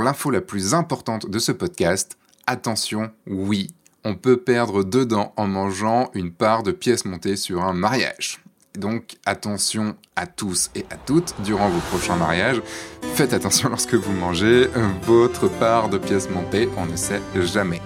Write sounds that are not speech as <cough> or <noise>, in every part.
L'info la plus importante de ce podcast, attention, oui, on peut perdre dedans en mangeant une part de pièces montées sur un mariage. Donc attention à tous et à toutes durant vos prochains mariages. Faites attention lorsque vous mangez votre part de pièces montées, on ne sait jamais.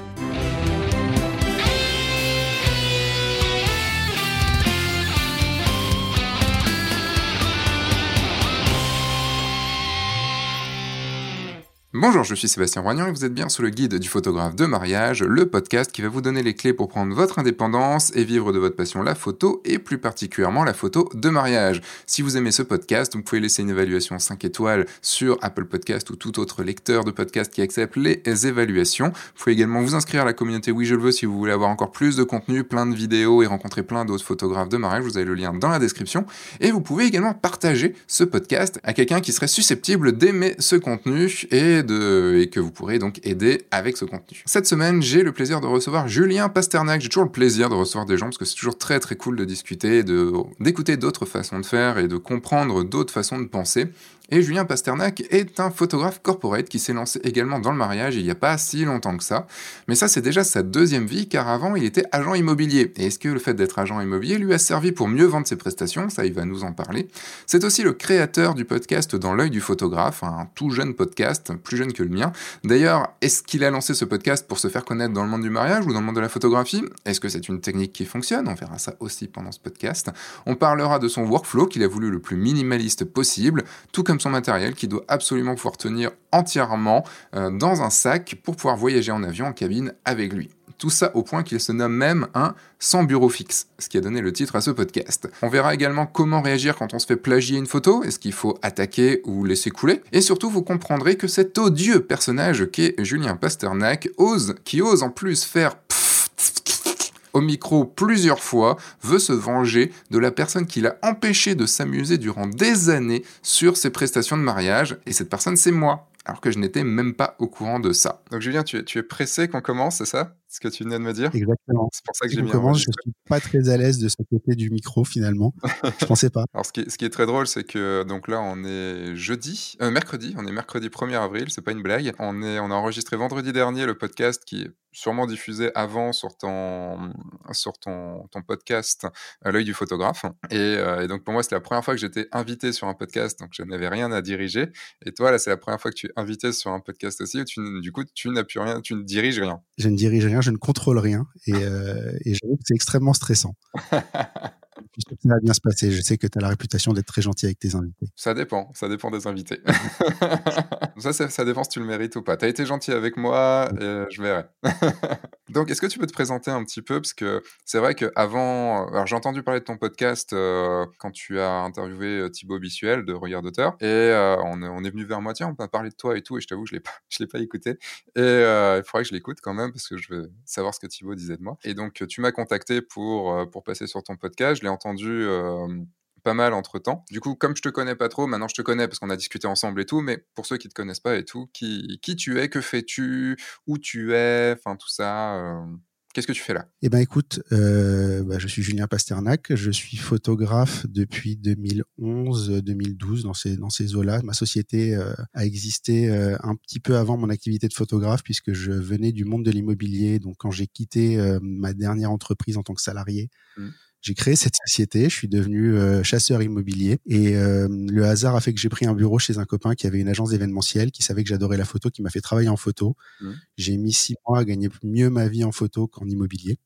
Bonjour, je suis Sébastien Roignan et vous êtes bien sur le guide du photographe de mariage, le podcast qui va vous donner les clés pour prendre votre indépendance et vivre de votre passion la photo et plus particulièrement la photo de mariage. Si vous aimez ce podcast, vous pouvez laisser une évaluation 5 étoiles sur Apple Podcast ou tout autre lecteur de podcast qui accepte les évaluations. Vous pouvez également vous inscrire à la communauté Oui je le veux si vous voulez avoir encore plus de contenu, plein de vidéos et rencontrer plein d'autres photographes de mariage. Vous avez le lien dans la description. Et vous pouvez également partager ce podcast à quelqu'un qui serait susceptible d'aimer ce contenu et et que vous pourrez donc aider avec ce contenu. Cette semaine, j'ai le plaisir de recevoir Julien Pasternak. J'ai toujours le plaisir de recevoir des gens parce que c'est toujours très très cool de discuter, d'écouter d'autres façons de faire et de comprendre d'autres façons de penser. Et Julien Pasternak est un photographe corporate qui s'est lancé également dans le mariage il n'y a pas si longtemps que ça. Mais ça, c'est déjà sa deuxième vie, car avant, il était agent immobilier. Et est-ce que le fait d'être agent immobilier lui a servi pour mieux vendre ses prestations? Ça, il va nous en parler. C'est aussi le créateur du podcast Dans l'œil du photographe, un tout jeune podcast, plus jeune que le mien. D'ailleurs, est-ce qu'il a lancé ce podcast pour se faire connaître dans le monde du mariage ou dans le monde de la photographie? Est-ce que c'est une technique qui fonctionne? On verra ça aussi pendant ce podcast. On parlera de son workflow qu'il a voulu le plus minimaliste possible, tout comme son matériel qui doit absolument pouvoir tenir entièrement euh, dans un sac pour pouvoir voyager en avion en cabine avec lui. Tout ça au point qu'il se nomme même un sans bureau fixe, ce qui a donné le titre à ce podcast. On verra également comment réagir quand on se fait plagier une photo, est-ce qu'il faut attaquer ou laisser couler, et surtout vous comprendrez que cet odieux personnage qu'est Julien Pasternak ose, qui ose en plus faire au micro plusieurs fois, veut se venger de la personne qui l'a empêché de s'amuser durant des années sur ses prestations de mariage, et cette personne c'est moi, alors que je n'étais même pas au courant de ça. Donc Julien, tu es, tu es pressé qu'on commence, c'est ça? Ce que tu venais de me dire? Exactement. C'est pour ça que j'ai mis commence, Je suis pas très à l'aise de ce côté du micro finalement. je pensais pas. <laughs> Alors ce qui, est, ce qui est très drôle, c'est que donc là on est jeudi, euh, mercredi, on est mercredi 1er avril, c'est pas une blague. On est, on a enregistré vendredi dernier le podcast qui est sûrement diffusé avant sur ton, sur ton, ton podcast à l'œil du photographe. Euh, et, donc pour moi, c'était la première fois que j'étais invité sur un podcast, donc je n'avais rien à diriger. Et toi, là, c'est la première fois que tu es invité sur un podcast aussi, où tu, du coup, tu n'as plus rien, tu ne diriges rien. Je ne dirige rien, je ne contrôle rien. Et, <laughs> euh, et j'avoue que c'est extrêmement stressant. <laughs> Je sais que ça va bien se passer. Je sais que tu as la réputation d'être très gentil avec tes invités. Ça dépend. Ça dépend des invités. <laughs> ça, ça, dépend si tu le mérites ou pas. Tu as été gentil avec moi et je verrai. <laughs> Donc, est-ce que tu peux te présenter un petit peu? Parce que c'est vrai qu'avant. Alors, j'ai entendu parler de ton podcast euh, quand tu as interviewé euh, Thibaut Bissuel de Regard d'auteur. Et euh, on, on, est venu vers moi, tiens, on m'a parlé de toi et tout. Et je t'avoue, je ne l'ai pas écouté. Et il faudrait que je l'écoute quand même parce que je veux savoir ce que Thibaut disait de moi. Et donc, tu m'as contacté pour, pour passer sur ton podcast. Je l'ai entendu pas mal entre temps. Du coup, comme je te connais pas trop, maintenant je te connais parce qu'on a discuté ensemble et tout, mais pour ceux qui te connaissent pas et tout, qui, qui tu es, que fais-tu, où tu es, enfin tout ça. Qu'est-ce que tu fais là? Eh ben, écoute, bah, je suis Julien Pasternak, je suis photographe depuis 2011-2012 dans ces dans ces eaux-là. Ma société a existé un petit peu avant mon activité de photographe puisque je venais du monde de l'immobilier. Donc, quand j'ai quitté ma dernière entreprise en tant que salarié. Mmh j'ai créé cette société, je suis devenu euh, chasseur immobilier et euh, le hasard a fait que j'ai pris un bureau chez un copain qui avait une agence événementielle, qui savait que j'adorais la photo, qui m'a fait travailler en photo. Mmh. J'ai mis six mois à gagner mieux ma vie en photo qu'en immobilier.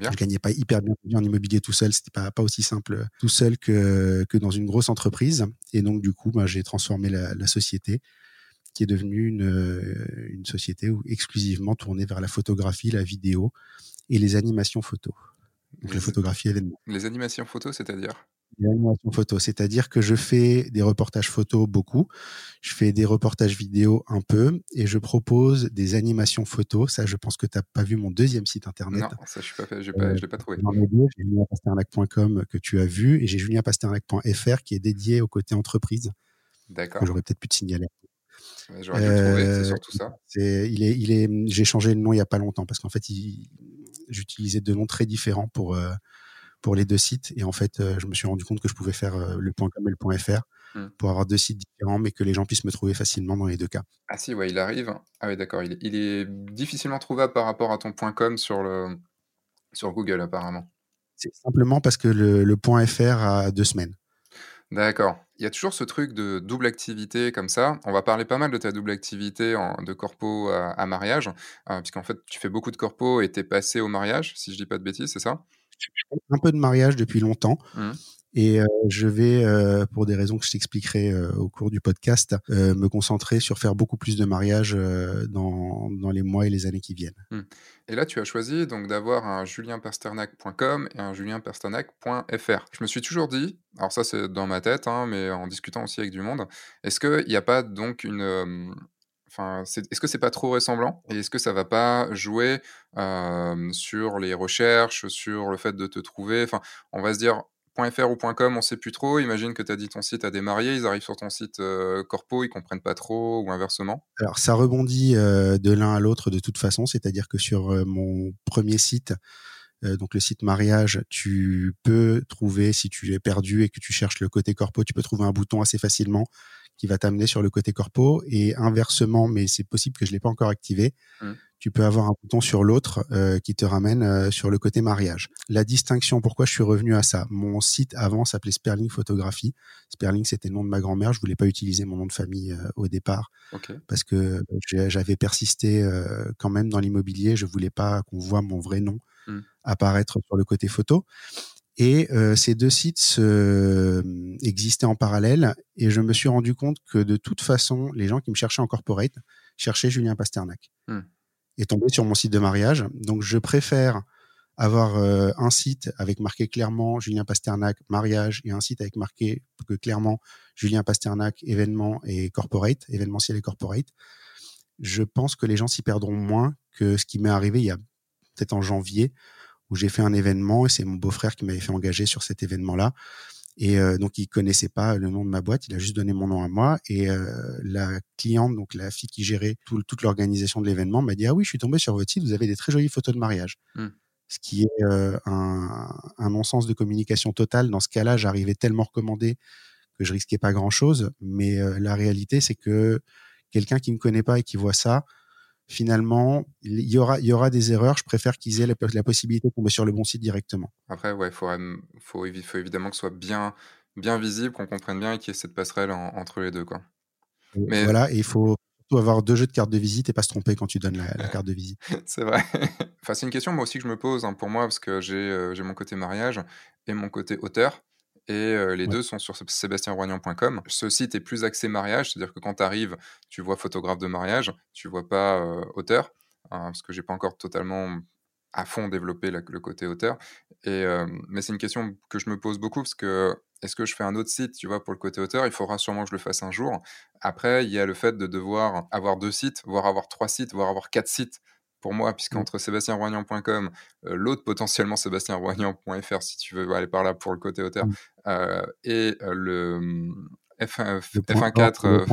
Bien. Je gagnais pas hyper bien en immobilier tout seul, c'était pas pas aussi simple euh, tout seul que que dans une grosse entreprise. Et donc du coup, bah, j'ai transformé la, la, société, qui est devenue une une société où, exclusivement tournée vers la photographie, la vidéo et les animations photos les, photographies événements. Les animations photos, c'est-à-dire? Les animations photos, c'est-à-dire que je fais des reportages photos beaucoup, je fais des reportages vidéo un peu, et je propose des animations photos. Ça, je pense que tu n'as pas vu mon deuxième site internet. Non, ça, je ne euh, l'ai pas trouvé. J'ai julienpasternac.com que tu as vu, et j'ai julienpasternac.fr qui est dédié au côté entreprise. D'accord. J'aurais peut-être pu te signaler. J'aurais dû le trouver, c'est surtout ça. il est, il est, j'ai changé le nom il n'y a pas longtemps parce qu'en fait, il, j'utilisais deux noms très différents pour, euh, pour les deux sites. Et en fait, euh, je me suis rendu compte que je pouvais faire euh, le .com et le .fr. mmh. pour avoir deux sites différents, mais que les gens puissent me trouver facilement dans les deux cas. Ah si, ouais, il arrive. Ah oui, d'accord. Il, il, est difficilement trouvable par rapport à ton .com sur, le, sur Google, apparemment. C'est simplement parce que le, le .fr a deux semaines. D'accord. Il y a toujours ce truc de double activité comme ça. On va parler pas mal de ta double activité en, de corpo à, mariage, euh, puisqu'en fait, tu fais beaucoup de corpo et t'es passé au mariage, si je dis pas de bêtises, c'est ça? Je fais un peu de mariage depuis longtemps. Mmh. Et euh, je vais, euh, pour des raisons que je t'expliquerai euh, au cours du podcast, me concentrer sur faire beaucoup plus de mariages dans, dans les mois et les années qui viennent. Mmh. Et là, tu as choisi donc d'avoir un julienpasternac.com et un julienpasternac.fr. Je me suis toujours dit, alors ça c'est dans ma tête, hein, mais en discutant aussi avec du monde, est-ce qu'il n'y a pas donc une... Enfin, est-ce que c'est pas trop ressemblant? Et est-ce que ça va pas jouer sur les recherches, sur le fait de te trouver? Enfin, on va se dire, .fr ou .com, on sait plus trop. Imagine que tu as dit ton site à des mariés, ils arrivent sur ton site euh, corpo, ils comprennent pas trop ou inversement. Alors ça rebondit euh, de l'un à l'autre de toute façon, c'est-à-dire que sur euh, mon premier site, donc le site mariage, tu peux trouver si tu es perdu et que tu cherches le côté corpo, tu peux trouver un bouton assez facilement qui va t'amener sur le côté corpo et inversement, mais c'est possible que je l'ai pas encore activé. Mmh tu peux avoir un bouton sur l'autre euh, qui te ramène euh, sur le côté mariage. La distinction, pourquoi je suis revenu à ça? Mon site avant s'appelait Sperling Photographie. Sperling, c'était le nom de ma grand-mère. Je voulais pas utiliser mon nom de famille euh, au départ parce que j'avais persisté quand même dans l'immobilier. Je voulais pas qu'on voit mon vrai nom mmh. apparaître sur le côté photo. Et ces deux sites existaient en parallèle et je me suis rendu compte que de toute façon, les gens qui me cherchaient en corporate cherchaient Julien Pasternak. Mmh est tombé sur mon site de mariage. Donc, je préfère avoir euh, un site avec marqué clairement Julien Pasternak mariage et un site avec marqué que clairement Julien Pasternak événement et corporate, événementiel et corporate. Je pense que les gens s'y perdront moins que ce qui m'est arrivé il y a peut-être en janvier où j'ai fait un événement et c'est mon beau-frère qui m'avait fait engager sur cet événement-là. Et euh, donc, il connaissait pas le nom de ma boîte, il a juste donné mon nom à moi. Et euh, la cliente, donc la fille qui gérait toute l'organisation de l'événement, m'a dit Ah oui, je suis tombé sur votre site, vous avez des très jolies photos de mariage. Mmh. Ce qui est euh, un, un non-sens de communication totale. Dans ce cas-là, j'arrivais tellement recommandé que je risquais pas grand-chose. Mais la réalité, c'est que quelqu'un qui ne me connaît pas et qui voit ça, finalement, il y aura, il y aura des erreurs. Je préfère qu'ils aient la, possibilité de tomber sur le bon site directement. Après, ouais, faut, faut, faut évidemment que ce soit bien, bien visible, qu'on comprenne bien et qu'il y ait cette passerelle entre les deux. Quoi. Mais... Voilà, et il faut surtout avoir deux jeux de cartes de visite et pas se tromper quand tu donnes la, carte de visite. <laughs> c'est vrai. enfin, c'est une question moi aussi que je me pose hein, pour moi, parce que j'ai euh, j'ai mon côté mariage et mon côté auteur et les deux sont sur sébastienroignan.com. Ce site est plus axé mariage, c'est-à-dire que quand tu arrives, tu vois photographe de mariage, tu vois pas auteur, hein, parce que j'ai pas encore totalement à fond développé le côté auteur. Et, mais c'est une question que je me pose beaucoup parce que est-ce que je fais un autre site, tu vois, pour le côté auteur? Il faudra sûrement que je le fasse un jour. Après, il y a le fait de devoir avoir deux sites, voire avoir trois sites, voire avoir quatre sites pour moi, puisqu'entre mmh. sébastienroignan.com, euh, l'autre potentiellement sébastienroignan.fr, si tu veux aller par là pour le côté auteur, mmh. euh, et euh, le F1, F1 4,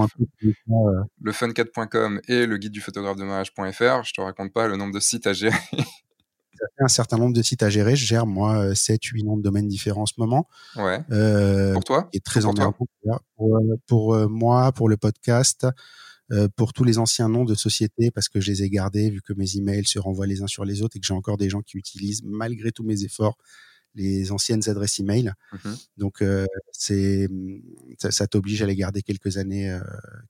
le fun4.com et le guide du photographe de mariage.fr, je te raconte pas le nombre de sites à gérer. <laughs> un certain nombre de sites à gérer. Je gère, moi, 7, 8 noms de domaines différents en ce moment. Ouais. pour toi? Et très emmerdant. Pour, pour moi, pour le podcast, euh, pour tous les anciens noms de sociétés parce que je les ai gardés vu que mes emails se renvoient les uns sur les autres et que j'ai encore des gens qui utilisent malgré tous mes efforts les anciennes adresses email. Mmh Donc euh, c'est ça, t'oblige à les garder quelques années euh,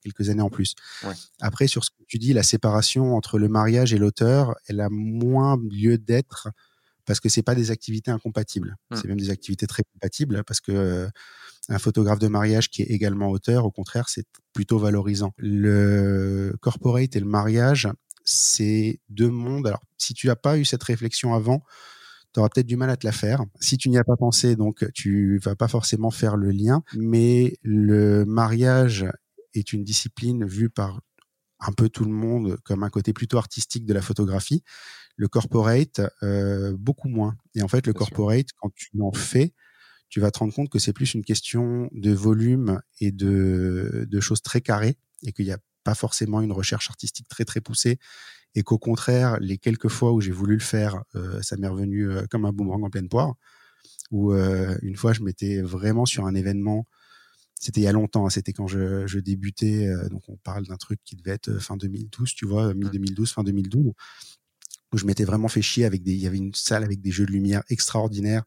quelques années en plus. Après sur ce que tu dis la séparation entre le mariage et l'auteur, elle a moins lieu d'être parce que c'est pas des activités incompatibles. Mmh. C'est même des activités très compatibles parce que un photographe de mariage qui est également auteur, au contraire, c'est plutôt valorisant. Le corporate et le mariage, c'est deux mondes. Alors, si tu n'as pas eu cette réflexion avant, tu auras peut-être du mal à te la faire. Si tu n'y as pas pensé, donc tu vas pas forcément faire le lien. Mais le mariage est une discipline vue par un peu tout le monde comme un côté plutôt artistique de la photographie. Le corporate, euh, beaucoup moins. Et en fait, le corporate, quand tu en fais, tu vas te rendre compte que c'est plus une question de volume et de, de choses très carrées et qu'il n'y a pas forcément une recherche artistique très très poussée et qu'au contraire, les quelques fois où j'ai voulu le faire, euh, ça m'est revenu euh, comme un boomerang en pleine poire. Où euh, une fois, je m'étais vraiment sur un événement c'était il y a longtemps, hein, c'était quand je, je débutais, donc on parle d'un truc qui devait être fin 2012, tu vois, mi-2012, fin 2012, où je m'étais vraiment fait chier avec des, il y avait une salle avec des jeux de lumière extraordinaires,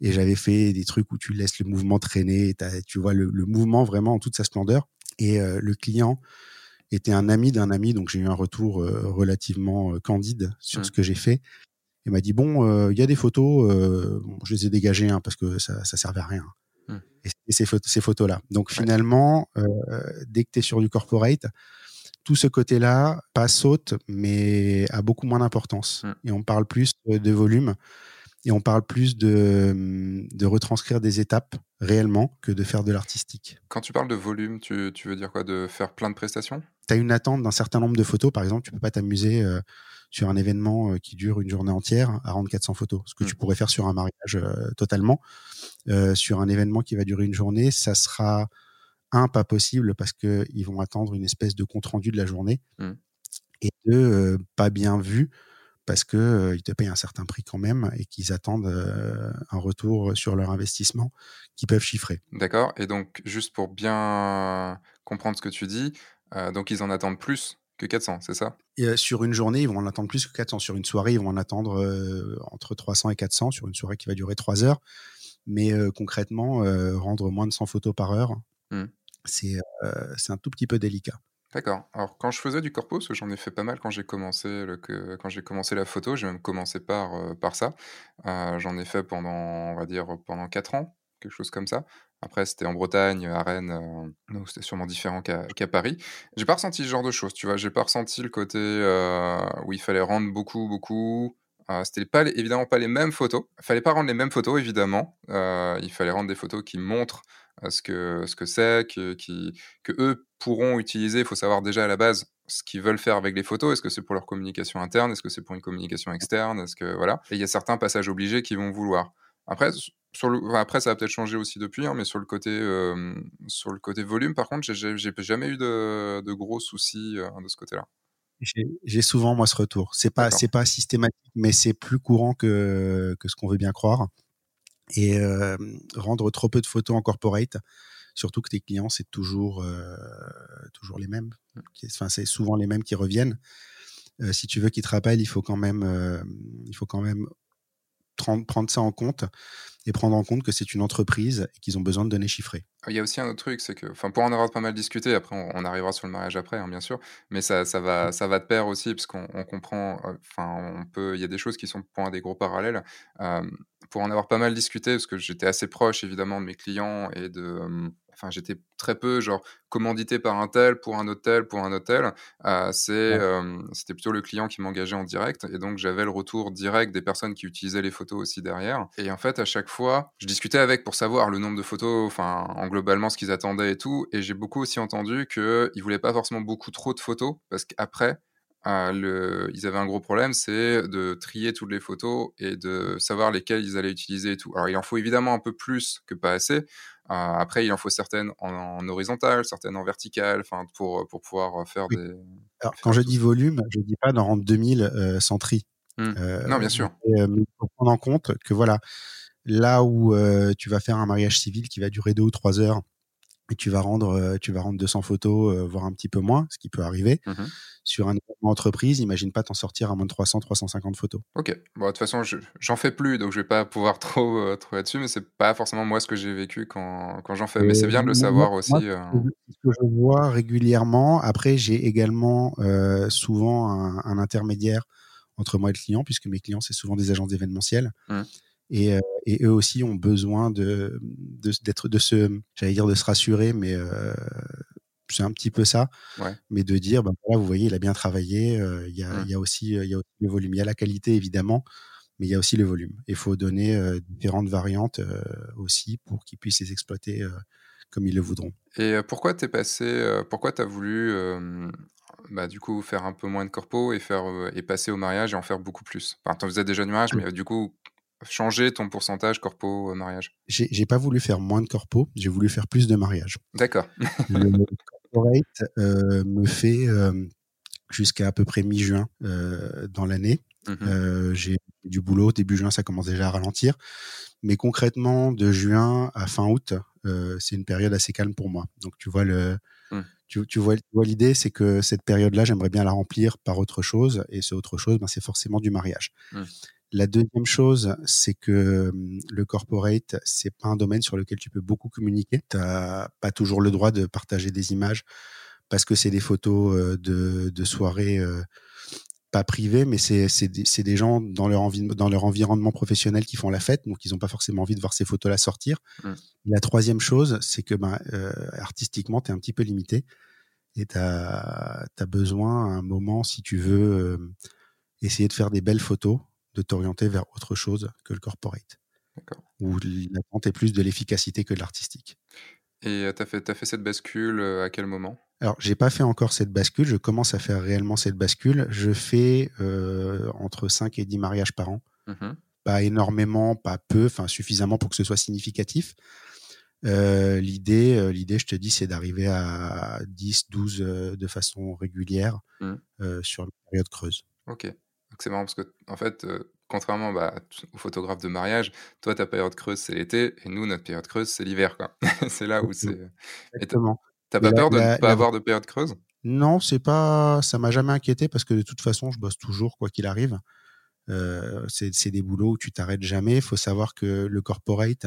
et j'avais fait des trucs où tu laisses le mouvement traîner, tu vois le, le, mouvement vraiment en toute sa splendeur, et le client était un ami d'un ami, donc j'ai eu un retour relativement candide sur mmh. ce que j'ai fait. Il m'a dit bon, il y a des photos, je les ai dégagées hein, parce que ça, ça servait à rien. Mmh. Et, ces, photos, ces photos-là. Donc finalement, dès que tu es sur du corporate, tout ce côté-là passe saute, mais a beaucoup moins d'importance. Mmh. Et on parle plus de volume et on parle plus de, de retranscrire des étapes réellement que de faire de l'artistique. Quand tu parles de volume, tu, tu, veux dire quoi? De faire plein de prestations? Tu as une attente d'un certain nombre de photos. Par exemple, tu peux pas t'amuser euh, sur un événement euh, qui dure une journée entière à rendre 400 photos, ce que tu mmh. pourrais faire sur un mariage euh, totalement. sur un événement qui va durer une journée, ça sera un pas possible parce qu'ils vont attendre une espèce de compte rendu de la journée mmh. et deux pas bien vu parce qu'ils ils te payent un certain prix quand même et qu'ils attendent un retour sur leur investissement qu'ils peuvent chiffrer. D'accord. Et donc, juste pour bien comprendre ce que tu dis, donc ils en attendent plus que 400, c'est ça? Et, Sur une journée, ils vont en attendre plus que 400. Sur une soirée, ils vont en attendre entre 300 et 400 sur une soirée qui va durer 3 heures. Mais concrètement, rendre moins de 100 photos par heure, mmh. C'est un tout petit peu délicat. D'accord. Alors quand je faisais du que j'en ai fait pas mal quand j'ai commencé commencé la photo, j'ai même commencé par, euh, par ça. Euh, j'en ai fait pendant, on va dire, pendant 4 ans, quelque chose comme ça. Après, c'était en Bretagne, à Rennes, euh, donc c'était sûrement différent qu'à qu'à Paris. J'ai pas ressenti ce genre de choses, tu vois? J'ai pas ressenti le côté, où il fallait rendre beaucoup, beaucoup. c'était pas évidemment pas les mêmes photos. Il fallait pas rendre les mêmes photos évidemment. il fallait rendre des photos qui montrent ce que ce que c'est, que, qui, que eux pourront utiliser. Il faut savoir déjà à la base ce qu'ils veulent faire avec les photos. Est-ce que c'est pour leur communication interne? Est-ce que c'est pour une communication externe? Est-ce que voilà Et il y a certains passages obligés qu'ils vont vouloir. Après, sur le, après, ça a peut-être changé aussi depuis, hein, mais sur le côté, sur le côté volume, par contre, j'ai jamais eu de, de gros soucis de ce côté-là. J'ai souvent moi ce retour. C'est pas c'est pas systématique, mais c'est plus courant que que ce qu'on veut bien croire et euh, rendre trop peu de photos en corporate, surtout que tes clients, c'est toujours, euh, toujours les mêmes. Mmh. Enfin, c'est souvent les mêmes qui reviennent. Euh, si tu veux qu'ils te rappellent, il faut quand même, il faut quand même prendre ça en compte et prendre en compte que c'est une entreprise et qu'ils ont besoin de données chiffrées. Il y a aussi un autre truc, c'est que, enfin, pour en avoir pas mal discuté, après on, arrivera sur le mariage après, hein, bien sûr, mais ça, ça va, mmh. ça va de pair aussi, parce qu'on comprend, enfin, on peut, il y a des choses qui sont pour un des gros parallèles. Pour en avoir pas mal discuté, parce que j'étais assez proche évidemment de mes clients et de, enfin j'étais très peu genre commandité par un tel pour un hôtel pour un hôtel euh, c'est c'était plutôt le client qui m'engageait en direct et donc j'avais le retour direct des personnes qui utilisaient les photos aussi derrière et en fait à chaque fois je discutais avec pour savoir le nombre de photos enfin en globalement ce qu'ils attendaient et tout et j'ai beaucoup aussi entendu que ils voulaient pas forcément beaucoup trop de photos parce qu'après euh, le, ils avaient un gros problème, c'est de trier toutes les photos et de savoir lesquelles ils allaient utiliser et tout. Alors, il en faut évidemment un peu plus que pas assez. Euh, après, il en faut certaines en, horizontal, certaines en vertical, enfin, pour, pour pouvoir faire des. Alors, quand je dis volume, je dis pas d'en rendre 2000 euh, sans tri. Mmh. non, bien sûr. mais il faut prendre en compte que voilà, là où tu vas faire un mariage civil qui va durer deux ou trois heures, et tu vas rendre, tu vas rendre 200 photos, voire un petit peu moins, ce qui peut arriver. Mmh Sur un événement entreprise, imagine pas t'en sortir à moins de 300, 350 photos. Ok. Bon, de toute façon, j'en fais plus, donc je vais pas pouvoir <laughs> trop, trop là-dessus, mais c'est pas forcément moi ce que j'ai vécu quand, quand j'en fais. mais c'est bien de le savoir aussi. ce que je vois régulièrement. Après, j'ai également souvent un, intermédiaire entre moi et le client, puisque mes clients, c'est souvent des agences d'événementiel. Mmh. Et, euh, et, eux aussi ont besoin de d'être de, se j'allais dire de se rassurer mais euh, c'est un petit peu ça. Ouais. mais de dire ben voilà vous voyez il a bien travaillé euh, il y, a, y a aussi il y a aussi le volume. Il y a la qualité évidemment mais il y a aussi le volume. Il faut donner différentes variantes aussi pour qu'ils puissent les exploiter comme ils le voudront. Et pourquoi t'es passé pourquoi t'as voulu bah, du coup faire un peu moins de corpo et faire et passer au mariage et en faire beaucoup plus? Enfin, tu faisais déjà du mariage, mais du coup, changer ton pourcentage corpo mariage J'ai pas voulu faire moins de corpo, j'ai voulu faire plus de mariage. D'accord. <laughs> le corporate euh, me fait euh, jusqu'à à peu près mi-juin dans l'année. Mmh j'ai du boulot. Début juin, ça commence déjà à ralentir. Mais concrètement, de juin à fin août, c'est une période assez calme pour moi. Donc, tu vois le, mmh. tu, vois, l'idée, c'est que cette période-là, j'aimerais bien la remplir par autre chose. Et ce autre chose, ben, c'est forcément du mariage. Mmh. La deuxième chose, c'est que le corporate, c'est pas un domaine sur lequel tu peux beaucoup communiquer. Tu n'as pas toujours le droit de partager des images parce que c'est des photos de, de soirées pas privées, mais c'est des, des gens dans leur, envie, dans leur environnement professionnel qui font la fête, donc ils n'ont pas forcément envie de voir ces photos-là sortir. Mmh. La troisième chose, c'est que ben, artistiquement, tu es un petit peu limité et tu as, as, besoin à un moment, si tu veux essayer de faire des belles photos, de t'orienter vers autre chose que le corporate. Où l'attente est plus de l'efficacité que de l'artistique. Et tu as fait, as fait cette bascule à quel moment? Alors, j'ai pas fait encore cette bascule. Je commence à faire réellement cette bascule. Je fais entre 5 et 10 mariages par an. Mmh pas énormément, pas peu, enfin suffisamment pour que ce soit significatif. l'idée, l'idée, je te dis, c'est d'arriver à 10, 12 de façon régulière mmh. sur une période creuse. Ok c'est marrant parce que, en fait, euh, contrairement bah, aux photographes de mariage, toi, ta période creuse, c'est l'été, et nous, notre période creuse, c'est l'hiver. <laughs> c'est là où c'est. Exactement. T'as pas peur de ne pas avoir de période creuse? Non, c'est pas. Ça m'a jamais inquiété parce que de toute façon, je bosse toujours, quoi qu'il arrive. Euh, c'est des boulots où tu t'arrêtes jamais. Il faut savoir que le corporate.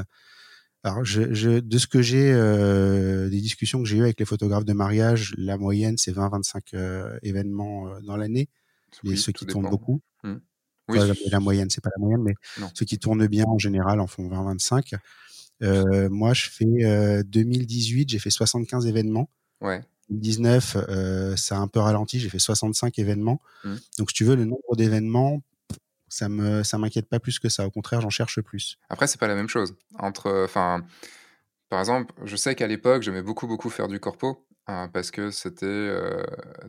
Alors, je, de ce que j'ai, euh, des discussions que j'ai eues avec les photographes de mariage, la moyenne, c'est 20-25 événements dans l'année ceux qui tournent beaucoup. Mmh. Oui, la moyenne, c'est pas la moyenne, mais ceux qui tournent bien en général en font 20-25. Euh, moi, je fais 2018, euh, j'ai fait 75 événements. Ouais. 2019, euh, ça a un peu ralenti, j'ai fait 65 événements. Mmh. Donc, si tu veux, le nombre d'événements, ça me ça m'inquiète pas plus que ça. Au contraire, j'en cherche plus. Après, c'est pas la même chose. Entre, enfin, par exemple, je sais qu'à l'époque, j'aimais beaucoup beaucoup faire du corpo. Hein, parce que c'était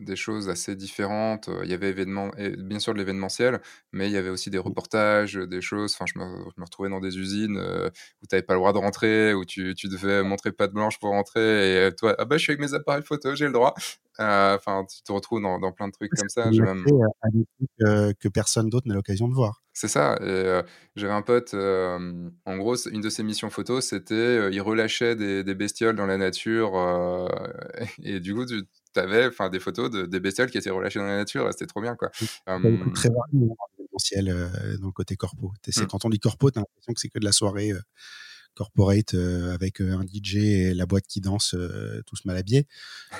des choses assez différentes. Il y avait événement, et bien sûr de l'événementiel, mais il y avait aussi des mmh. reportages, des choses. Enfin, je me, je me retrouvais dans des usines où tu n'avais pas le droit de rentrer, où tu, tu devais montrer patte blanche pour rentrer. Et toi, ah bah, je suis avec mes appareils photo, j'ai le droit. Enfin, tu te retrouves dans, dans plein de trucs comme ça. Même... que, que personne d'autre n'a l'occasion de voir. C'est ça. Et j'avais un pote, en gros, une de ses missions photos, c'était il relâchait des, des, bestioles dans la nature. <laughs> et du coup, tu avais des photos de, des bestioles qui étaient relâchées dans la nature. C'était trop bien. Quoi. très varié dans dans le côté corpo. Mmh. Quand on dit corpo, tu as l'impression que c'est que de la soirée corporate avec un DJ et la boîte qui danse tous mal habillés.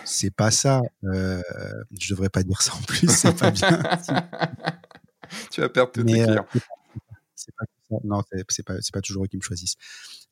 C'est pas ça. je devrais pas dire ça en plus. C'est pas bien. <laughs> tu vas perdre tous tes euh, clients. c'est pas non, c'est pas, pas toujours eux qui me choisissent.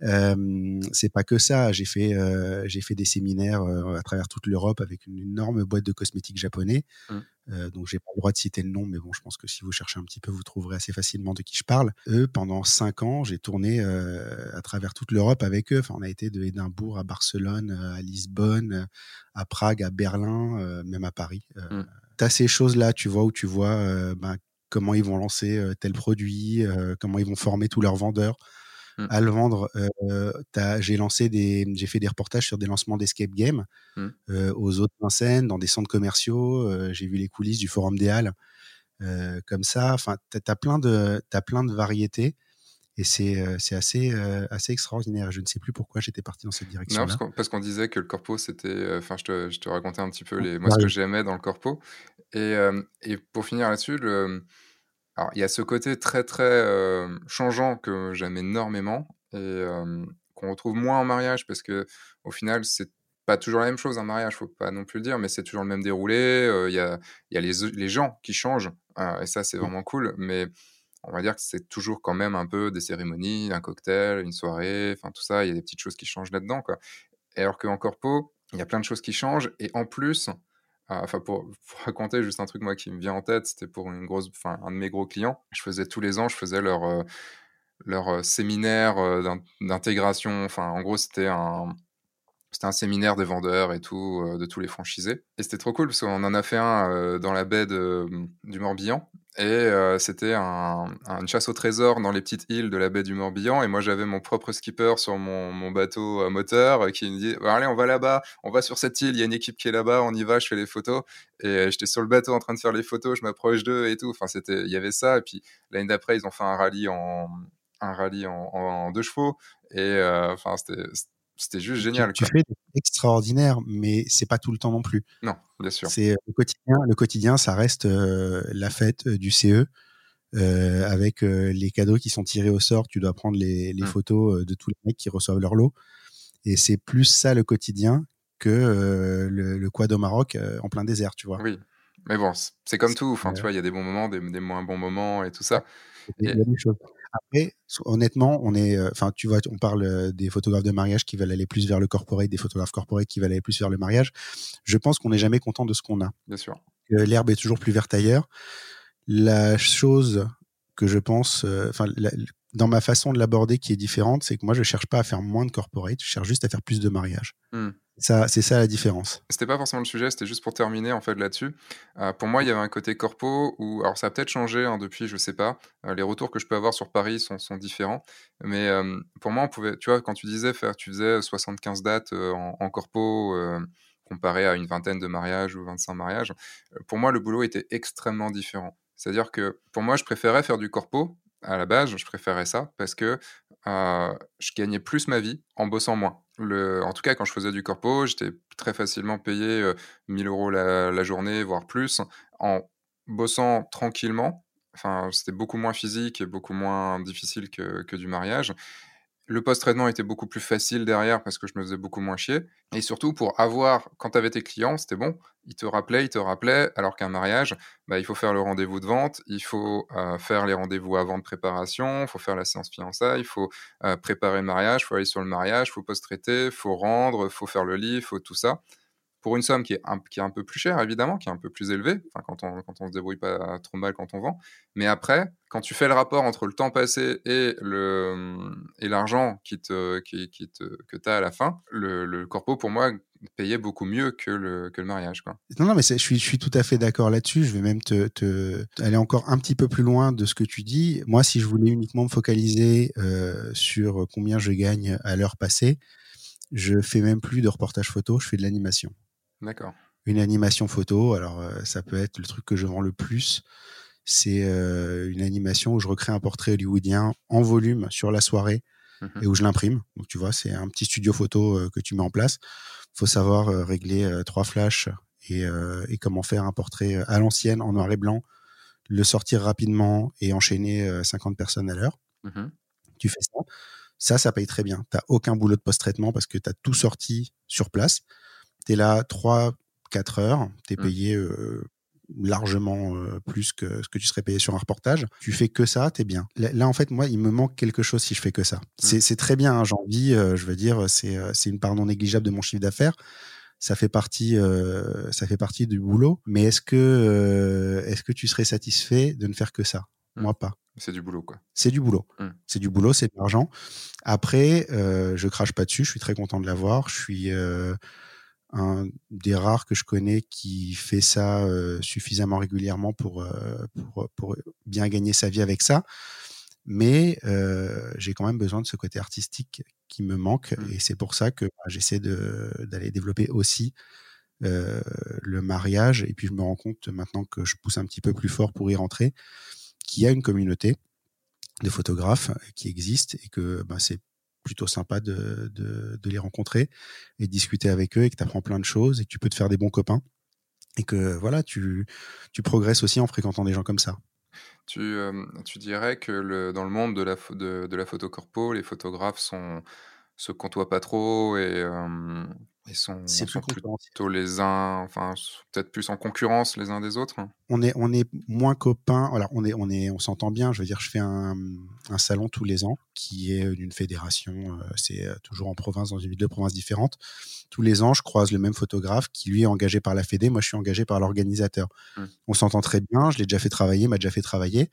Euh, c'est pas que ça. J'ai fait, euh, j'ai fait des séminaires à travers toute l'Europe avec une énorme boîte de cosmétiques japonais. Mmh. donc j'ai pas le droit de citer le nom, mais bon, je pense que si vous cherchez un petit peu, vous trouverez assez facilement de qui je parle. Eux, pendant cinq ans, j'ai tourné à travers toute l'Europe avec eux. Enfin, on a été de Édimbourg à Barcelone, à Lisbonne, à Prague, à Berlin, même à Paris. Mmh. Tu as ces choses-là, tu vois, où tu vois ben, comment ils vont lancer tel produit, comment ils vont former tous leurs vendeurs mmh. à le vendre. j'ai lancé des, j'ai fait des reportages sur des lancements d'escape game mmh. aux autres scènes, dans des centres commerciaux. j'ai vu les coulisses du Forum des Halles, comme ça. Enfin, t'as plein de, as plein de variétés. Et c'est assez, assez extraordinaire. Je ne sais plus pourquoi j'étais parti dans cette direction. Non, parce qu'on disait que le corpo, c'était. Enfin, je te, je te, racontais un petit peu les, moi, ce que j'aimais dans le corpo. Et, et pour finir là-dessus, le, alors, il y a ce côté très, très changeant que j'aime énormément et qu'on retrouve moins en mariage parce que au final, c'est pas toujours la même chose un mariage, faut pas non plus le dire, mais c'est toujours le même déroulé. Il y a, y a les, les, gens qui changent hein, et ça, c'est mmh. vraiment cool. Mais on va dire que c'est toujours quand même un peu des cérémonies, un cocktail, une soirée, enfin tout ça, il y a des petites choses qui changent là-dedans. Quoi. Et alors qu'en corpo, il y a plein de choses qui changent et en plus, enfin, pour, raconter juste un truc moi qui me vient en tête, c'était pour une grosse, enfin, un de mes gros clients. Je faisais tous les ans, je faisais leur euh, leur euh, séminaire euh, d'intégration. Enfin, en gros, c'était un c'était un séminaire des vendeurs et tout, de tous les franchisés. Et c'était trop cool parce qu'on en a fait un dans la baie du Morbihan. Et euh, c'était un, une chasse au trésor dans les petites îles de la baie du Morbihan. Et moi, j'avais mon propre skipper sur mon, mon bateau à moteur qui me dit Allez, on va là-bas, on va sur cette île, il y a une équipe qui est là-bas, on y va, je fais les photos. Et j'étais sur le bateau en train de faire les photos, je m'approche d'eux et tout. Enfin, c'était, il y avait ça. Et puis l'année d'après, ils ont fait un rallye en, un rallye en, deux chevaux. Et euh, enfin, c'était c'était juste génial. Tu, fais extraordinaire, mais c'est pas tout le temps non plus. Non, bien sûr. C'est euh, le quotidien. Le quotidien, ça reste euh, la fête du CE. avec les cadeaux qui sont tirés au sort, tu dois prendre les, les mmh. photos de tous les mecs qui reçoivent leur lot. Et c'est plus ça le quotidien que le, le, quad au Maroc en plein désert, tu vois. Oui, mais bon, c'est comme tout. Enfin, tu vois, il y a des bons moments, des, des, moins bons moments et tout ça. Choses. Après, honnêtement, on est, euh, enfin, tu vois, on parle euh, des photographes de mariage qui veulent aller plus vers le corporate, des photographes corporate qui veulent aller plus vers le mariage. Je pense qu'on n'est jamais content de ce qu'on a. Bien sûr. L'herbe est toujours plus verte ailleurs. La chose que je pense, euh, enfin, dans ma façon de l'aborder qui est différente, c'est que moi, je cherche pas à faire moins de corporate, je cherche juste à faire plus de mariage. Mmh. C'est ça la différence. C'était pas forcément le sujet, c'était juste pour terminer en fait là-dessus. Euh, pour moi, il y avait un côté corpo où, alors ça a peut-être changé hein, depuis, je sais pas. Euh, les retours que je peux avoir sur Paris sont, différents, mais euh, pour moi, on pouvait, tu vois, quand tu disais faire, tu faisais 75 dates en, corpo comparé à une vingtaine de mariages ou 25 mariages. Pour moi, le boulot était extrêmement différent. C'est-à-dire que pour moi, je préférais faire du corpo à la base, je préférais ça parce que je gagnais plus ma vie en bossant moins. Le, en tout cas, quand je faisais du corpo, j'étais très facilement payé 1000 euros la, journée, voire plus, en bossant tranquillement. Enfin, c'était beaucoup moins physique et beaucoup moins difficile que, que du mariage. Le post-traitement était beaucoup plus facile derrière parce que je me faisais beaucoup moins chier. Et surtout, pour avoir, quand tu avais tes clients, c'était bon. Ils te rappelaient, ils te rappelaient. Alors qu'un mariage, bah, il faut faire le rendez-vous de vente, il faut euh, faire les rendez-vous avant de préparation, il faut faire la séance fiançailles, il faut euh, préparer le mariage, il faut aller sur le mariage, il faut post-traiter, il faut rendre, il faut faire le lit, il faut tout ça pour une somme qui est, un, qui est un peu plus chère, évidemment, qui est un peu plus élevée, quand on quand on se débrouille pas trop mal quand on vend. Mais après, quand tu fais le rapport entre le temps passé et le et l'argent qui qui, que tu as à la fin, le, le, corpo, pour moi, payait beaucoup mieux que le, que le mariage. Non, non, mais je suis, je suis tout à fait d'accord là-dessus. Je vais même te, aller encore un petit peu plus loin de ce que tu dis. Moi, si je voulais uniquement me focaliser euh, sur combien je gagne à l'heure passée, je fais même plus de reportage photo, je fais de l'animation. D'accord. Une animation photo, alors euh, ça peut être le truc que je vends le plus. C'est euh, une animation où je recrée un portrait hollywoodien en volume sur la soirée mmh et où je l'imprime. Donc tu vois, c'est un petit studio photo euh, que tu mets en place. Il faut savoir régler trois flashs et, et, comment faire un portrait à l'ancienne en noir et blanc, le sortir rapidement et enchaîner 50 personnes à l'heure. Mmh tu fais ça. Ça, ça paye très bien. Tu n'as aucun boulot de post-traitement parce que tu as tout sorti sur place tu es là 3, 4 heures, tu es mmh. payé euh, largement euh, plus que ce que tu serais payé sur un reportage. Tu fais que ça, tu es bien. Là, en fait, moi, il me manque quelque chose si je fais que ça. Mmh. C'est très bien, hein, envie, euh, je veux dire, c'est une part non négligeable de mon chiffre d'affaires. Ça fait partie, ça fait partie du boulot. Mais est-ce que, est-ce que tu serais satisfait de ne faire que ça? Mmh. Moi, pas. C'est du boulot, quoi. C'est du boulot. C'est du boulot, c'est de l'argent. Après, je crache pas dessus. Je suis très content de l'avoir. Je suis un des rares que je connais qui fait ça euh, suffisamment régulièrement pour, euh, pour, pour, bien gagner sa vie avec ça. Mais euh, j'ai quand même besoin de ce côté artistique qui me manque. Mmh. Et c'est pour ça que bah, j'essaie d'aller développer aussi le mariage. Et puis je me rends compte maintenant que je pousse un petit peu plus fort pour y rentrer, qu'il y a une communauté de photographes qui existe et que bah, c'est plutôt sympa de, de, les rencontrer et de discuter avec eux et que tu apprends plein de choses et que tu peux te faire des bons copains et que voilà, tu, tu progresses aussi en fréquentant des gens comme ça. Tu, euh, tu dirais que dans le monde de la, de, de la photo corpo, les photographes sont, se côtoient pas trop et, euh, ils sont, c'est plutôt les uns, enfin peut-être plus en concurrence les uns des autres. On est, on est moins copains. Alors on est, on est, on s'entend bien. Je veux dire, je fais un, un salon tous les ans qui est d'une fédération. Euh, c'est euh, toujours en province, dans une ville de province différente. Tous les ans, je croise le même photographe qui lui est engagé par la fédé. Moi, je suis engagé par l'organisateur. Mmh. On s'entend très bien. Je l'ai déjà fait travailler, m'a déjà fait travailler,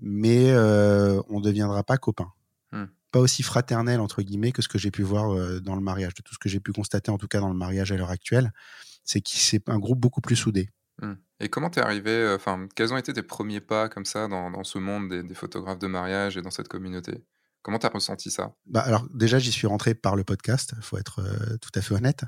mais euh, on ne deviendra pas copains. Mmh pas aussi fraternel entre guillemets que ce que j'ai pu voir euh, dans le mariage, de tout ce que j'ai pu constater en tout cas dans le mariage à l'heure actuelle, c'est que c'est un groupe beaucoup plus soudé. Mmh. Et comment t'es arrivé, enfin, quels ont été tes premiers pas comme ça dans, dans ce monde des, des, photographes de mariage et dans cette communauté? Comment t'as ressenti ça? Bah Alors déjà, j'y suis rentré par le podcast, il faut être tout à fait honnête.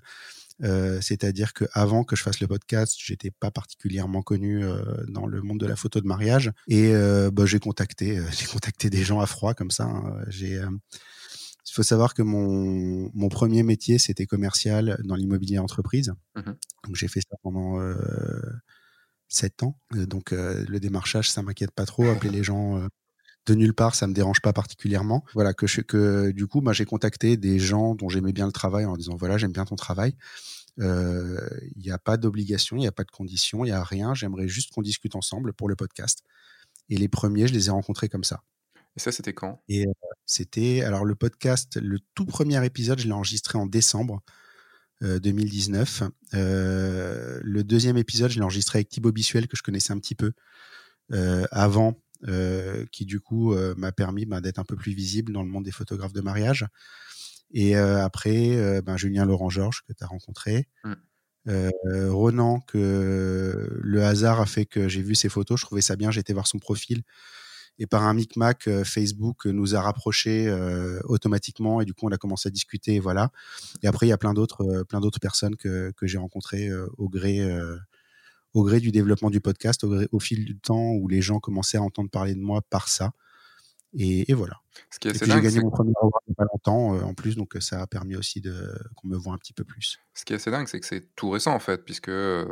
Euh, c'est-à-dire que avant que je fasse le podcast, j'étais pas particulièrement connu euh, dans le monde de la photo de mariage et euh, bah, j'ai contacté, <laughs> j'ai contacté des gens à froid comme ça. Hein. J'ai il faut savoir que mon, mon premier métier, c'était commercial dans l'immobilier entreprise. Mmh donc j'ai fait ça pendant euh, 7 ans. Donc le démarchage, ça m'inquiète pas trop. Appeler les gens de nulle part, ça me dérange pas particulièrement. Voilà que je, que du coup, moi j'ai contacté des gens dont j'aimais bien le travail en disant voilà j'aime bien ton travail. Euh, il n'y a pas d'obligation, il n'y a pas de condition, il n'y a rien. J'aimerais juste qu'on discute ensemble pour le podcast. Et les premiers, je les ai rencontrés comme ça. Et ça, c'était quand? Et euh, c'était alors le podcast, le tout premier épisode, je l'ai enregistré en décembre 2019. Euh, le deuxième épisode, je l'ai enregistré avec Thibaut Bissuel que je connaissais un petit peu avant euh, qui du coup euh, m'a permis ben, d'être un peu plus visible dans le monde des photographes de mariage. Et euh, après, ben, Julien Laurent Georges que tu as rencontré. Mm. Ronan, que le hasard a fait que j'ai vu ses photos, je trouvais ça bien, j'étais voir son profil et par un micmac Facebook nous a rapprochés automatiquement et du coup on a commencé à discuter et voilà et après il y a plein d'autres plein d'autres personnes que, que j'ai rencontrées au gré au gré du développement du podcast, au, fil du temps où les gens commençaient à entendre parler de moi par ça. Et, voilà. Ce qui est et puis j'ai gagné mon premier award il n'y a pas longtemps euh, en plus, donc euh, ça a permis aussi de qu'on me voit un petit peu plus. Ce qui est assez dingue, c'est que c'est tout récent en fait, puisque euh,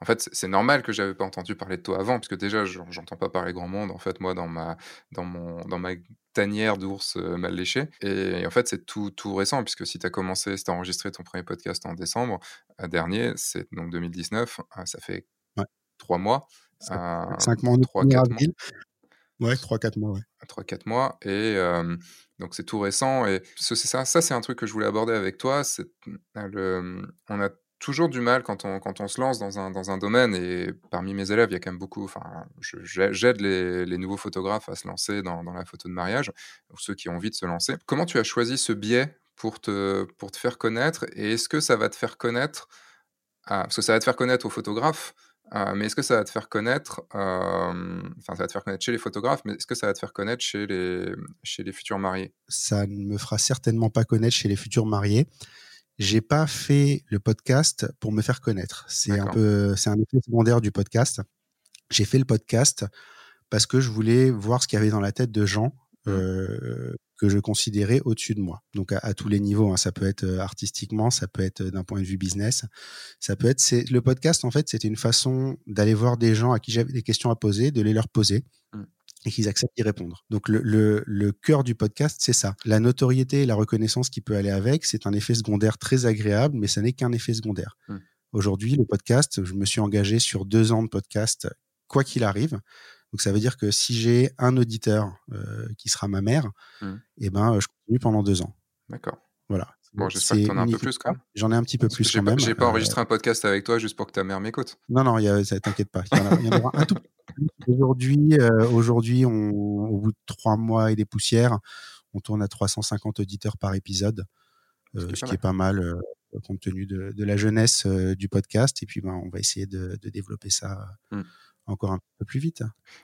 en fait c'est normal que j'avais pas entendu parler de toi avant, puisque déjà j'entends pas parler grand monde en fait moi dans ma dans mon dans ma tanière d'ours mal léché. Et, en fait c'est tout tout récent, puisque si tu as commencé, si as enregistré ton premier podcast en décembre dernier, c'est donc 2019, ça fait trois mois. Cinq mois, trois quatre mois. Ouais, 3-4 mois, ouais. 3-4 mois. Et donc, c'est tout récent. Et c'est ça, ça c'est un truc que je voulais aborder avec toi. Le, on a toujours du mal quand on, quand on se lance dans un, dans un domaine. Et parmi mes élèves, il y a quand même beaucoup. J'aide les, les, nouveaux photographes à se lancer dans, dans, la photo de mariage, ou ceux qui ont envie de se lancer. Comment tu as choisi ce biais pour te, pour te faire connaître Et est-ce que ça va te faire connaître Parce que ça va te faire connaître aux photographes euh, mais est-ce que ça va te faire connaître, euh, enfin ça va te faire connaître chez les photographes, mais est-ce que ça va te faire connaître chez les, chez les futurs mariés? Ça ne me fera certainement pas connaître chez les futurs mariés. J'ai pas fait le podcast pour me faire connaître. C'est un peu, c'est un effet secondaire du podcast. J'ai fait le podcast parce que je voulais voir ce qu'il y avait dans la tête de gens mmh. euh, que je considérais au-dessus de moi. Donc à, tous les niveaux, hein. ça peut être euh, artistiquement, ça peut être euh, d'un point de vue business, ça peut être. C'est le podcast en fait, c'était une façon d'aller voir des gens à qui j'avais des questions à poser, de les leur poser. Mmh. Et qu'ils acceptent d'y répondre. Donc le, le, le cœur du podcast, c'est ça. La notoriété et la reconnaissance qui peut aller avec, c'est un effet secondaire très agréable, mais ça n'est qu'un effet secondaire. Mmh. Aujourd'hui, le podcast, je me suis engagé sur deux ans de podcast, quoi qu'il arrive. Donc ça veut dire que si j'ai un auditeur euh, qui sera ma mère, mmh. et eh ben je continue pendant deux ans. D'accord. Voilà. Bon, j'espère que tu en as un peu plus quand même. J'en ai un petit peu plus quand même. J'ai pas enregistré un podcast avec toi juste pour que ta mère m'écoute. Non, non, t'inquiète pas. Il y, en, aura un tout Aujourd'hui, euh, aujourd'hui, au bout de trois mois et des poussières, on tourne à 350 auditeurs par épisode, euh, ce qui est pas mal compte tenu de, la jeunesse du podcast. Et puis, ben, on va essayer de, développer ça. Mmh encore un peu plus vite.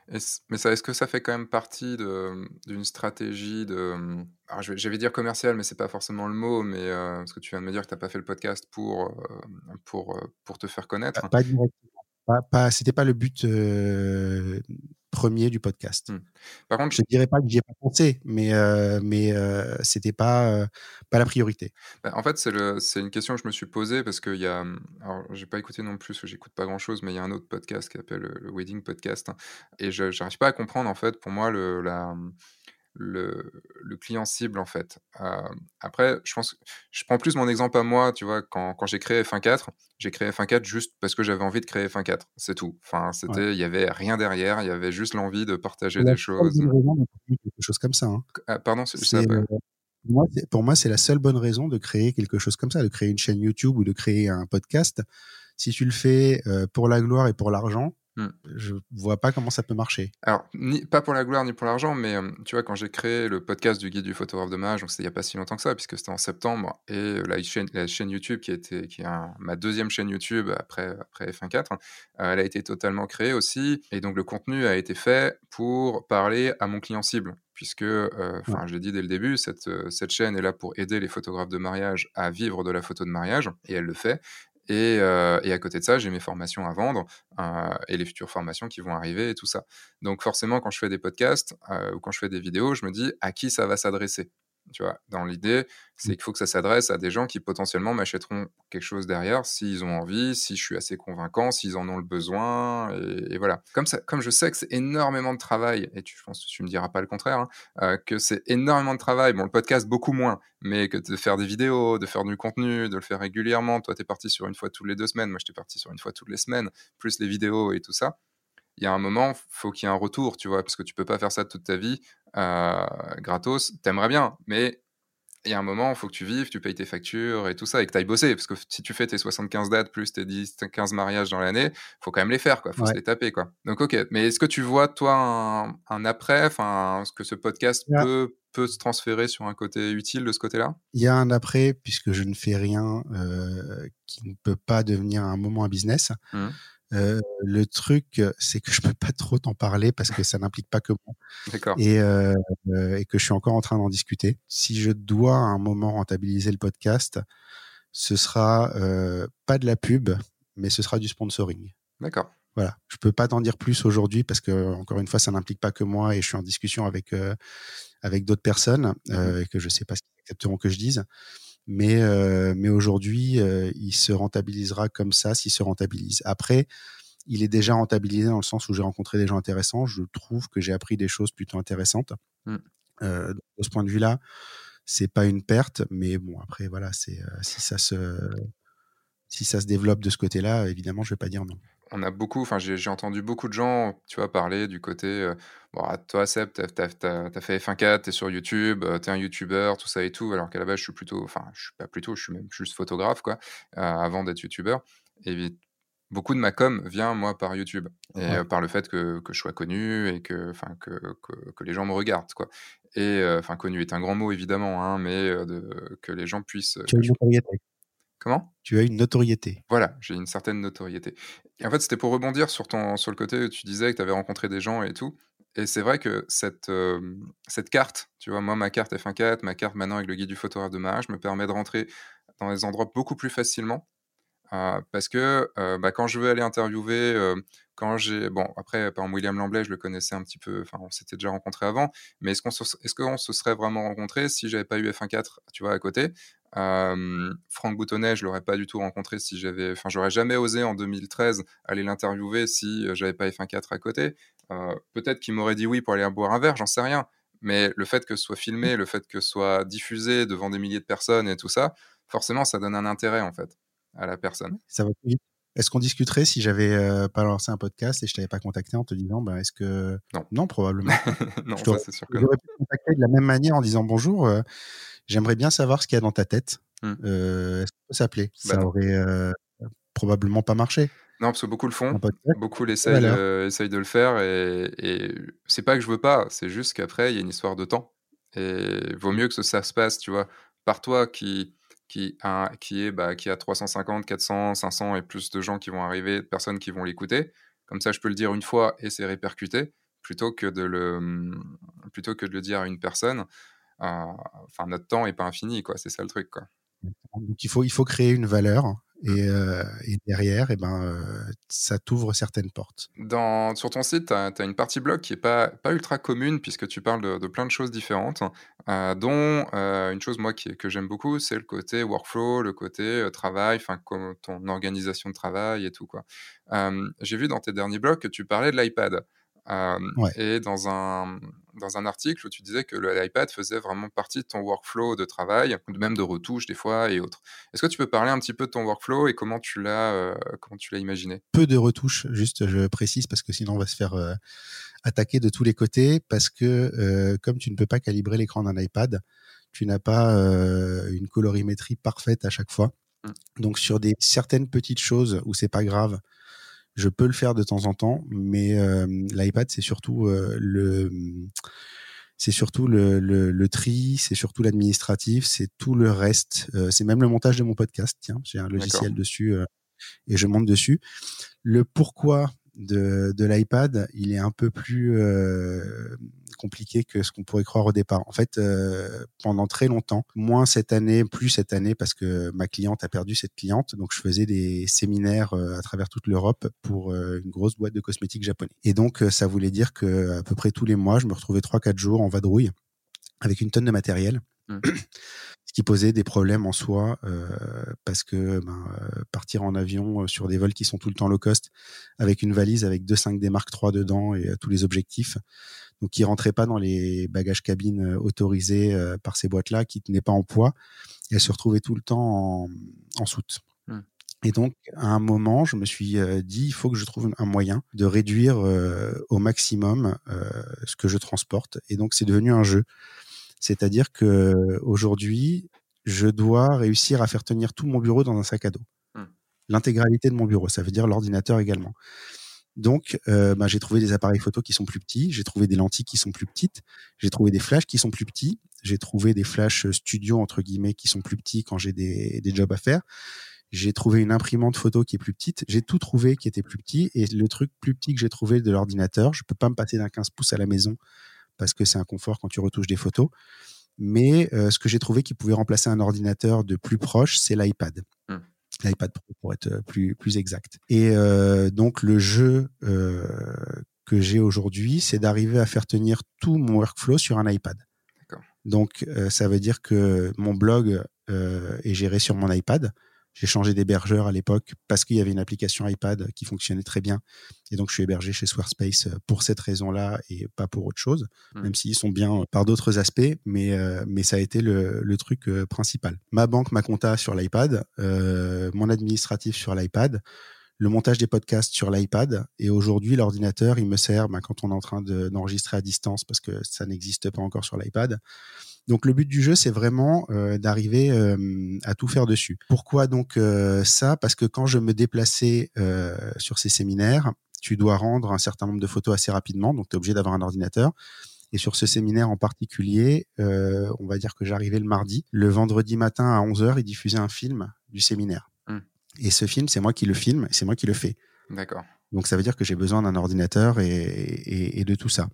mais ça, est-ce que ça fait quand même partie d'une stratégie de, alors j'allais dire commercial, mais c'est pas forcément le mot, mais euh, parce que tu viens de me dire que tu n'as pas fait le podcast pour, euh, pour, euh, pour te faire connaître. Pas, pas directement. Pas, c'était pas le but premier du podcast. Mmh. Par contre, je ne dirais pas que j'y ai pas pensé, mais euh, mais euh, c'était pas euh, pas la priorité. Bah, en fait, c'est une question que je me suis posée parce qu'il y a alors j'ai pas écouté non plus, que j'écoute pas grand chose, mais il y a un autre podcast qui s'appelle le Wedding Podcast et je n'arrive pas à comprendre en fait pour moi le la le, le, client cible en fait. Euh, après, je pense, je prends plus mon exemple à moi, tu vois, quand, quand j'ai créé F1.4, j'ai créé F1.4 juste parce que j'avais envie de créer F1.4, c'est tout. Enfin, c'était, il y avait rien derrière, il y avait juste l'envie de partager des choses. Quelque chose comme ça. Hein. Ah, pardon, c'est, euh, moi, pour moi, c'est la seule bonne raison de créer quelque chose comme ça, de créer une chaîne YouTube ou de créer un podcast. Si tu le fais euh, pour la gloire et pour l'argent, Hmm. Je vois pas comment ça peut marcher. Alors, ni, pas pour la gloire ni pour l'argent, mais euh, tu vois, quand j'ai créé le podcast du guide du photographe de mariage, donc c'était il n'y a pas si longtemps que ça, puisque c'était en septembre, et la chaîne, la chaîne YouTube qui, était, qui est ma deuxième chaîne YouTube après, après F1.4, euh, elle a été totalement créée aussi, et donc le contenu a été fait pour parler à mon client cible puisque, euh, enfin, je l'ai dit dès le début, cette, cette chaîne est là pour aider les photographes de mariage à vivre de la photo de mariage, et elle le fait. Et, et, à côté de ça, j'ai mes formations à vendre et les futures formations qui vont arriver et tout ça. Donc forcément, quand je fais des podcasts ou quand je fais des vidéos, je me dis à qui ça va s'adresser? Tu vois, dans l'idée, c'est mmh. qu'il faut que ça s'adresse à des gens qui potentiellement m'achèteront quelque chose derrière s'ils ont envie, si je suis assez convaincant, s'ils en ont le besoin. Et, voilà. Comme, ça, comme je sais que c'est énormément de travail, et tu, je pense que tu me diras pas le contraire, hein, euh, que c'est énormément de travail, bon, le podcast beaucoup moins, mais que de faire des vidéos, de faire du contenu, de le faire régulièrement. Toi, tu es parti sur une fois toutes les deux semaines, moi, j'étais parti sur une fois toutes les semaines, plus les vidéos et tout ça il y a un moment, faut qu'il y ait un retour, tu vois, parce que tu peux pas faire ça toute ta vie euh, gratos. T'aimerais bien, mais il y a un moment, il faut que tu vives, tu payes tes factures et tout ça, et que tu ailles bosser. Parce que si tu fais tes 75 dates plus tes 10, 15 mariages dans l'année, faut quand même les faire, quoi. faut se les taper. Quoi. Donc, ok. Mais est-ce que tu vois, toi, un, après, enfin, ce que ce podcast peut, peut se transférer sur un côté utile de ce côté-là? Il y a un après, puisque je ne fais rien euh, qui ne peut pas devenir un moment à business. Mmh. Euh, le truc, c'est que je peux pas trop t'en parler parce que ça n'implique pas que moi. Et, euh, et, que je suis encore en train d'en discuter. Si je dois à un moment rentabiliser le podcast, ce sera euh, pas de la pub, mais ce sera du sponsoring. D'accord. Voilà. Je peux pas t'en dire plus aujourd'hui parce que encore une fois, ça n'implique pas que moi et je suis en discussion avec avec d'autres personnes mmh et que je sais pas ce qu'ils accepteront que je dise mais euh, mais aujourd'hui, euh, il se rentabilisera comme ça s'il se rentabilise. Après, il est déjà rentabilisé dans le sens où j'ai rencontré des gens intéressants. Je trouve que j'ai appris des choses plutôt intéressantes. Mmh. Euh, de ce point de vue-là, c'est pas une perte, mais bon après voilà, c'est si ça se si ça se développe de ce côté-là, évidemment, je vais pas dire non on a beaucoup, enfin, j'ai entendu beaucoup de gens, tu vois, parler du côté, euh, bon, ah, toi, Seb, t'as as, fait F1.4, t'es sur YouTube, euh, t'es un YouTuber, tout ça et tout, alors qu'à la base, je suis plutôt, enfin, je suis pas plutôt, je suis même juste photographe, quoi, euh, avant d'être YouTuber. Et beaucoup de ma com vient, moi, par YouTube, et par le fait que, que, je sois connu et que, enfin, que, que, les gens me regardent, quoi. Et, enfin, connu est un grand mot, évidemment, hein, mais de, que les gens puissent... Comment? Tu as une notoriété. Voilà, j'ai une certaine notoriété. Et en fait, c'était pour rebondir sur, ton, sur le côté où tu disais que tu avais rencontré des gens et tout. Et c'est vrai que cette, cette carte, tu vois, moi, ma carte F1.4, ma carte maintenant avec le guide du photographe de mariage me permet de rentrer dans des endroits beaucoup plus facilement. parce que bah, quand je veux aller interviewer, quand j'ai. Bon, après, par exemple, William Lamblay, je le connaissais un petit peu, enfin, on s'était déjà rencontré avant, mais est-ce qu'on se, est qu'on se serait vraiment rencontré si j'avais pas eu F1.4, tu vois, à côté? Franck Boutonnet, je l'aurais pas du tout rencontré si j'avais, enfin, j'aurais jamais osé en 2013 aller l'interviewer si j'avais pas F1.4 à côté. Peut-être qu'il m'aurait dit oui pour aller boire un verre, j'en sais rien. Mais le fait que ce soit filmé, le fait que ce soit diffusé devant des milliers de personnes et tout ça, forcément, ça donne un intérêt en fait à la personne. Ça va plus vite. Est-ce qu'on discuterait si j'avais pas lancé un podcast et je t'avais pas contacté en te disant, ben, est-ce que non, non probablement. <laughs> non, ça c'est sûr que J'aurais pu te contacter de la même manière en disant bonjour. J'aimerais bien savoir ce qu'il y a dans ta tête. Mmh. Euh, Est-ce que ça s'appelait bah Ça aurait euh, probablement pas marché. Non, parce que beaucoup le font, beaucoup essayent, euh, de le faire, et, et c'est pas que je veux pas, c'est juste qu'après, il y a une histoire de temps. Et vaut mieux que ça se passe, tu vois, par toi qui, qui, a, qui, est, bah, qui a 350, 400, 500 et plus de gens qui vont arriver, de personnes qui vont l'écouter. Comme ça, je peux le dire une fois et c'est répercuté, plutôt que, de le, plutôt que de le dire à une personne enfin notre temps est pas infini quoi c'est ça le truc quoi. Donc il faut il faut créer une valeur mmh. et, euh, et derrière et eh ben euh, ça t'ouvre certaines portes. Dans sur ton site tu as, une partie blog qui est pas pas ultra commune puisque tu parles de, plein de choses différentes euh, dont une chose moi qui, que j'aime beaucoup c'est le côté workflow le côté travail enfin ton organisation de travail et tout quoi. J'ai vu dans tes derniers blogs que tu parlais de l'iPad et dans un, dans un article où tu disais que l'iPad faisait vraiment partie de ton workflow de travail, même de retouches des fois et autres. Est-ce que tu peux parler un petit peu de ton workflow et comment tu l'as comment tu l'as imaginé? Peu de retouches, juste je précise parce que sinon on va se faire attaquer de tous les côtés parce que comme tu ne peux pas calibrer l'écran d'un iPad, tu n'as pas une colorimétrie parfaite à chaque fois. Mmh. Donc sur des certaines petites choses où c'est pas grave, Je peux le faire de temps en temps, mais l'iPad, c'est surtout le c'est surtout le, le, le tri, c'est surtout l'administratif, c'est tout le reste. Euh, c'est même le montage de mon podcast. Tiens, j'ai un logiciel dessus euh, et je monte dessus. Le pourquoi de, de l'iPad, il est un peu plus euh, compliqué que ce qu'on pourrait croire au départ. En fait, euh, pendant très longtemps, moins cette année, plus cette année parce que ma cliente a perdu cette cliente, donc je faisais des séminaires euh, à travers toute l'Europe pour une grosse boîte de cosmétiques japonais. Et donc, ça voulait dire que à peu près tous les mois, je me retrouvais trois quatre jours en vadrouille avec une tonne de matériel. Mmh. <clears throat> ce qui posait des problèmes en soi euh, parce que ben, partir en avion sur des vols qui sont tout le temps low cost avec une valise avec deux 5D Mark III dedans et tous les objectifs donc qui rentrait pas dans les bagages cabines euh, autorisés euh, par ces boîtes-là, qui tenaient pas en poids. Et elles se retrouvaient tout le temps en, en soute. Mmh. Et donc, à un moment, je me suis euh, dit, il faut que je trouve un moyen de réduire au maximum ce que je transporte. Et donc, c'est devenu un jeu. C'est-à-dire que aujourd'hui, je dois réussir à faire tenir tout mon bureau dans un sac à dos. Mmh. L'intégralité de mon bureau, ça veut dire l'ordinateur également. Donc, euh, bah, j'ai trouvé des appareils photo qui sont plus petits, j'ai trouvé des lentilles qui sont plus petites, j'ai trouvé des flashs qui sont plus petits, j'ai trouvé des flashs studio entre guillemets qui sont plus petits quand j'ai des, des jobs à faire. J'ai trouvé une imprimante photo qui est plus petite. J'ai tout trouvé qui était plus petit. Et le truc plus petit que j'ai trouvé de l'ordinateur, je peux pas me passer d'un 15 pouces à la maison parce que c'est un confort quand tu retouches des photos. Mais euh, ce que j'ai trouvé qui pouvait remplacer un ordinateur de plus proche, c'est l'iPad. Mmh l'iPad Pro pour être euh, plus plus exact. Et euh, donc le jeu euh, que j'ai aujourd'hui, c'est d'arriver à faire tenir tout mon workflow sur un iPad. Donc ça veut dire que mon blog est géré sur mon iPad. J'ai changé d'hébergeur à l'époque parce qu'il y avait une application iPad qui fonctionnait très bien. Et donc, je suis hébergé chez Squarespace euh, pour cette raison-là et pas pour autre chose, mmh. même s'ils sont bien par d'autres aspects, mais, euh, mais ça a été le, le truc euh, principal. Ma banque, ma compta sur l'iPad, euh, mon administratif sur l'iPad, le montage des podcasts sur l'iPad. Et aujourd'hui, l'ordinateur, il me sert ben, quand on est en train d'enregistrer à distance parce que ça n'existe pas encore sur l'iPad. Donc le but du jeu, c'est vraiment euh, d'arriver euh, à tout faire dessus. Pourquoi donc euh, ça? Parce que quand je me déplaçais sur ces séminaires, tu dois rendre un certain nombre de photos assez rapidement, donc tu es obligé d'avoir un ordinateur. Et sur ce séminaire en particulier, on va dire que j'arrivais le mardi. Le vendredi matin à 11h, il diffusait un film du séminaire. Mmh. Et ce film, c'est moi qui le filme c'est moi qui le fais. D'accord. Donc ça veut dire que j'ai besoin d'un ordinateur et, et, et, de tout ça.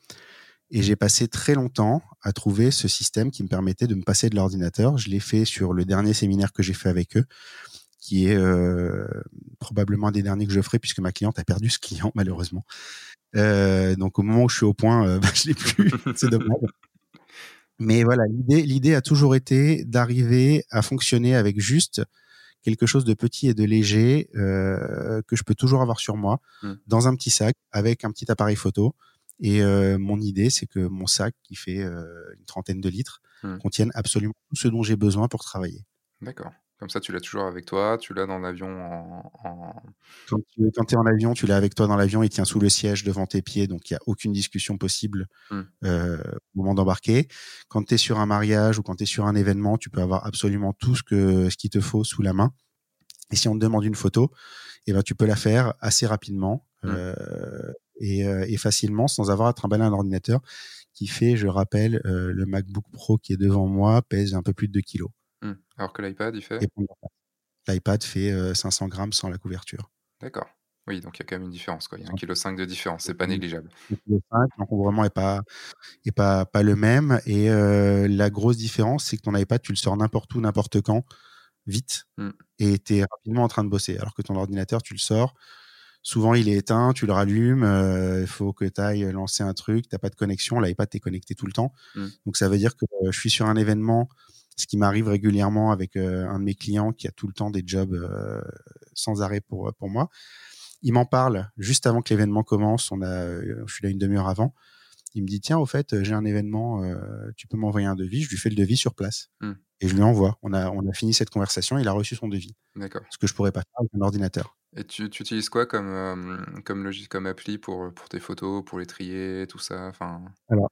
Et j'ai passé très longtemps à trouver ce système qui me permettait de me passer de l'ordinateur. Je l'ai fait sur le dernier séminaire que j'ai fait avec eux, qui est euh, probablement un des derniers que je ferai puisque ma cliente a perdu ce client <laughs> malheureusement. Euh, donc au moment où je suis au point, euh, bah, <laughs> je l'ai plus. <laughs> C'est dommage. Mais voilà, l'idée, l'idée a toujours été d'arriver à fonctionner avec juste quelque chose de petit et de léger euh, que je peux toujours avoir sur moi, mmh. dans un petit sac avec un petit appareil photo. Et euh, mon idée, c'est que mon sac, qui fait euh, une trentaine de litres, mmh. contienne absolument tout ce dont j'ai besoin pour travailler. D'accord. Comme ça, tu l'as toujours avec toi, tu l'as dans l'avion en, Quand tu es en avion, tu l'as avec toi dans l'avion, il tient sous le siège devant tes pieds, donc il n'y a aucune discussion possible mmh. euh, au moment d'embarquer. Quand tu es sur un mariage ou quand tu es sur un événement, tu peux avoir absolument tout ce, que, ce qu'il te faut sous la main. Et si on te demande une photo, eh ben, tu peux la faire assez rapidement. Mmh. Euh, euh, et, facilement sans avoir à trimballer un ordinateur qui fait, je rappelle, euh, le MacBook Pro qui est devant moi pèse un peu plus de 2 kilos. Mmh. Alors que l'iPad, il fait L'iPad fait 500 euh, grammes sans la couverture. D'accord. Oui, donc il y a quand même une différence. Quoi. Il y a 1,5 kg de différence, c'est pas négligeable. donc vraiment est pas, est pas, pas le même. Et la grosse différence, c'est que ton iPad, tu le sors n'importe où, n'importe quand, vite, mmh. et tu es rapidement en train de bosser. Alors que ton ordinateur, tu le sors, souvent il est éteint, tu le rallumes, euh, il faut que tu ailles lancer un truc, tu pas de connexion, l'iPad t'es connecté tout le temps. Mmh. Donc ça veut dire que euh, je suis sur un événement, ce qui m'arrive régulièrement avec euh, un de mes clients qui a tout le temps des jobs sans arrêt pour, pour moi. Il m'en parle juste avant que l'événement commence, on a, je suis là une demi-heure avant. Il me dit tiens au fait j'ai un événement, tu peux m'envoyer un devis, je lui fais le devis sur place. Mmh. Et je lui envoie. On a, on a fini cette conversation, il a reçu son devis. D'accord. Ce que je pourrais pas faire avec un ordinateur. Et tu, tu utilises quoi comme, euh, comme, logis, comme appli pour, pour tes photos, pour les trier, tout ça enfin... Alors,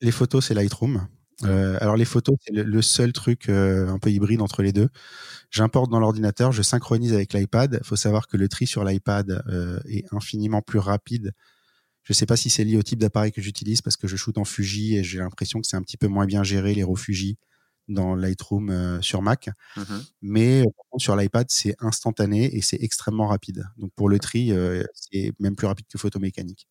les photos, c'est Lightroom. Euh, alors les photos, c'est le, seul truc euh, un peu hybride entre les deux. J'importe dans l'ordinateur, je synchronise avec l'iPad. Il faut savoir que le tri sur l'iPad euh, est infiniment plus rapide. Je ne sais pas si c'est lié au type d'appareil que j'utilise parce que je shoot en Fuji et j'ai l'impression que c'est un petit peu moins bien géré les RAW Fuji dans Lightroom sur Mac. Mmh Mais sur l'iPad, c'est instantané et c'est extrêmement rapide. Donc pour le tri, c'est même plus rapide que photomécanique.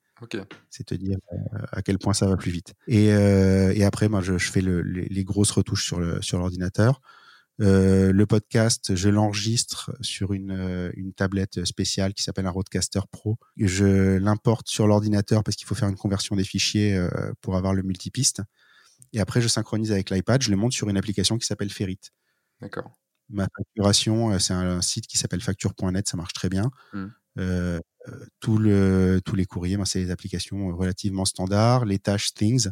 C'est te dire euh, à quel point ça va plus vite. Et, euh, et après, moi, je, je fais le, les, grosses retouches sur l'ordinateur. Euh, le podcast, je l'enregistre sur une, euh, une tablette spéciale qui s'appelle un Roadcaster Pro. Je l'importe sur l'ordinateur parce qu'il faut faire une conversion des fichiers euh, pour avoir le multipiste. Et après, je synchronise avec l'iPad. Je le monte sur une application qui s'appelle Ferrit. D'accord. Ma facturation, c'est un, site qui s'appelle facture.net. Ça marche très bien. Mmh. Euh, tout le, tous les courriers, ben, c'est des applications relativement standards, les tâches Things,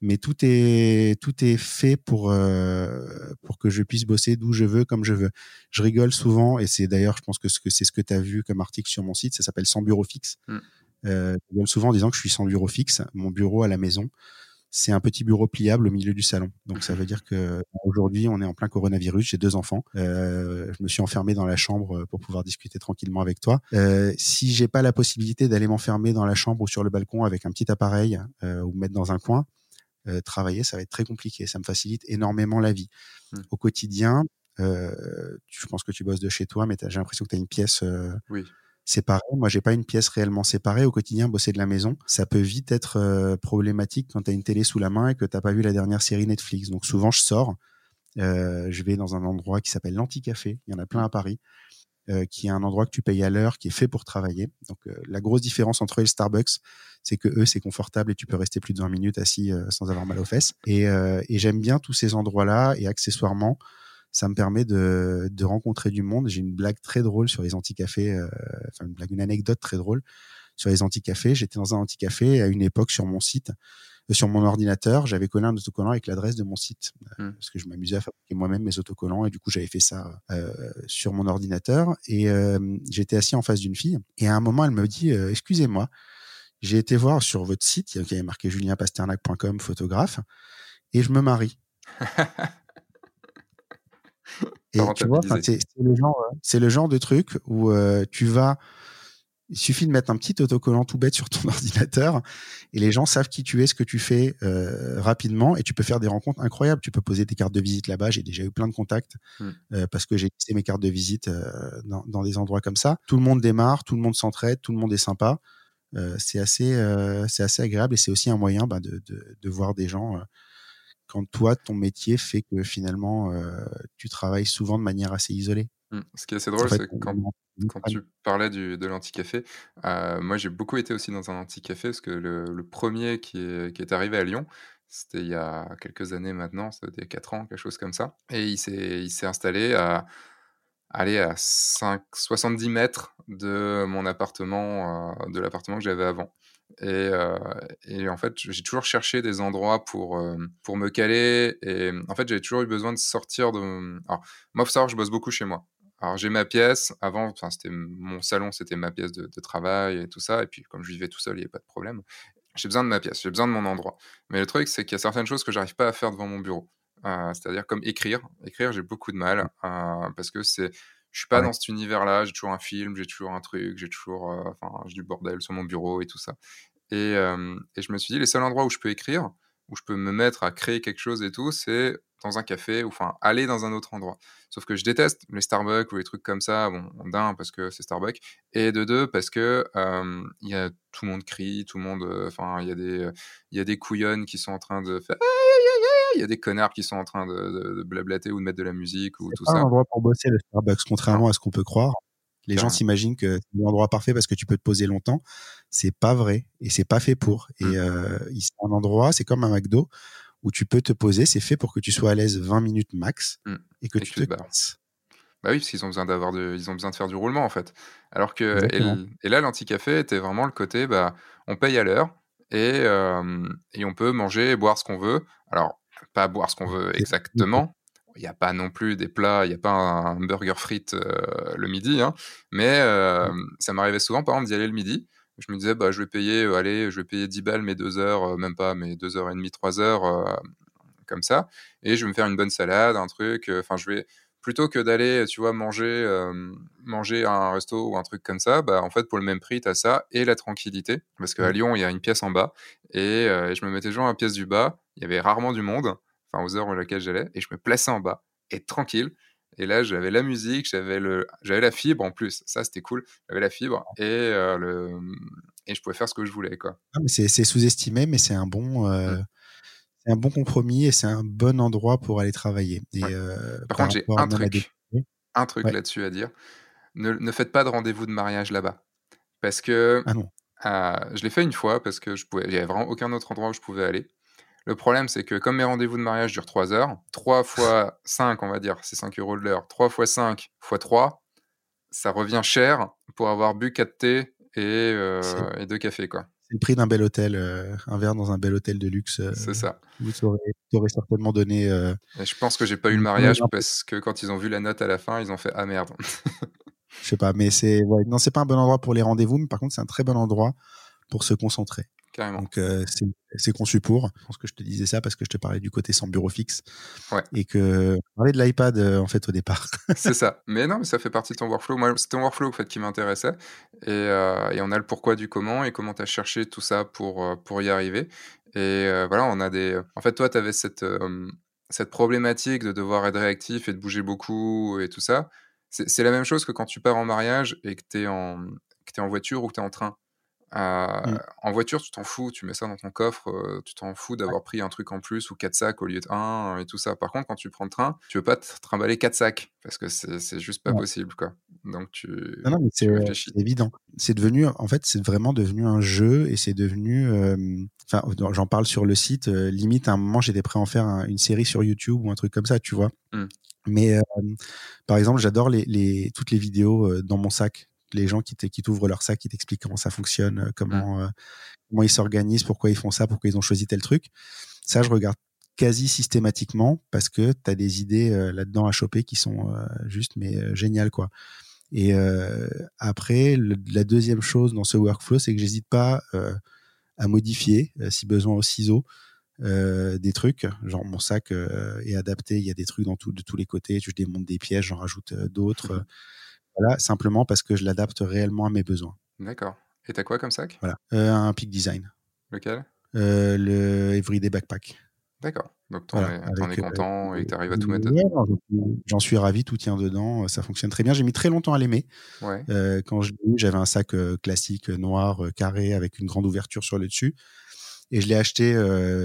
mais tout est tout est fait pour euh, pour que je puisse bosser d'où je veux, comme je veux. Je rigole souvent, et c'est d'ailleurs, je pense que c'est ce que tu as vu comme article sur mon site, ça s'appelle Sans bureau fixe. Mmh. Euh, je rigole souvent en disant que je suis sans bureau fixe. Mon bureau à la maison, c'est un petit bureau pliable au milieu du salon. Donc ça veut dire que aujourd'hui on est en plein coronavirus. J'ai deux enfants. Euh, je me suis enfermé dans la chambre euh, pour pouvoir discuter tranquillement avec toi. Euh, si j'ai pas la possibilité d'aller m'enfermer dans la chambre ou sur le balcon avec un petit appareil euh, ou me mettre dans un coin, travailler ça va être très compliqué. Ça me facilite énormément la vie mmh. au quotidien. je pense que tu bosses de chez toi, mais j'ai l'impression que tu as une pièce. oui séparé. Moi, j'ai pas une pièce réellement séparée. Au quotidien, bosser de la maison, ça peut vite être euh, problématique quand tu as une télé sous la main et que t'as pas vu la dernière série Netflix. Donc souvent, je sors, euh, je vais dans un endroit qui s'appelle l'Anticafé. Il y en a plein à Paris. Euh, qui est un endroit que tu payes à l'heure, qui est fait pour travailler. Donc la grosse différence entre eux et le Starbucks, c'est que eux c'est confortable et tu peux rester plus de 20 minutes assis sans avoir mal aux fesses. Et, et j'aime bien tous ces endroits-là et accessoirement, ça me permet de, de rencontrer du monde. J'ai une blague très drôle sur les anti-cafés, euh, enfin une blague, une anecdote très drôle sur les anti-cafés. J'étais dans un anti-café à une époque sur mon site, euh, sur mon ordinateur, j'avais collé un autocollant avec l'adresse de mon site euh, mmh. parce que je m'amusais à fabriquer moi-même mes autocollants et du coup j'avais fait ça euh, sur mon ordinateur et j'étais assis en face d'une fille et à un moment elle me dit excusez-moi, j'ai été voir sur votre site, il y avait marqué julienpasternac.com photographe et je me marie. <laughs> Et tu vois, c'est le, genre, c'est le genre de truc où euh, tu vas. Il suffit de mettre un petit autocollant tout bête sur ton <laughs> ordinateur et les gens savent qui tu es, ce que tu fais euh, rapidement et tu peux faire des rencontres incroyables. Tu peux poser tes cartes de visite là-bas. J'ai déjà eu plein de contacts mmh. euh, parce que j'ai laissé mes cartes de visite dans, dans, des endroits comme ça. Tout le monde démarre, tout le monde s'entraide, tout le monde est sympa. c'est assez, c'est assez agréable et c'est aussi un moyen bah, de, de, de, voir des gens quand toi, ton métier fait que finalement, euh, tu travailles souvent de manière assez isolée. Mmh. Ce qui est assez drôle, c'est quand, quand, tu parlais du, de l'anti-café, euh, moi j'ai beaucoup été aussi dans un anti-café parce que le, premier qui est, qui est, arrivé à Lyon, c'était il y a quelques années maintenant, ça a 4 ans, quelque chose comme ça. Et il s'est installé à, aller à 5, 70 mètres de mon appartement, euh, de l'appartement que j'avais avant. Et, euh, et, en fait, j'ai toujours cherché des endroits pour, euh, pour me caler. Et en fait, j'avais toujours eu besoin de sortir de. Alors, moi, faut savoir je bosse beaucoup chez moi. Alors, j'ai ma pièce. Avant, c'était mon salon, c'était ma pièce de, travail et tout ça. Et puis, comme je vivais tout seul, il n'y avait pas de problème. J'ai besoin de ma pièce, j'ai besoin de mon endroit. Mais le truc, c'est qu'il y a certaines choses que j'arrive pas à faire devant mon bureau. Euh, c'est-à-dire comme écrire. Écrire, j'ai beaucoup de mal parce que c'est je suis pas dans cet univers-là. J'ai toujours un film, j'ai toujours un truc, j'ai toujours, euh, enfin, j'ai du bordel sur mon bureau et tout ça. Et, et, je me suis dit, les seuls endroits où je peux écrire, où je peux me mettre à créer quelque chose et tout, c'est dans un café ou enfin aller dans un autre endroit. Sauf que je déteste les Starbucks ou les trucs comme ça. Bon, d'un parce que c'est Starbucks et de deux parce que il y a tout le monde crie, tout le monde, enfin il y a des il y a des couillonnes qui sont en train de faire il y a des connards qui sont en train de, blablater ou de mettre de la musique ou tout pas ça. un endroit pour bosser le Starbucks, contrairement à ce qu'on peut croire. Les gens s'imaginent que c'est l'endroit parfait parce que tu peux te poser longtemps. C'est pas vrai et c'est pas fait pour. Et mmh. euh, c'est un endroit, c'est comme un McDo où tu peux te poser. C'est fait pour que tu sois à l'aise 20 minutes max mmh. et que tu te Bah oui, parce qu'ils ont besoin d'avoir de, ils ont besoin de faire du roulement en fait. Alors que et, là, l'anti-café était vraiment le côté, bah, on paye à l'heure et, euh, et on peut manger et boire ce qu'on veut. Alors pas boire ce qu'on veut exactement. Il n'y a pas non plus des plats, il n'y a pas un, burger frites euh, le midi, hein, mais euh, ça m'arrivait souvent, par exemple, d'y aller le midi. Je me disais, bah, je vais payer, euh, allez, je vais payer 10 balles, mes 2 heures, même pas, mes 2 heures et demie, 3 heures comme ça, et je vais me faire une bonne salade, un truc. Enfin, je vais plutôt que d'aller, tu vois, manger, manger à un resto ou un truc comme ça, bah, en fait, pour le même prix, tu as ça et la tranquillité. Parce qu'à Lyon, il y a une pièce en bas. Et je me mettais toujours à la pièce du bas. Il y avait rarement du monde, enfin, aux heures où laquelle j'allais. Et je me plaçais en bas. Et tranquille. Et là, j'avais la musique, j'avais le, j'avais la fibre en plus. Ça, c'était cool. J'avais la fibre et le, et je pouvais faire ce que je voulais, quoi. Ah, c'est, sous-estimé, mais c'est un bon, mmh. C'est un bon compromis et c'est un bon endroit pour aller travailler. Et, par, contre, j'ai un truc, un truc là-dessus à dire. Ne, ne faites pas de rendez-vous de mariage là-bas, parce que ah non. Ah, je l'ai fait une fois parce que je pouvais, il n'y avait vraiment aucun autre endroit où je pouvais aller. Le problème, c'est que comme mes rendez-vous de mariage durent 3 heures, 3 <laughs> fois 5, on va dire, c'est 5 euros de l'heure, 3 fois 5 fois 3, ça revient cher pour avoir bu 4 thé et, euh, et 2 cafés, quoi. C'est le prix d'un bel hôtel, euh, un verre dans un bel hôtel de luxe. Euh, c'est ça. Vous aurez certainement donné. je pense que j'ai pas eu le mariage parce que quand ils ont vu la note à la fin, ils ont fait ah merde. je sais pas, mais c'est ouais, non, c'est pas un bon endroit pour les rendez-vous, mais par contre, c'est un très bon endroit pour se concentrer. Donc euh, c'est conçu pour. Je pense que je te disais ça parce que je te parlais du côté sans bureau fixe. Ouais. Et que je parlais de l'iPad euh, en fait au départ. <laughs> c'est ça. Mais non, mais ça fait partie de ton workflow. Moi, c'est ton workflow en fait qui m'intéressait. Et, euh, et, on a le pourquoi du comment et comment tu as cherché tout ça pour, pour y arriver. Et voilà, on a des. En fait, toi, tu avais cette, cette problématique de devoir être réactif et de bouger beaucoup et tout ça. C'est la même chose que quand tu pars en mariage et que tu es, en, es en voiture ou que tu es en train. Mmh. En voiture, tu t'en fous, tu mets ça dans ton coffre, tu t'en fous d'avoir pris un truc en plus ou quatre sacs au lieu de un et tout ça. Par contre, quand tu prends le train, tu veux pas te trimballer quatre sacs parce que c'est juste pas possible, quoi. Donc tu, non, non, c'est évident. C'est devenu, en fait, c'est vraiment devenu un jeu et c'est devenu, enfin, j'en parle sur le site. limite, à un moment, j'étais prêt à en faire une série sur YouTube ou un truc comme ça, tu vois. Mmh. Mais par exemple, j'adore les, les, toutes les vidéos dans mon sac les gens qui t'ouvrent leur sac, qui t'expliquent comment ça fonctionne, euh, comment, euh, comment ils s'organisent, pourquoi ils font ça, pourquoi ils ont choisi tel truc. Ça, je regarde quasi systématiquement parce que tu as des idées euh, là-dedans à choper qui sont juste mais géniales quoi. Et après, la deuxième chose dans ce workflow, c'est que j'hésite pas à modifier, si besoin au ciseau, des trucs. Genre mon sac est adapté, il y a des trucs dans tout, de tous les côtés. Je démonte des pièges, j'en rajoute d'autres. Voilà, simplement parce que je l'adapte réellement à mes besoins. D'accord. Et t'as quoi comme sac? Voilà, euh, un Peak Design. Lequel? Euh, Le Everyday Backpack. D'accord. Donc t'en es, es, content et t'arrives à tout mettre dedans? J'en suis ravi, tout tient dedans, ça fonctionne très bien. J'ai mis très longtemps à l'aimer. Ouais. Euh, quand j'avais un sac classique noir, carré, avec une grande ouverture sur le dessus. Et je l'ai acheté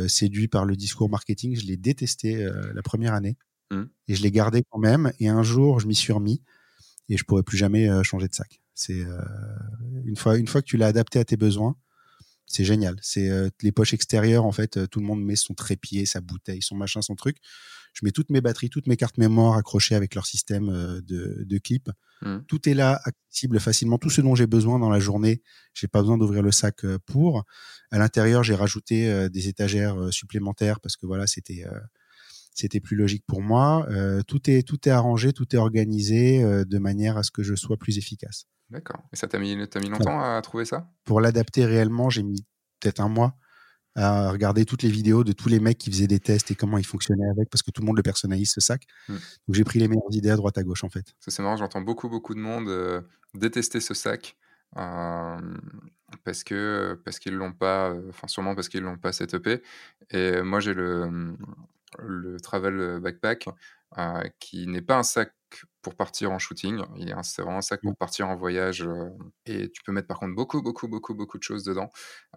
séduit par le discours marketing. Je l'ai détesté la première année. Mmh. Et je l'ai gardé quand même. Et un jour, je m'y suis remis et je pourrais plus jamais euh, changer de sac. C'est euh, une fois une fois que tu l'as adapté à tes besoins, c'est génial. C'est euh, les poches extérieures en fait, tout le monde met son trépied, sa bouteille, son machin, son truc. Je mets toutes mes batteries, toutes mes cartes mémoire accrochées avec leur système de, de clip. Mmh. Tout est là, accessible facilement. Tout ce dont j'ai besoin dans la journée, j'ai pas besoin d'ouvrir le sac pour. À l'intérieur, j'ai rajouté des étagères supplémentaires parce que voilà, c'était c'était plus logique pour moi. Euh, tout est tout est arrangé, tout est organisé euh, de manière à ce que je sois plus efficace. D'accord. Et ça t'a mis, mis longtemps à trouver ça? Pour l'adapter réellement, j'ai mis peut-être un mois à regarder toutes les vidéos de tous les mecs qui faisaient des tests et comment ils fonctionnaient avec, parce que tout le monde le personnalise ce sac. Hmm. Donc j'ai pris les meilleures idées à droite à gauche en fait. C'est marrant, j'entends beaucoup beaucoup de monde euh, détester ce sac. parce que parce qu'ils l'ont pas, enfin sûrement parce qu'ils l'ont pas setupé. Et moi j'ai le le travel backpack, euh, qui n'est pas un sac pour partir en shooting. C'est vraiment un sac pour mmh. partir en voyage. et tu peux mettre par contre beaucoup, beaucoup, beaucoup, beaucoup de choses dedans.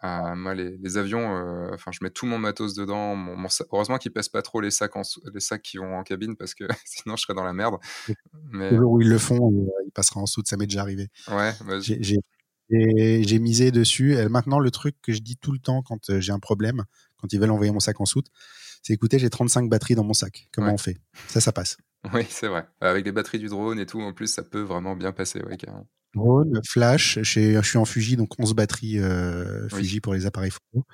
Euh, moi, les, avions, enfin, je mets tout mon matos dedans. Mon, heureusement qu'ils pèsent pas trop les sacs, les sacs qui vont en cabine parce que <laughs> sinon je serais dans la merde. Mais... Le jour où ils le font, il passera en dessous, ça m'est déjà arrivé. Ouais, j'ai misé dessus. maintenant, le truc que je dis tout le temps quand j'ai un problème, quand ils veulent envoyer mon sac en soute, c'est écoutez, j'ai 35 batteries dans mon sac. Comment on fait? Ça, ça passe. <laughs> Oui, c'est vrai. Avec les batteries du drone et tout, en plus, ça peut vraiment bien passer. Drone, flash, je suis en Fuji, donc 11 batteries euh, Fuji pour les appareils photo.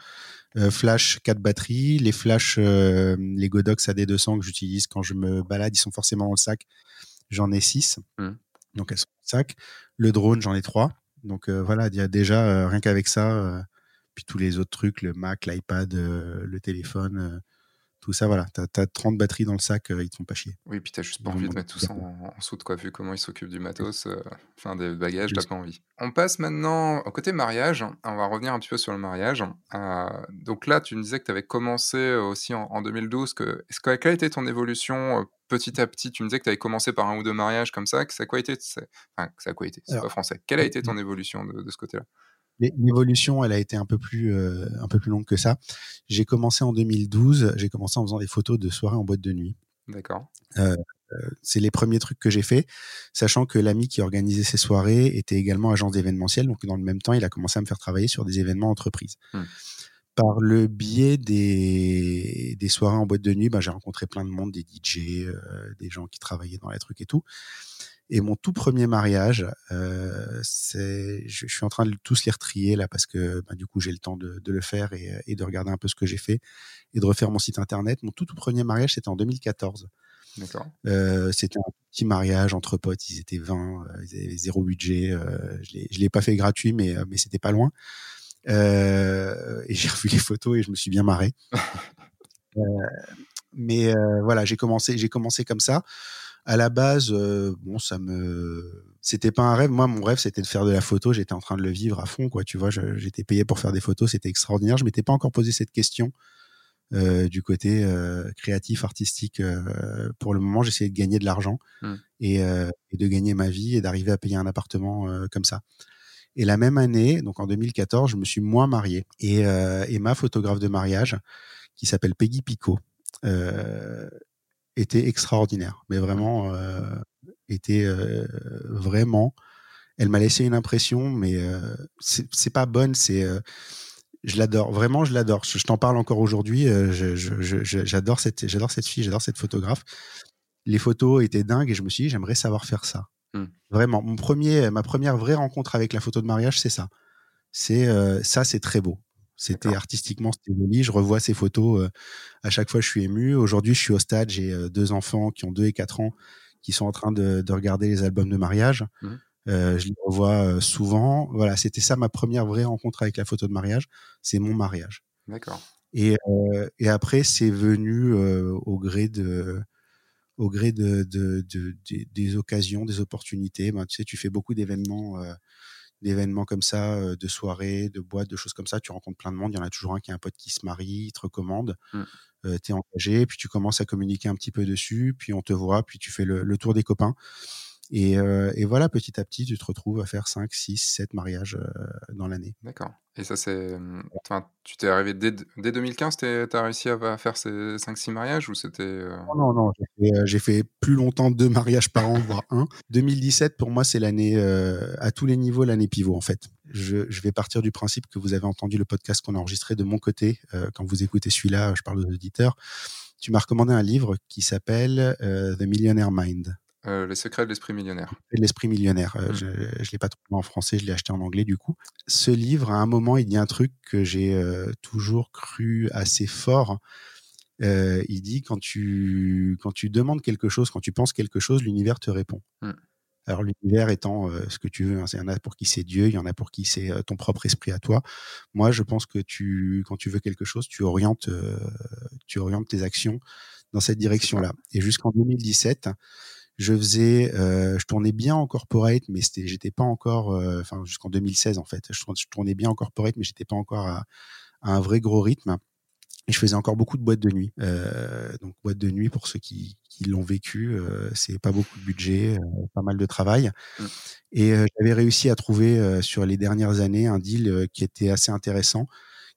Euh, flash, 4 batteries. Les flash, euh, les Godox AD200 que j'utilise quand je me balade, ils sont forcément dans le sac. J'en ai 6. Mmh. Donc elles sont dans le sac. Le drone, j'en ai 3. Donc voilà, il y a déjà, rien qu'avec ça, puis tous les autres trucs, le Mac, l'iPad, le téléphone tout ça, voilà, tu as, 30 batteries dans le sac, ils te font pas chier. Oui, puis tu juste pas envie de mettre tout ça en, en soute, quoi, vu comment ils s'occupent du matos, enfin des bagages, t'as pas envie. On passe maintenant au côté mariage, on va revenir un petit peu sur le mariage. donc là, tu me disais que tu avais commencé aussi en, 2012, que, est-ce que, quelle a été ton évolution petit à petit, tu me disais que tu avais commencé par un ou deux mariages comme ça, que ça a quoi été Enfin, que ça a quoi été? C'est pas français. Quelle a été ton évolution de, ce côté-là? L'évolution, elle a été un peu plus euh, un peu plus longue que ça. J'ai commencé en 2012. J'ai commencé en faisant des photos de soirées en boîte de nuit. D'accord. Euh, euh, c'est les premiers trucs que j'ai fait, sachant que l'ami qui organisait ces soirées était également agent d'événementiel. Donc dans le même temps, il a commencé à me faire travailler sur des événements entreprises. Mmh par le biais des, des soirées en boîte de nuit, bah, j'ai rencontré plein de monde, des DJ, euh, des gens qui travaillaient dans les trucs et tout. Et mon tout premier mariage, euh, c'est, je, suis en train de tous les retrier là parce que bah, du coup j'ai le temps de, de le faire et, et, de regarder un peu ce que j'ai fait et de refaire mon site internet. Mon tout, tout premier mariage, c'était en 2014. D'accord. Euh, c'était un petit mariage entre potes, ils étaient 20, euh, ils avaient zéro budget. Euh, je l'ai pas fait gratuit, mais, mais c'était pas loin. Euh, et j'ai <laughs> revu les photos et je me suis bien marré. <laughs> Euh, mais euh, voilà, j'ai commencé, j'ai commencé comme ça. À la base, bon, ça me, c'était pas un rêve. Moi, mon rêve, c'était de faire de la photo. J'étais en train de le vivre à fond, quoi. Tu vois, j'étais payé pour faire des photos. C'était extraordinaire. Je m'étais pas encore posé cette question. Euh, du côté euh, créatif, artistique. Euh, pour le moment, j'essayais de gagner de l'argent mmh. et, et, de gagner ma vie et d'arriver à payer un appartement comme ça. Et la même année, donc en 2014, je me suis moins marié. Et, euh, et ma photographe de mariage, qui s'appelle Peggy Picot, euh, était extraordinaire. Mais vraiment, euh, était euh, vraiment. Elle m'a laissé une impression, mais euh, c'est pas bonne. C'est je l'adore, vraiment, je l'adore. Je, t'en parle encore aujourd'hui. j'adore cette, j'adore cette fille, j'adore cette photographe. Les photos étaient dingues et je me suis dit, j'aimerais savoir faire ça. Mmh. Vraiment, mon premier, ma première vraie rencontre avec la photo de mariage, c'est ça. C'est euh, ça, c'est très beau. C'était artistiquement, c'était joli. Je revois ces photos. Euh, à chaque fois, je suis ému. Aujourd'hui, je suis au stade. J'ai euh, deux enfants qui ont deux et quatre ans, qui sont en train de, de regarder les albums de mariage. Mmh. je les revois souvent. Voilà, c'était ça ma première vraie rencontre avec la photo de mariage. C'est mon mariage. D'accord. Et, et après, c'est venu au gré de au gré de, de, de, des occasions, des opportunités. Ben, tu sais, tu fais beaucoup d'événements, euh, d'événements comme ça, euh, de soirées, de boîtes, de choses comme ça. Tu rencontres plein de monde. Il y en a toujours un qui a un pote qui se marie, il te recommande. Mmh. Euh, tu es engagé, puis tu commences à communiquer un petit peu dessus, puis on te voit, puis tu fais le, le tour des copains. Et, euh, et, voilà, petit à petit, tu te retrouves à faire 5, 6, 7 mariages euh, dans l'année. D'accord. Et ça, c'est. Enfin, tu t'es arrivé dès, dès 2015, tu as réussi à faire ces 5-6 mariages ou c'était. Euh non, non, non. J'ai fait, fait, plus longtemps deux <laughs> mariages par an, voire un. 2017, pour moi, c'est l'année, à tous les niveaux, l'année pivot, en fait. Je, je, vais partir du principe que vous avez entendu le podcast qu'on a enregistré de mon côté. quand vous écoutez celui-là, je parle aux auditeurs. Tu m'as recommandé un livre qui s'appelle The Millionaire Mind. Euh, les secrets de l'esprit millionnaire. L'esprit millionnaire. Euh, mmh. Je ne l'ai pas trouvé en français, je l'ai acheté en anglais du coup. Ce livre, à un moment, il dit un truc que j'ai euh, toujours cru assez fort. il dit quand tu, quand tu demandes quelque chose, quand tu penses quelque chose, l'univers te répond. Mmh. Alors l'univers étant ce que tu veux, hein, il y en a pour qui c'est Dieu, il y en a pour qui c'est ton propre esprit à toi. Moi, je pense que tu, quand tu veux quelque chose, tu orientes, tu orientes tes actions dans cette direction-là. Et jusqu'en 2017, je faisais, euh, je tournais bien en corporate, mais c'était, j'étais pas encore, euh, enfin jusqu'en 2016 en fait, je, tournais bien en corporate, mais j'étais pas encore à, un vrai gros rythme. Et je faisais encore beaucoup de boîtes de nuit. Euh, donc boîtes de nuit pour ceux qui, qui l'ont vécu, euh, c'est pas beaucoup de budget, euh, pas mal de travail. Mmh. Et j'avais réussi à trouver sur les dernières années un deal qui était assez intéressant,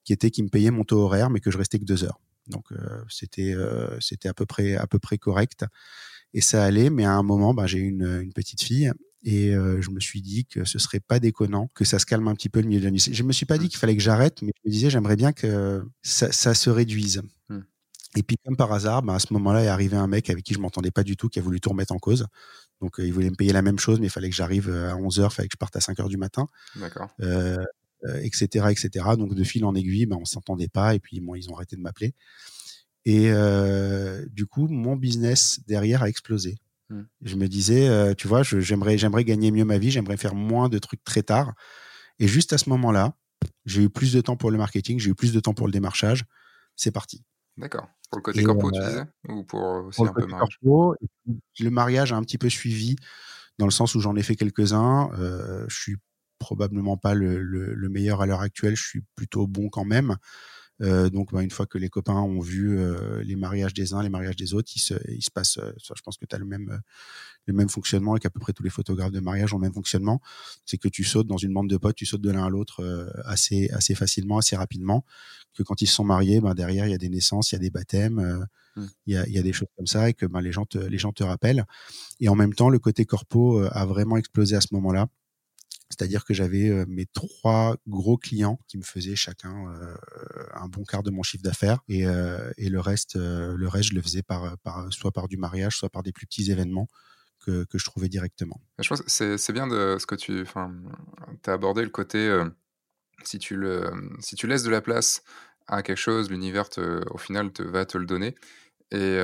qui était qui me payait mon taux horaire, mais que je restais que deux heures. Donc c'était c'était à peu près à peu près correct et ça allait. Mais à un moment, bah, j'ai une, une petite fille et euh, je me suis dit que ce serait pas déconnant que ça se calme un petit peu le milieu de la nuit. Je me suis pas dit qu'il fallait que j'arrête, mais je me disais j'aimerais bien que ça, ça se réduise. Mmh. Et puis comme par hasard, bah, à ce moment-là est arrivé un mec avec qui je m'entendais pas du tout, qui a voulu tout remettre en cause. Donc euh, il voulait me payer la même chose, mais il fallait que j'arrive euh, à 11 h il fallait que je parte à 5 h du matin. D'accord. Euh, etc., etc. Donc de fil en aiguille, bah, on s'entendait pas et puis bon, ils ont arrêté de m'appeler. Et euh, du coup, mon business derrière a explosé. Mmh. Je me disais, euh, tu vois, j'aimerais, j'aimerais gagner mieux ma vie, j'aimerais faire moins de trucs très tard. Et juste à ce moment-là, j'ai eu plus de temps pour le marketing, j'ai eu plus de temps pour le démarchage. C'est parti. D'accord. Pour le côté corpo, tu disais? Ou pour aussi un peu mariage Le mariage a un petit peu suivi, dans le sens où j'en ai fait quelques-uns. je suis probablement pas le meilleur à l'heure actuelle, je suis plutôt bon quand même. Euh, donc, bah, une fois que les copains ont vu euh, les mariages des uns, les mariages des autres, il se, il se passe. Euh, je pense que tu as le même, le même fonctionnement et qu'à peu près tous les photographes de mariage ont le même fonctionnement. C'est que tu sautes dans une bande de potes, tu sautes de l'un à l'autre assez, assez facilement, assez rapidement. Que quand ils se sont mariés, ben, derrière, il y a des naissances, il y a des baptêmes, mmh. il, y a, il y, a, des choses comme ça et que ben, les, gens te, les gens te rappellent. Et en même temps, le côté corpo a vraiment explosé à ce moment-là. C'est-à-dire que j'avais mes trois gros clients qui me faisaient chacun un bon quart de mon chiffre d'affaires et, le reste, le reste, je le faisais par, soit par du mariage, soit par des plus petits événements que, je trouvais directement. Je pense que c'est bien de ce que tu as abordé le côté si tu si tu laisses de la place à quelque chose, l'univers au final te va te le donner. Et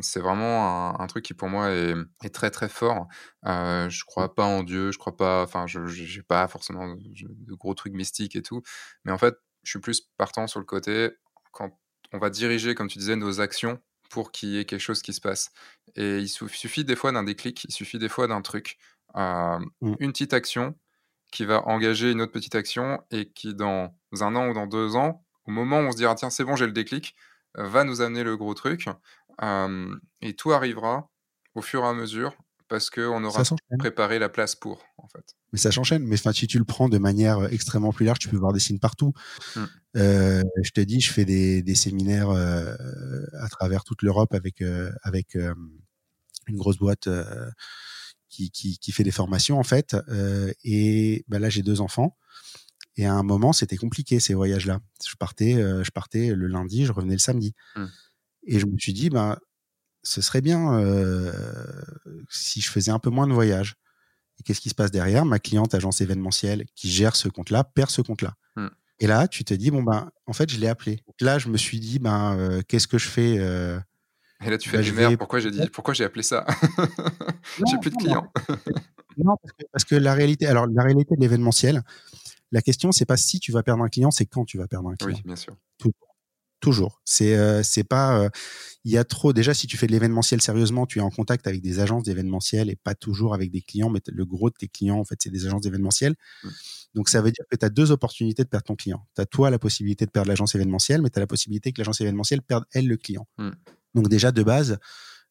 c'est vraiment un, truc qui pour moi est, très très fort. Euh, je crois pas en Dieu, je crois pas, enfin, je n'ai pas forcément de, gros trucs mystiques et tout. Mais en fait, je suis plus partant sur le côté quand on va diriger, comme tu disais, nos actions pour qu'il y ait quelque chose qui se passe. Et il suffit des fois d'un déclic, il suffit des fois d'un truc, mmh. une petite action qui va engager une autre petite action et qui, dans un an ou dans deux ans, au moment où on se dira, tiens, c'est bon, j'ai le déclic, va nous amener le gros truc. et tout arrivera au fur et à mesure parce qu'on aura préparé la place pour, en fait. Mais ça s'enchaîne. Mais si tu le prends de manière extrêmement plus large, tu peux voir des signes partout. Mmh. je te dis, je fais des, séminaires à travers toute l'Europe avec, avec une grosse boîte qui, qui, fait des formations, en fait. et bah là, j'ai deux enfants. Et à un moment, c'était compliqué ces voyages-là. Je partais, euh, je partais le lundi, je revenais le samedi. Mmh. Et je me suis dit, bah, ce serait bien euh, si je faisais un peu moins de voyages. Et qu'est-ce qui se passe derrière? Ma cliente agence événementielle qui gère ce compte-là perd ce compte-là. Mmh. Et là, tu te dis, bon, ben, en fait, je l'ai appelé. là, je me suis dit, ben, euh, qu'est-ce que je fais Et là, tu fais, merde, pourquoi j'ai dit, pourquoi j'ai appelé ça? <laughs> J'ai plus de clients. non, parce que, parce que, la réalité, alors, la réalité de l'événementiel, la question, c'est pas si tu vas perdre un client, c'est quand tu vas perdre un client. Oui, bien sûr. Toujours. C'est euh, c'est pas. Euh, il y a trop. Déjà, si tu fais de l'événementiel sérieusement, tu es en contact avec des agences d'événementiel et pas toujours avec des clients. Mais le gros de tes clients, en fait, c'est des agences d'événementiel. Mmh. Donc, ça veut dire que tu as deux opportunités de perdre ton client. Tu as toi la possibilité de perdre l'agence événementielle, mais tu as la possibilité que l'agence événementielle perde elle le client. Mmh. Donc, déjà, de base,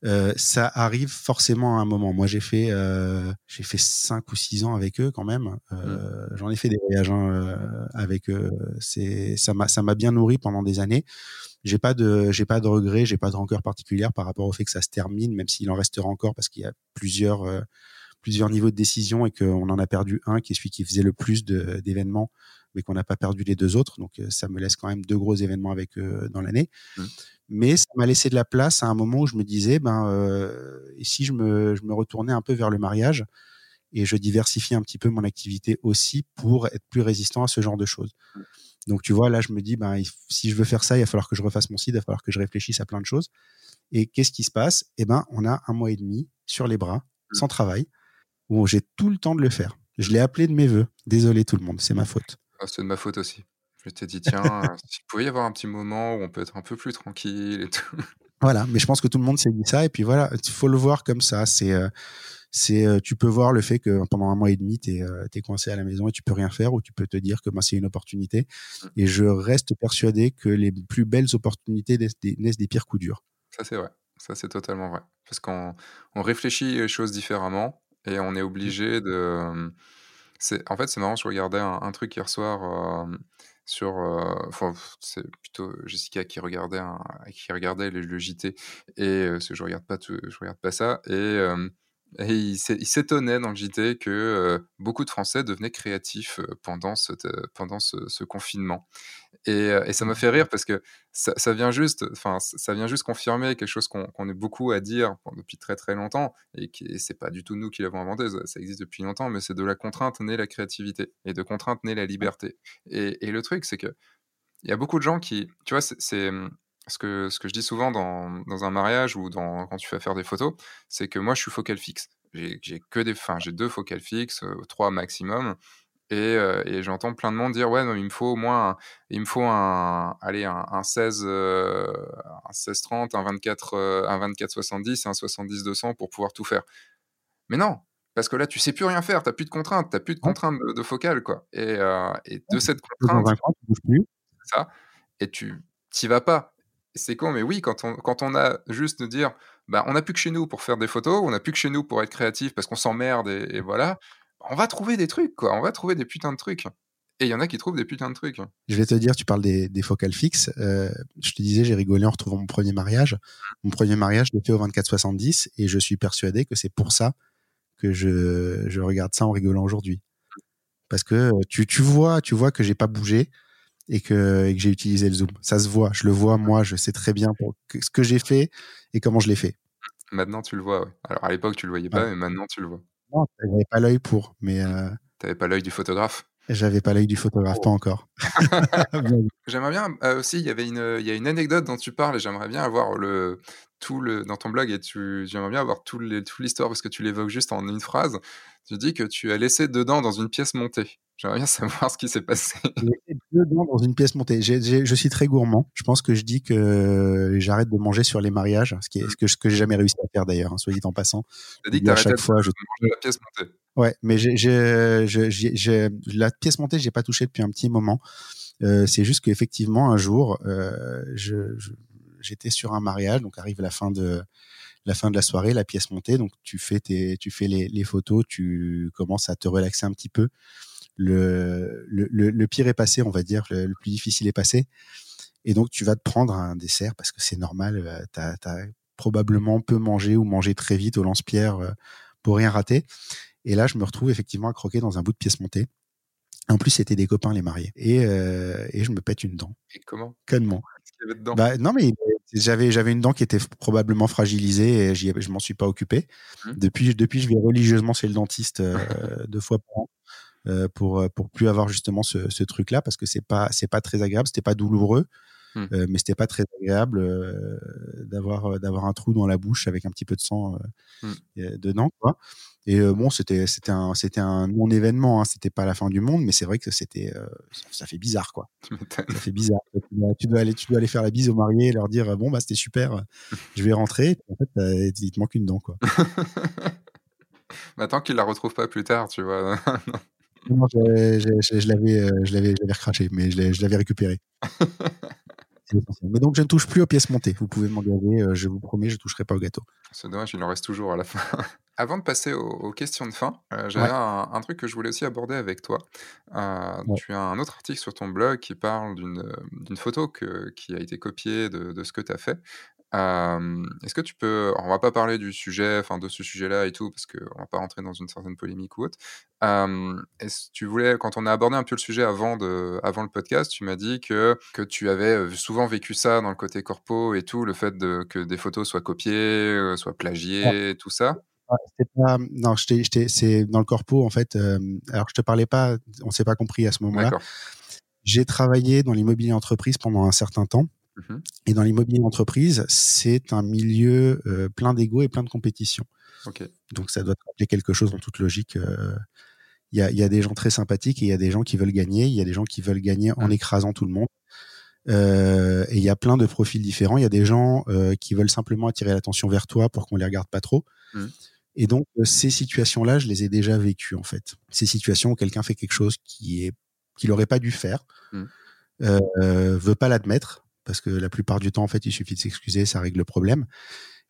euh, ça arrive forcément à un moment. Moi, j'ai fait euh, j'ai fait cinq ou six ans avec eux quand même. Euh, mmh. J'en ai fait des voyages hein, avec eux. C'est ça m'a ça m'a bien nourri pendant des années. J'ai pas de j'ai pas de regrets, j'ai pas de rancœur particulière par rapport au fait que ça se termine, même s'il en restera encore parce qu'il y a plusieurs plusieurs niveaux de décision et qu'on en a perdu un qui est celui qui faisait le plus d'événements mais qu'on n'a pas perdu les deux autres. Donc, ça me laisse quand même deux gros événements avec eux dans l'année. Mmh mais ça m'a laissé de la place à un moment où je me disais, ben, euh, et si je me, je me retournais un peu vers le mariage et je diversifie un petit peu mon activité aussi pour être plus résistant à ce genre de choses. Donc, tu vois, là, je me dis, ben, si je veux faire ça, il va falloir que je refasse mon site, il va falloir que je réfléchisse à plein de choses. Et qu'est-ce qui se passe? Eh ben, on a un mois et demi sur les bras, mmh. sans travail, où j'ai tout le temps de le faire. Je l'ai appelé de mes voeux. Désolé tout le monde, c'est ma faute. Ah, c'est de ma faute aussi. Je t'ai dit, tiens, <laughs> s'il pouvait y avoir un petit moment où on peut être un peu plus tranquille et tout. Voilà, mais je pense que tout le monde s'est dit ça. Et puis voilà, il faut le voir comme ça. C'est, euh, c'est, euh, tu peux voir le fait que pendant un mois et demi, tu es, euh, coincé à la maison et tu peux rien faire, ou tu peux te dire que ben, c'est une opportunité. Mmh. Et je reste persuadé que les plus belles opportunités naissent des, naissent des pires coups durs. Ça, c'est vrai. Ça, c'est totalement vrai. Parce qu'on on réfléchit les choses différemment et on est obligé de. En fait, c'est marrant, je regardais un, truc hier soir sur enfin c'est plutôt Jessica qui regardait qui regardait le, JT et parce que je regarde pas je regarde pas ça et il s'étonnait dans le JT que euh, beaucoup de Français devenaient créatifs euh, pendant ce, confinement. Et, euh, et, ça m'a fait rire parce que ça, ça vient juste, enfin, ça vient juste confirmer quelque chose qu'on qu a beaucoup à dire depuis très très longtemps et qui c'est pas du tout nous qui l'avons inventé, ça, existe depuis longtemps, mais c'est de la contrainte née la créativité et de contrainte née la liberté. Et, et le truc, c'est que il y a beaucoup de gens qui, tu vois, c'est ce que, ce que je dis souvent dans, dans un mariage ou dans, quand tu fais faire des photos, c'est que moi, je suis focal fixe. J'ai que des, j'ai deux focales fixes, euh, trois maximum. Et, et j'entends plein de monde dire ouais non il me faut au moins un, il me faut un allez un, un 16 un 16 30 un 24 un 24 70 un 70 200 pour pouvoir tout faire. Mais non parce que là tu sais plus rien faire t'as plus de contraintes t'as plus de contraintes de, de focale quoi. Et, et de cette contrainte ça et tu t'y vas pas. C'est con mais oui quand on quand on a juste de dire bah on n'a plus que chez nous pour faire des photos on n'a plus que chez nous pour être créatif parce qu'on s'emmerde et, et voilà on va trouver des trucs, quoi. On va trouver des putains de trucs. Et il y en a qui trouvent des putains de trucs. Je vais te dire, tu parles des, des focales fixes. Euh, je te disais, j'ai rigolé en retrouvant mon premier mariage. Mon premier mariage, je l'ai fait au 24-70 et je suis persuadé que c'est pour ça que je, je regarde ça en rigolant aujourd'hui. Parce que tu, tu vois, tu vois que j'ai pas bougé et que, et que j'ai utilisé le zoom. Ça se voit, je le vois, moi, je sais très bien pour, ce que j'ai fait et comment je l'ai fait. Maintenant, tu le vois. Ouais. Alors à l'époque, tu le voyais pas, ouais. mais maintenant, tu le vois. Non, j'avais pas l'œil pour, mais. Euh... T'avais pas l'œil du photographe? J'avais pas l'œil du photographe, oh. pas encore. <laughs> <laughs> j'aimerais bien euh, aussi, il y avait une, il y a une anecdote dont tu parles et j'aimerais bien avoir le tout le dans ton blog et tu, j'aimerais bien avoir tout l'histoire parce que tu l'évoques juste en une phrase. Tu dis que tu as laissé dedans dans une pièce montée. J'aimerais bien <laughs> savoir ce qui s'est passé. dedans dans une pièce montée. Je suis très gourmand. Je pense que je dis que j'arrête de manger sur les mariages, ce qui est ce que, ce que j'ai jamais réussi à faire d'ailleurs, hein, soit dit en passant. T'as dit que à chaque fois, je manger la pièce montée. Ouais, mais j'ai, la pièce montée, j'ai pas touché depuis un petit moment. Euh, c'est juste qu'effectivement, un jour, euh, je, je, j'étais sur un mariage, donc arrive la fin de la fin de la soirée, la pièce montée, donc tu fais tes, tu fais les, les photos, tu commences à te relaxer un petit peu. Le, le, le, le pire est passé, on va dire, le, le, plus difficile est passé. Et donc, tu vas te prendre un dessert parce que c'est normal. Tu as, as, probablement peu mangé ou mangé très vite au lance-pierre pour rien rater. Et là, je me retrouve effectivement à croquer dans un bout de pièce montée. En plus, c'était des copains les mariés. Et, euh, et je me pète une dent. Et comment? Connement. Dedans? Bah, non, mais j'avais j'avais une dent qui était probablement fragilisée et je m'en suis pas occupé. Mmh. Depuis, depuis, je vais religieusement chez le dentiste euh, <laughs> deux fois par an. Euh, pour pour plus avoir justement ce, ce truc là parce que c'est pas c'est pas très agréable c'était pas douloureux mmh. euh, mais c'était pas très agréable euh, d'avoir d'avoir un trou dans la bouche avec un petit peu de sang mmh. dedans quoi. Et bon c'était c'était un c'était un non événement hein, c'était pas la fin du monde mais c'est vrai que c'était ça, ça, fait bizarre quoi. <laughs> Ça fait bizarre. Tu dois, tu dois, aller tu dois aller faire la bise aux mariés et leur dire bon bah c'était super je vais rentrer en fait il te manque une dent quoi. <laughs> Bah, tant qu'il la retrouve pas plus tard tu vois. <laughs> Non, je, je, je l'avais, euh, je l'avais, recraché, mais je l'avais récupéré. Mais donc, je ne touche plus aux pièces montées. Vous pouvez m'engager, euh, je vous promets, je ne toucherai pas au gâteau. C'est dommage, il en reste toujours à la fin. <laughs> Avant de passer aux, aux questions de fin, euh, j'avais ouais. un, un, truc que je voulais aussi aborder avec toi. Euh, ouais. Tu as un autre article sur ton blog qui parle d'une photo que, qui a été copiée de, de ce que tu as fait. Euh, Est-ce que tu peux, on va pas parler du sujet, enfin de ce sujet-là et tout, parce qu'on va pas rentrer dans une certaine polémique ou autre. Euh, Est-ce tu voulais, quand on a abordé un peu le sujet avant de, avant le podcast, tu m'as dit que que tu avais souvent vécu ça dans le côté corpo et tout, le fait de que des photos soient copiées, soient plagiées, ouais. tout ça? Pas, non, c'est dans le corpo en fait. Euh, alors je te parlais pas, on s'est pas compris à ce moment-là. J'ai travaillé dans l'immobilier entreprise pendant un certain temps. Mmh. Et dans l'immobilier d'entreprise, c'est un milieu euh, plein d'ego et plein de compétition. Okay. Donc ça doit te rappeler quelque chose en toute logique. Il euh, y, a, y, a, des gens très sympathiques et il y a des gens qui veulent gagner. Il y a des gens qui veulent gagner en mmh. écrasant tout le monde. Euh, et il y a plein de profils différents. Il y a des gens qui veulent simplement attirer l'attention vers toi pour qu'on les regarde pas trop. Mmh. Et donc ces situations-là, je les ai déjà vécues en fait. Ces situations où quelqu'un fait quelque chose qui est qu'il aurait pas dû faire, veut pas l'admettre parce que la plupart du temps, en fait, il suffit de s'excuser, ça règle le problème.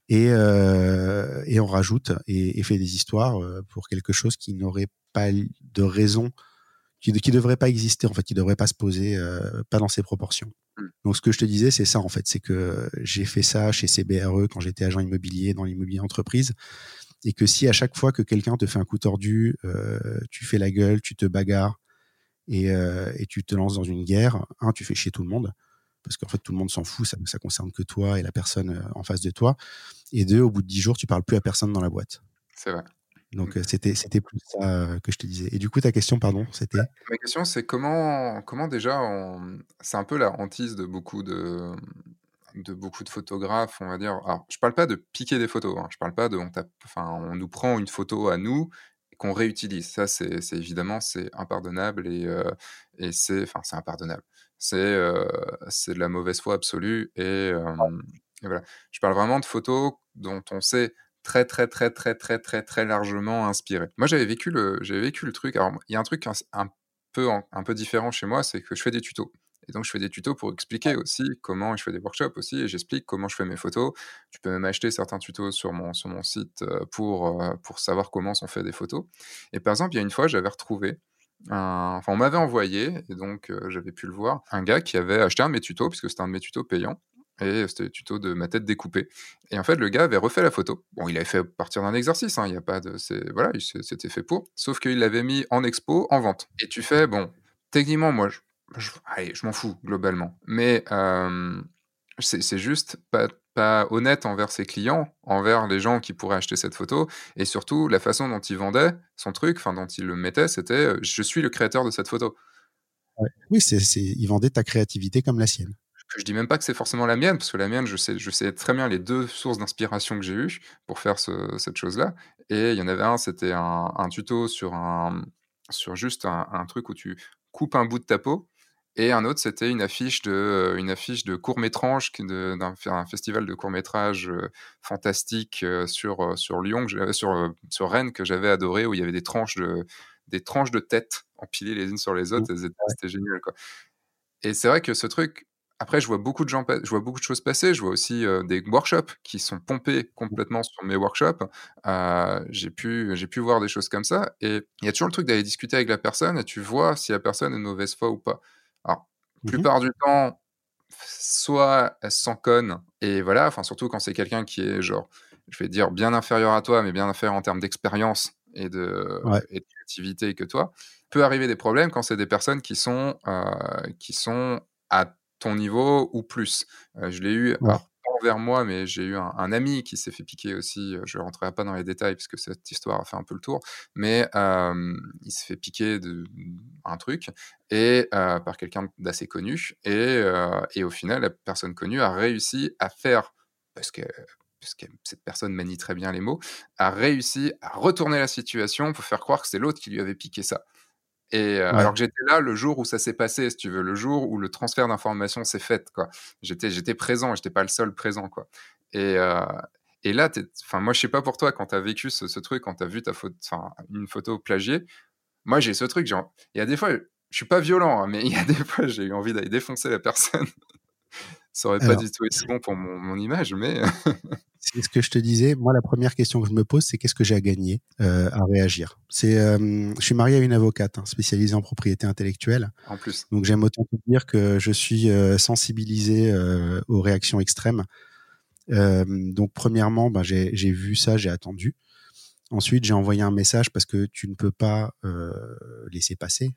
Et, euh, et on rajoute et, et, fait des histoires euh, pour quelque chose qui n'aurait pas de raison, qui ne devrait pas exister, en fait, qui ne devrait pas se poser, euh, pas dans ses proportions. Mmh. Donc, ce que je te disais, c'est ça, en fait, c'est que j'ai fait ça chez CBRE quand j'étais agent immobilier dans l'immobilier entreprise. Et que si à chaque fois que quelqu'un te fait un coup tordu, euh, tu fais la gueule, tu te bagarres et, et tu te lances dans une guerre, un, tu fais chier tout le monde parce qu'en fait tout le monde s'en fout, ça ne concerne que toi et la personne euh, en face de toi. Et deux, au bout de dix jours, tu parles plus à personne dans la boîte. C'est vrai. Donc mmh. c'était c'était plus ça euh, que je te disais. Et du coup ta question pardon c'était? Ma question c'est comment comment déjà on... c'est un peu la hantise de beaucoup de de beaucoup de photographes on va dire. Alors je parle pas de piquer des photos, hein. je parle pas de on tape... enfin on nous prend une photo à nous qu'on réutilise. Ça, c'est évidemment, c'est impardonnable et, et c'est, enfin, c'est impardonnable. C'est c'est de la mauvaise foi absolue et, et, voilà. Je parle vraiment de photos dont on sait très très très très très très très largement inspiré. Moi, j'avais vécu le, j'avais vécu le truc. Alors, il y a un truc un, peu un peu différent chez moi, c'est que je fais des tutos. Et donc, je fais des tutos pour expliquer aussi comment je fais des workshops aussi, et j'explique comment je fais mes photos. Tu peux même acheter certains tutos sur mon, sur mon site pour, pour savoir comment on fait des photos. Et par exemple, il y a une fois, j'avais retrouvé un... Enfin, on m'avait envoyé, et donc j'avais pu le voir, un gars qui avait acheté un de mes tutos, puisque c'était un de mes tutos payants, et c'était le tuto de ma tête découpée. Et en fait, le gars avait refait la photo. Bon, il avait fait partir d'un exercice, hein, il n'y a pas de. Voilà, c'était fait pour. Sauf qu'il l'avait mis en expo, en vente. Et tu fais, bon, techniquement, moi, je, je m'en fous, globalement. Mais c'est juste pas, pas honnête envers ses clients, envers les gens qui pourraient acheter cette photo. Et surtout, la façon dont il vendait son truc, enfin, dont il le mettait, c'était je suis le créateur de cette photo. Oui, c'est, il vendait ta créativité comme la sienne je dis même pas que c'est forcément la mienne, parce que la mienne, je sais, je sais très bien les deux sources d'inspiration que j'ai eues pour faire cette chose-là. Et il y en avait un, c'était un, tuto sur, un, sur juste un, truc où tu coupes un bout de ta peau. Et un autre, c'était une affiche de, une affiche de court-métrage d'un un festival de court-métrage euh, fantastique euh, sur, euh, sur Lyon, sur, sur Rennes, que j'avais adoré, où il y avait des tranches de, des tranches de tête empilées les unes sur les autres. C'était génial, quoi. Et c'est vrai que ce truc, après, je vois beaucoup de gens, je vois beaucoup de choses passer. Je vois aussi des workshops qui sont pompés complètement sur mes workshops. j'ai pu, j'ai pu voir des choses comme ça. Et il y a toujours le truc d'aller discuter avec la personne et tu vois si la personne est de mauvaise foi ou pas. Alors, la mmh plupart du temps, soit elle se sent conne et voilà. Enfin, surtout quand c'est quelqu'un qui est genre, je vais dire bien inférieur à toi, mais bien inférieur en termes d'expérience et de, et de créativité que toi. Peut arriver des problèmes quand c'est des personnes qui sont, qui sont à ton niveau ou plus. je l'ai eu, envers moi, mais j'ai eu un, ami qui s'est fait piquer aussi. Je ne rentrerai pas dans les détails puisque cette histoire a fait un peu le tour, mais il s'est fait piquer de, un truc et par quelqu'un d'assez connu. Et, au final, la personne connue a réussi à faire, parce que puisque cette personne manie très bien les mots, a réussi à retourner la situation pour faire croire que c'est l'autre qui lui avait piqué ça. Et alors que j'étais là le jour où ça s'est passé, si tu veux, le jour où le transfert d'informations s'est fait, quoi. J'étais, j'étais présent, j'étais pas le seul présent, quoi. Et, et là, enfin, moi, je sais pas pour toi, quand tu as vécu ce, truc, quand tu as vu ta photo, une photo plagiée, moi, j'ai ce truc, genre, il y a des fois, je suis pas violent, hein, mais il y a des fois, j'ai eu envie d'aller défoncer la personne. Ça aurait pas du tout été bon pour mon, mon image, mais. <laughs> c'est ce que je te disais. Moi, la première question que je me pose, c'est qu'est-ce que j'ai à gagner euh, à réagir? C'est, euh, je suis marié à une avocate hein, spécialisée en propriété intellectuelle. En plus. Donc j'aime autant te dire que je suis euh, sensibilisé aux réactions extrêmes. Donc premièrement, ben, j'ai vu ça, j'ai attendu. Ensuite, j'ai envoyé un message parce que tu ne peux pas laisser passer.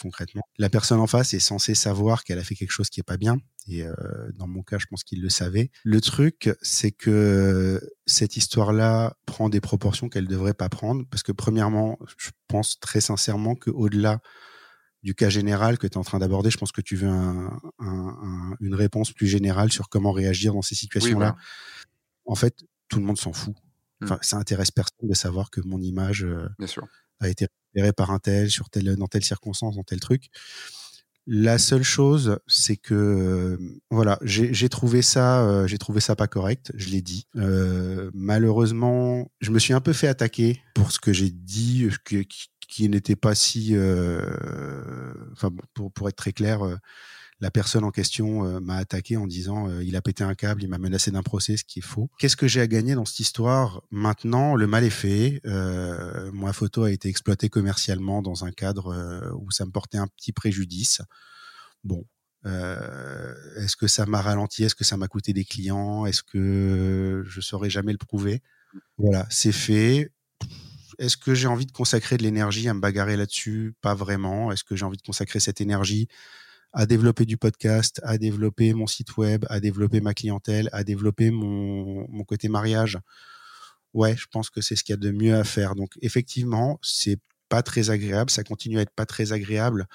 Concrètement. La personne en face est censée savoir qu'elle a fait quelque chose qui est pas bien. Et euh, dans mon cas, je pense qu'il le savait. Le truc, c'est que cette histoire-là prend des proportions qu'elle devrait pas prendre, parce que premièrement, je pense très sincèrement qu'au-delà du cas général que tu es en train d'aborder, je pense que tu veux une réponse plus générale sur comment réagir dans ces situations-là. En fait, tout le monde s'en fout. Mmh. Ça intéresse personne de savoir que mon image euh, a été par un tel, sur telle, dans telle circonstance, dans tel truc. La seule chose, c'est que euh, voilà, j'ai trouvé ça, euh, j'ai trouvé ça pas correct. Je l'ai dit. Euh, malheureusement, je me suis un peu fait attaquer pour ce que j'ai dit, qui, qui n'était pas si, enfin pour, pour être très clair, la personne en question euh, m'a attaqué en disant euh, il a pété un câble, il m'a menacé d'un procès, ce qui est faux. Qu'est-ce que j'ai à gagner dans cette histoire? Maintenant, le mal est fait. Euh, ma photo a été exploitée commercialement dans un cadre où ça me portait un petit préjudice. Bon, est-ce que ça m'a ralenti? Est-ce que ça m'a coûté des clients? Est-ce que je saurais jamais le prouver? Voilà, c'est fait. Est-ce que j'ai envie de consacrer de l'énergie à me bagarrer là-dessus? Pas vraiment. Est-ce que j'ai envie de consacrer cette énergie à développer du podcast, à développer mon site web, à développer ma clientèle, à développer mon, mon côté mariage. Ouais, je pense que c'est ce qu'il y a de mieux à faire. Donc effectivement, c'est pas très agréable, ça continue à être pas très agréable,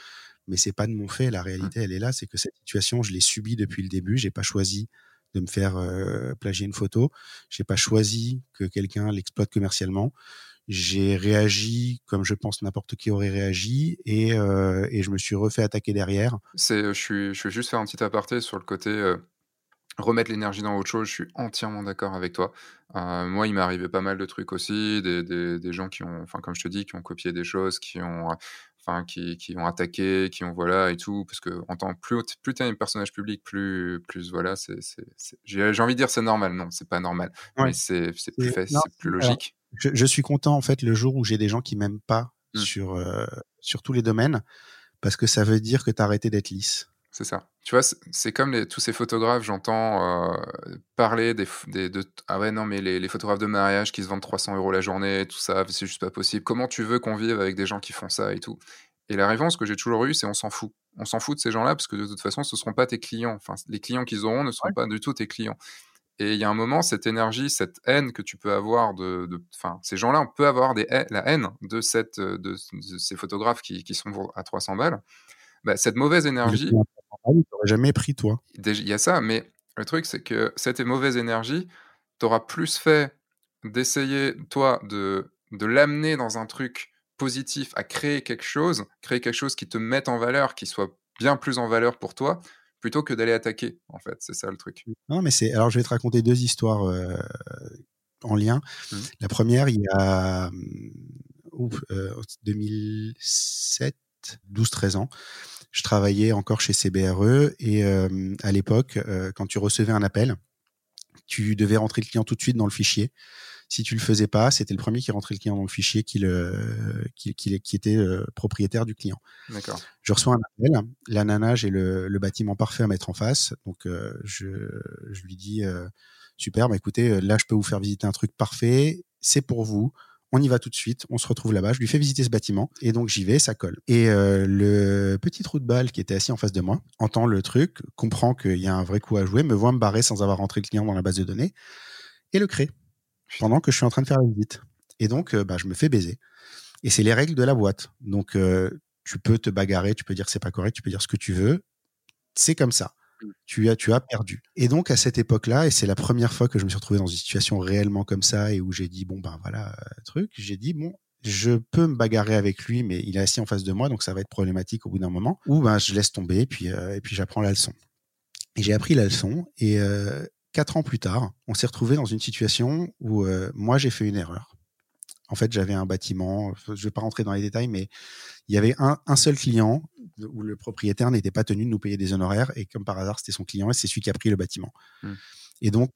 mais c'est pas de mon fait. La réalité, elle est là, c'est que cette situation, je l'ai subie depuis le début. J'ai pas choisi de me faire euh, plagier une photo. J'ai pas choisi que quelqu'un l'exploite commercialement. J'ai réagi comme je pense n'importe qui aurait réagi et, et, je me suis refait attaquer derrière. Je, vais juste faire un petit aparté sur le côté remettre l'énergie dans autre chose, je suis entièrement d'accord avec toi. Euh, moi, il m'est arrivé pas mal de trucs aussi, des, des, des, gens qui ont, enfin, comme je te dis, qui ont copié des choses, qui ont, enfin, qui, qui ont attaqué, qui ont, voilà, et tout, parce que en tant plus, plus tu es un personnage public, plus, plus, voilà, c'est, j'ai envie de dire c'est normal, non, c'est pas normal, mais c'est plus, fait, c'est plus logique. je, je, suis content, en fait, le jour où j'ai des gens qui m'aiment pas mmh. sur, euh, sur tous les domaines, parce que ça veut dire que tu as arrêté d'être lisse. C'est ça. Tu vois, c'est comme les, tous ces photographes, j'entends euh, parler des, des, de ah ouais non mais les, les, photographes de mariage qui se vendent 300 euros la journée, tout ça, c'est juste pas possible. Comment tu veux qu'on vive avec des gens qui font ça et tout? Et la réponse que j'ai toujours eue, c'est on s'en fout. On s'en fout de ces gens-là parce que de toute façon, ce seront pas tes clients. Enfin, les clients qu'ils auront ne seront pas du tout tes clients. Et il y a un moment, cette énergie, cette haine que tu peux avoir de, enfin, ces gens-là, on peut avoir des, la haine de cette, de, de ces photographes qui, qui sont à 300 balles. Bah, cette mauvaise énergie. Tu jamais pris, toi. Il y a ça, mais le truc, c'est que cette mauvaise énergie, tu auras plus fait d'essayer, toi, de, de l'amener dans un truc positif, à créer quelque chose, créer quelque chose qui te mette en valeur, qui soit bien plus en valeur pour toi, plutôt que d'aller attaquer, en fait. C'est ça le truc. Non, mais c'est. Alors, je vais te raconter deux histoires euh, en lien. Mmh. La première, il y a 2007, 12-13 euh, ans je travaillais encore chez CBRE et euh, à l'époque, euh, quand tu recevais un appel, tu devais rentrer le client tout de suite dans le fichier. Si tu le faisais pas, c'était le premier qui rentrait le client dans le fichier qui, le, qui, qui, était euh, propriétaire du client. D'accord. Je reçois un appel. La nana, j'ai le, le, bâtiment parfait à mettre en face. Donc, je, je, lui dis Super, bah, écoutez, là, je peux vous faire visiter un truc parfait. C'est pour vous on y va tout de suite, on se retrouve là-bas, je lui fais visiter ce bâtiment, et donc j'y vais, ça colle. Et euh, le petit trou de balle qui était assis en face de moi entend le truc, comprend qu'il y a un vrai coup à jouer, me voit me barrer sans avoir rentré le client dans la base de données, et le crée, pendant que je suis en train de faire la visite. Et donc, euh, bah, je me fais baiser. Et c'est les règles de la boîte. Donc, euh, tu peux te bagarrer, tu peux dire c'est pas correct, tu peux dire ce que tu veux. C'est comme ça. Tu as, perdu. Et donc, à cette époque-là, et c'est la première fois que je me suis retrouvé dans une situation réellement comme ça et où j'ai dit, bon, ben voilà, euh, truc, j'ai dit, bon, je peux me bagarrer avec lui, mais il est assis en face de moi, donc ça va être problématique au bout d'un moment. Ou ben, je laisse tomber et puis, euh, et puis j'apprends la leçon. Et j'ai appris la leçon et euh, quatre ans plus tard, on s'est retrouvé dans une situation où moi j'ai fait une erreur. En fait, j'avais un bâtiment, je ne vais pas rentrer dans les détails, mais il y avait un seul client où le propriétaire n'était pas tenu de nous payer des honoraires et comme par hasard c'était son client et c'est celui qui a pris le bâtiment. Mmh. Et donc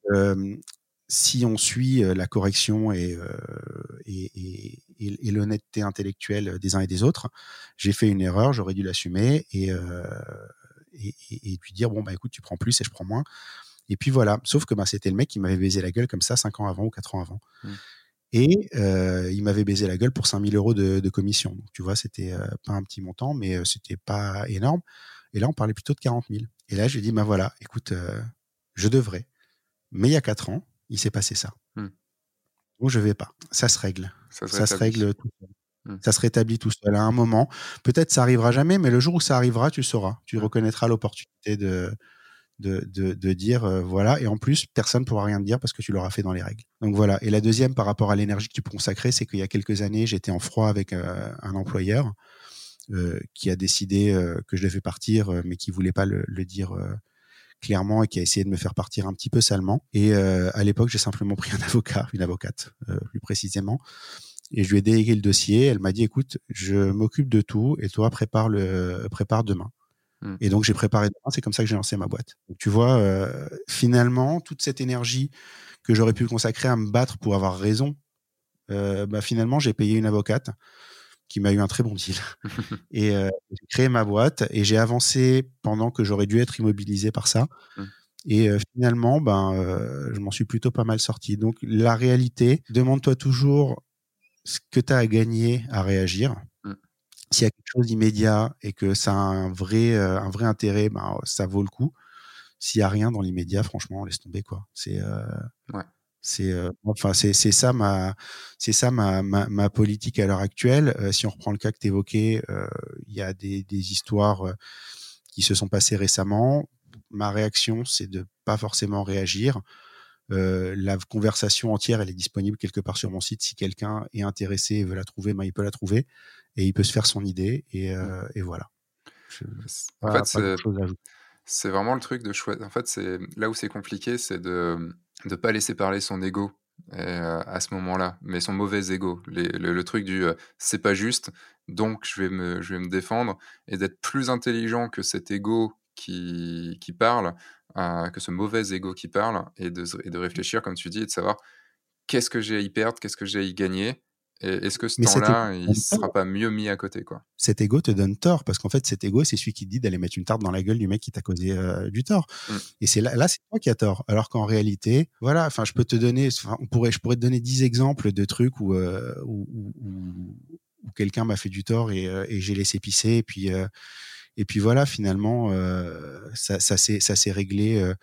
si on suit la correction et, et, et, et l'honnêteté intellectuelle des uns et des autres, j'ai fait une erreur, j'aurais dû l'assumer et, et, puis dire bon bah écoute tu prends plus et je prends moins. Et puis voilà, sauf que bah, c'était le mec qui m'avait baisé la gueule comme ça cinq ans avant ou quatre ans avant. Mmh. Et euh, il m'avait baisé la gueule pour 5000 euros de, de, commission. Donc, tu vois, c'était euh, pas un petit montant, mais euh, c'était pas énorme. Et là, on parlait plutôt de 40 000. Et là, j'ai dit, ben voilà, écoute, je devrais. Mais il y a 4 ans, il s'est passé ça. Mmh. Donc, je vais pas. Ça se règle. Ça se, ça se règle tout seul. Mmh. Ça se rétablit tout seul à un moment. Peut-être ça arrivera jamais, mais le jour où ça arrivera, tu sauras. Tu mmh. reconnaîtras l'opportunité de, de, de, de dire euh, voilà. Et en plus, personne ne pourra rien te dire parce que tu l'auras fait dans les règles. Donc voilà. Et la deuxième, par rapport à l'énergie que tu peux consacrer, c'est qu'il y a quelques années, j'étais en froid avec euh, un employeur euh, qui a décidé que je devais partir, mais qui voulait pas le, le dire clairement et qui a essayé de me faire partir un petit peu salement. Et à l'époque, j'ai simplement pris un avocat, une avocate plus précisément, et je lui ai délégué le dossier. Elle m'a dit écoute, je m'occupe de tout et toi prépare le prépare demain. Mmh. Et donc j'ai préparé c'est comme ça que j'ai lancé ma boîte. Donc, tu vois, euh, finalement, toute cette énergie que j'aurais pu consacrer à me battre pour avoir raison, euh, bah, finalement, j'ai payé une avocate qui m'a eu un très bon deal. <laughs> et euh, j'ai créé ma boîte et j'ai avancé pendant que j'aurais dû être immobilisé par ça. Mmh. Et euh, finalement, ben, euh, je m'en suis plutôt pas mal sorti. Donc la réalité, demande-toi toujours ce que tu as à gagner à réagir s'il y a quelque chose d'immédiat et que ça a un vrai, euh, un vrai intérêt, ben, ça vaut le coup. S'il y a rien dans l'immédiat, franchement, laisse tomber quoi. C'est, euh, ouais. c'est, euh, enfin, c'est, c'est ça ma, c'est ça ma, ma, ma, politique à l'heure actuelle. si on reprend le cas que tu évoquais, il y a des, des histoires qui se sont passées récemment. Ma réaction, c'est de pas forcément réagir. la conversation entière, elle est disponible quelque part sur mon site. Si quelqu'un est intéressé et veut la trouver, ben, il peut la trouver et il peut se faire son idée. Et, mmh. et voilà. en fait, c'est vraiment le truc de choix. En fait, c'est là où c'est compliqué, c'est de ne pas laisser parler son ego à ce moment-là, mais son mauvais ego. le, truc du c'est pas juste, donc je vais me, je vais me défendre et d'être plus intelligent que cet ego qui, qui parle, que ce mauvais ego qui parle, et de, et de réfléchir, comme tu dis, et de savoir qu'est-ce que j'ai à y perdre, qu'est-ce que j'ai à y gagner, est-ce que ce temps-là, il ne sera pas mieux mis à côté quoi? Cet ego te donne tort, parce qu'en fait, cet ego, c'est celui qui te dit d'aller mettre une tarte dans la gueule du mec qui t'a causé euh, du tort. Mmh. Et c'est là, là c'est toi qui as tort. Alors qu'en réalité, voilà, enfin, je peux te donner, on pourrait, je pourrais te donner dix exemples de trucs où, euh, où, où, quelqu'un m'a fait du tort et, euh, et j'ai laissé pisser, et puis, et puis voilà, finalement, ça, ça s'est réglé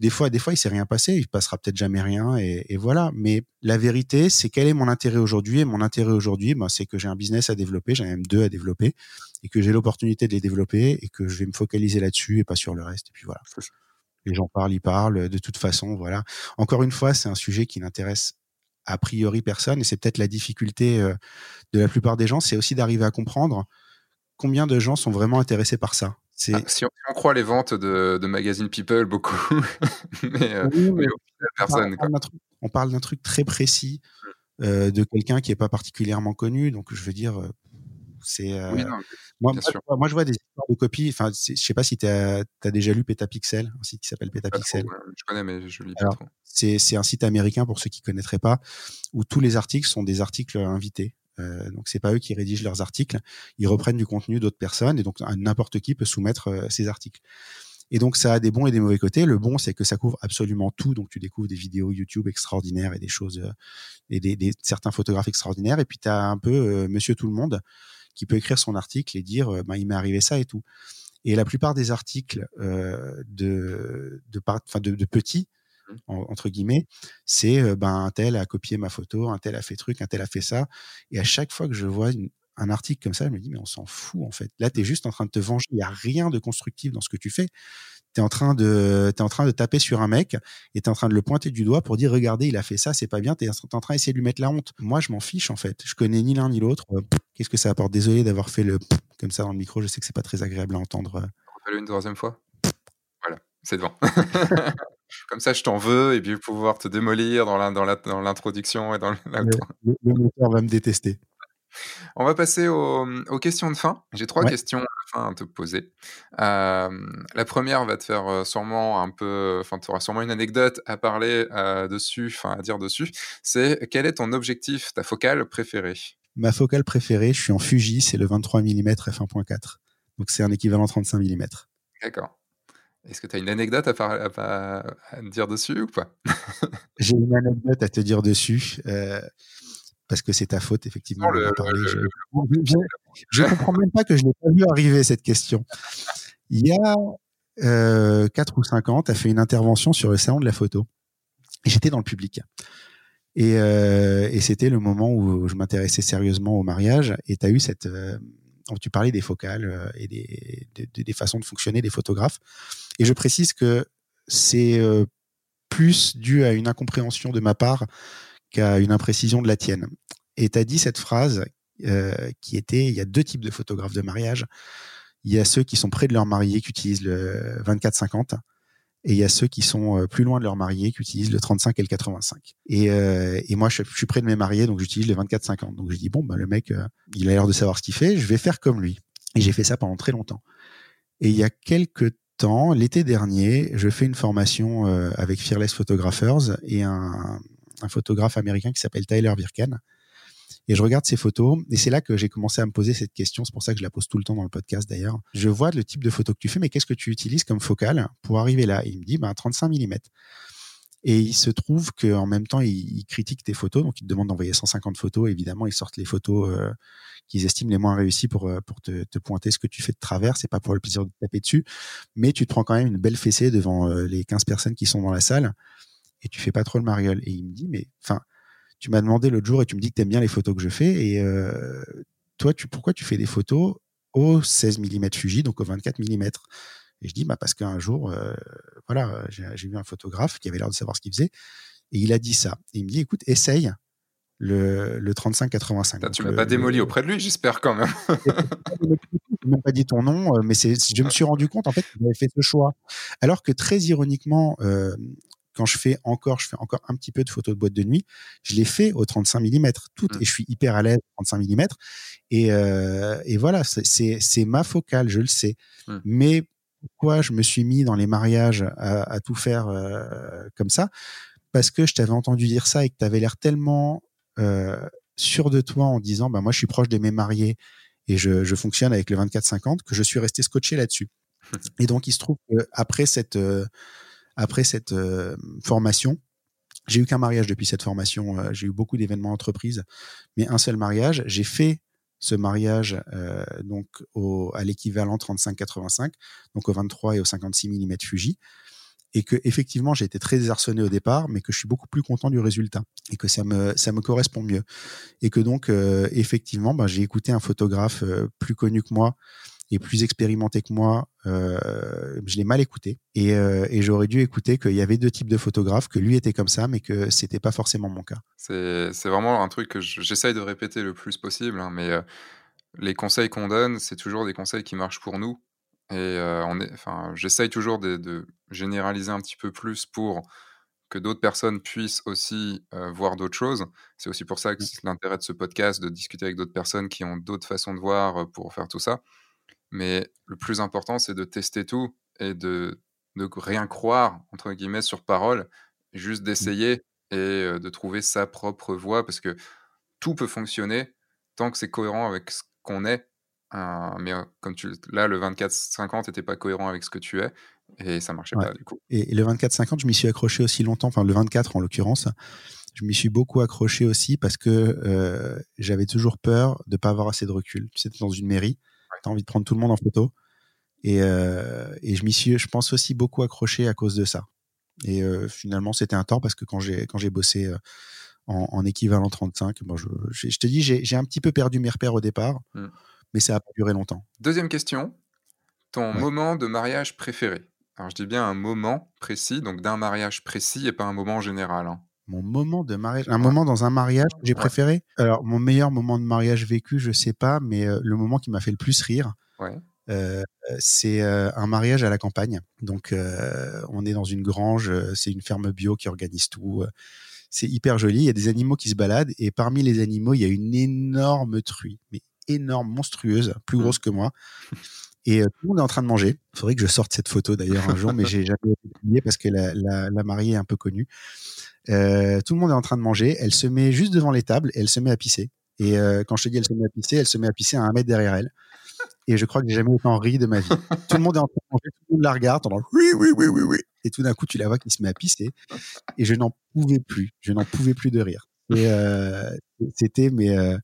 des fois, des fois, il s'est rien passé, il passera peut-être jamais rien, et, voilà. Mais la vérité, c'est quel est mon intérêt aujourd'hui Et mon intérêt aujourd'hui, ben, c'est que j'ai un business à développer, j'en ai même deux à développer, et que j'ai l'opportunité de les développer, et que je vais me focaliser là-dessus et pas sur le reste. Et puis voilà. Les gens parlent, ils parlent. De toute façon, voilà. Encore une fois, c'est un sujet qui n'intéresse a priori personne, et c'est peut-être la difficulté euh, de la plupart des gens, c'est aussi d'arriver à comprendre combien de gens sont vraiment intéressés par ça. Ah, si, on, croit les ventes de, de Magazine People, beaucoup. <laughs> mais, euh, personne. On parle d'un truc très précis mmh. euh, de quelqu'un qui n'est pas particulièrement connu. Donc, je veux dire, euh, c'est. moi, moi, je vois des histoires de copies. Enfin, je sais pas si tu as, déjà lu Petapixel, un site qui s'appelle Petapixel. je connais, mais je lis pas trop. C'est un site américain pour ceux qui connaîtraient pas, où tous les articles sont des articles invités. Euh, donc c'est pas eux qui rédigent leurs articles, ils reprennent du contenu d'autres personnes et donc n'importe qui peut soumettre euh, ses articles. Et donc ça a des bons et des mauvais côtés. Le bon, c'est que ça couvre absolument tout. Donc tu découvres des vidéos YouTube extraordinaires et des choses euh, et des, certains photographes extraordinaires. Et puis tu as un peu Monsieur Tout le Monde qui peut écrire son article et dire bah, il m'est arrivé ça et tout. Et la plupart des articles de, de petits entre guillemets, c'est ben un tel a copié ma photo, un tel a fait truc, un tel a fait ça. Et à chaque fois que je vois un article comme ça, je me dis mais on s'en fout en fait. Là, tu es juste en train de te venger. Il y a rien de constructif dans ce que tu fais. Tu es en train de es en train de taper sur un mec et tu es en train de le pointer du doigt pour dire regardez, il a fait ça, c'est pas bien, tu es en train d'essayer de lui mettre la honte. Moi, je m'en fiche en fait. Je connais ni l'un ni l'autre. Qu'est-ce que ça apporte? Désolé d'avoir fait le comme ça dans le micro, je sais que c'est pas très agréable à entendre. On le une troisième fois? Voilà, c'est devant. <laughs> Comme ça, je t'en veux et puis pouvoir te démolir dans l'introduction et dans. Le, le, moteur va me détester. On va passer aux, questions de fin. J'ai trois questions à te poser. Euh, la première va te faire sûrement un peu, enfin, tu auras sûrement une anecdote à parler euh, dessus, enfin, à dire dessus. C'est quel est ton objectif, ta focale préférée? Ma focale préférée, je suis en Fuji, c'est le 23 mm f1.4. Donc c'est un équivalent 35 mm. D'accord. Est-ce que tu as une anecdote à, dire dessus ou pas? J'ai une anecdote à te dire dessus. Euh, parce que c'est ta faute, effectivement. je, ne comprends même pas que je n'ai pas vu arriver cette question. Il y a euh, 4 ou 5 ans, tu as fait une intervention sur le salon de la photo. J'étais dans le public. Et, euh, et c'était le moment où je m'intéressais sérieusement au mariage. Et tu as eu cette, euh, tu parlais des focales euh, et des, façons de fonctionner des photographes. Et je précise que c'est euh, plus dû à une incompréhension de ma part qu'à une imprécision de la tienne. Et tu as dit cette phrase euh, qui était, il y a deux types de photographes de mariage. Il y a ceux qui sont près de leur marié, qui utilisent le 24-50, et il y a ceux qui sont euh, plus loin de leur marié qui utilisent le 35 et le 85. Et, moi, je, suis près de mes mariés, donc j'utilise le 24-50. Donc je dis bon, bah, le mec, il a l'air de savoir ce qu'il fait, je vais faire comme lui. Et j'ai fait ça pendant très longtemps. Et il y a quelques l'été dernier, je fais une formation avec Fearless Photographers et un, photographe américain qui s'appelle Tyler Virkan, et je regarde ces photos, et c'est là que j'ai commencé à me poser cette question. C'est pour ça que je la pose tout le temps dans le podcast d'ailleurs. Je vois le type de photo que tu fais, mais qu'est-ce que tu utilises comme focale pour arriver là? Et il me dit, ben, 35 mm. Et il se trouve qu'en même temps, il, critique tes photos, donc il te demande d'envoyer 150 photos. Évidemment, ils sortent les photos euh, qu'ils estiment les moins réussies pour, euh, te, te, pointer ce que tu fais de travers. C'est pas pour le plaisir de taper dessus, mais tu te prends quand même une belle fessée devant euh, les 15 personnes qui sont dans la salle et tu fais pas trop le mariole. Et il me dit, mais enfin, tu m'as demandé l'autre jour et tu me dis que tu aimes bien les photos que je fais. Et euh, toi, tu, pourquoi tu fais des photos au 16 mm Fuji, donc au 24 mm Et je dis, bah, parce qu'un jour, voilà, j'ai vu un photographe qui avait l'air de savoir ce qu'il faisait. Et il a dit ça. Et il me dit, écoute, essaye le, le 35-85. Tu m'as pas démoli auprès de lui, j'espère quand même. <laughs> je même pas dit ton nom, mais c'est, je me suis rendu compte en fait qu'il avait fait ce choix. Alors que très ironiquement, quand je fais encore, je fais encore un petit peu de photos de boîte de nuit, je l'ai fait au 35 mm, tout, mmh. et je suis hyper à l'aise 35 mm. Et, euh, et voilà, c'est ma focale, je le sais. Mmh. Mais pourquoi je me suis mis dans les mariages à, à tout faire euh, comme ça Parce que je t'avais entendu dire ça et que tu avais l'air tellement euh, sûr de toi en disant, bah moi je suis proche de mes mariés et je, je fonctionne avec le 24-50 que je suis resté scotché là-dessus. <laughs> Et donc il se trouve qu'après cette euh, après cette euh, formation, j'ai eu qu'un mariage depuis cette formation. J'ai eu beaucoup d'événements entreprises, mais un seul mariage. J'ai fait ce mariage euh, donc au, à l'équivalent 35-85, donc au 23 et au 56 mm Fuji, et que effectivement j'ai été très désarçonné au départ, mais que je suis beaucoup plus content du résultat et que ça me ça me correspond mieux, et que donc effectivement ben, j'ai écouté un photographe plus connu que moi est plus expérimenté que moi, euh, je l'ai mal écouté et, euh, et j'aurais dû écouter qu'il y avait deux types de photographes, que lui était comme ça, mais que c'était pas forcément mon cas. C'est vraiment un truc que j'essaye de répéter le plus possible, hein, mais euh, les conseils qu'on donne, c'est toujours des conseils qui marchent pour nous. Et on est, enfin, j'essaye toujours de, de, généraliser un petit peu plus pour que d'autres personnes puissent aussi euh, voir d'autres choses. C'est aussi pour ça que mmh. c'est l'intérêt de ce podcast, de discuter avec d'autres personnes qui ont d'autres façons de voir pour faire tout ça. Mais le plus important, c'est de tester tout et de ne rien croire, entre guillemets, sur parole, juste mmh. d'essayer et de trouver sa propre voie, parce que tout peut fonctionner tant que c'est cohérent avec ce qu'on est. mais comme tu, là, le 24-50 n'était pas cohérent avec ce que tu es, et ça marchait pas du coup. Et, le 24-50, je m'y suis accroché aussi longtemps, enfin le 24 en l'occurrence, je m'y suis beaucoup accroché aussi parce que j'avais toujours peur de ne pas avoir assez de recul. Tu sais, dans une mairie, tu as envie de prendre tout le monde en photo. Et, euh, et je m'y suis, je pense aussi beaucoup accroché à cause de ça. Et euh, finalement, c'était un tort parce que quand j'ai quand j'ai bossé euh, en, en, équivalent 35, bon, je, je, te dis, j'ai un petit peu perdu mes repères au départ, mmh. mais ça a pas duré longtemps. Deuxième question, ton moment de mariage préféré? Alors je dis bien un moment précis, donc d'un mariage précis et pas un moment général. Hein. Mon moment de mariage, un moment dans un mariage que j'ai préféré. Alors mon meilleur moment de mariage vécu, je sais pas, mais euh, le moment qui m'a fait le plus rire, euh, c'est euh, un mariage à la campagne. Donc on est dans une grange, c'est une ferme bio qui organise tout. c'est hyper joli. Il y a des animaux qui se baladent et parmi les animaux, il y a une énorme truie, mais énorme, monstrueuse, plus mmh. grosse que moi. Et tout le monde est en train de manger. Il faudrait que je sorte cette photo d'ailleurs un jour, mais j'ai <laughs> jamais oublié parce que la, la, la, mariée est un peu connue. Euh, tout le monde est en train de manger. Elle se met juste devant les tables et elle se met à pisser. Et euh, quand je te dis elle se met à pisser, elle se met à pisser à un mètre derrière elle. Et je crois que j'ai jamais autant ri de ma vie. tout le monde est en train de manger, tout le monde la regarde, entend oui, oui, oui, oui, oui. Et tout d'un coup, tu la vois qui se met à pisser. Et je n'en pouvais plus. Je n'en pouvais plus de rire. Et euh, c'était, mais euh,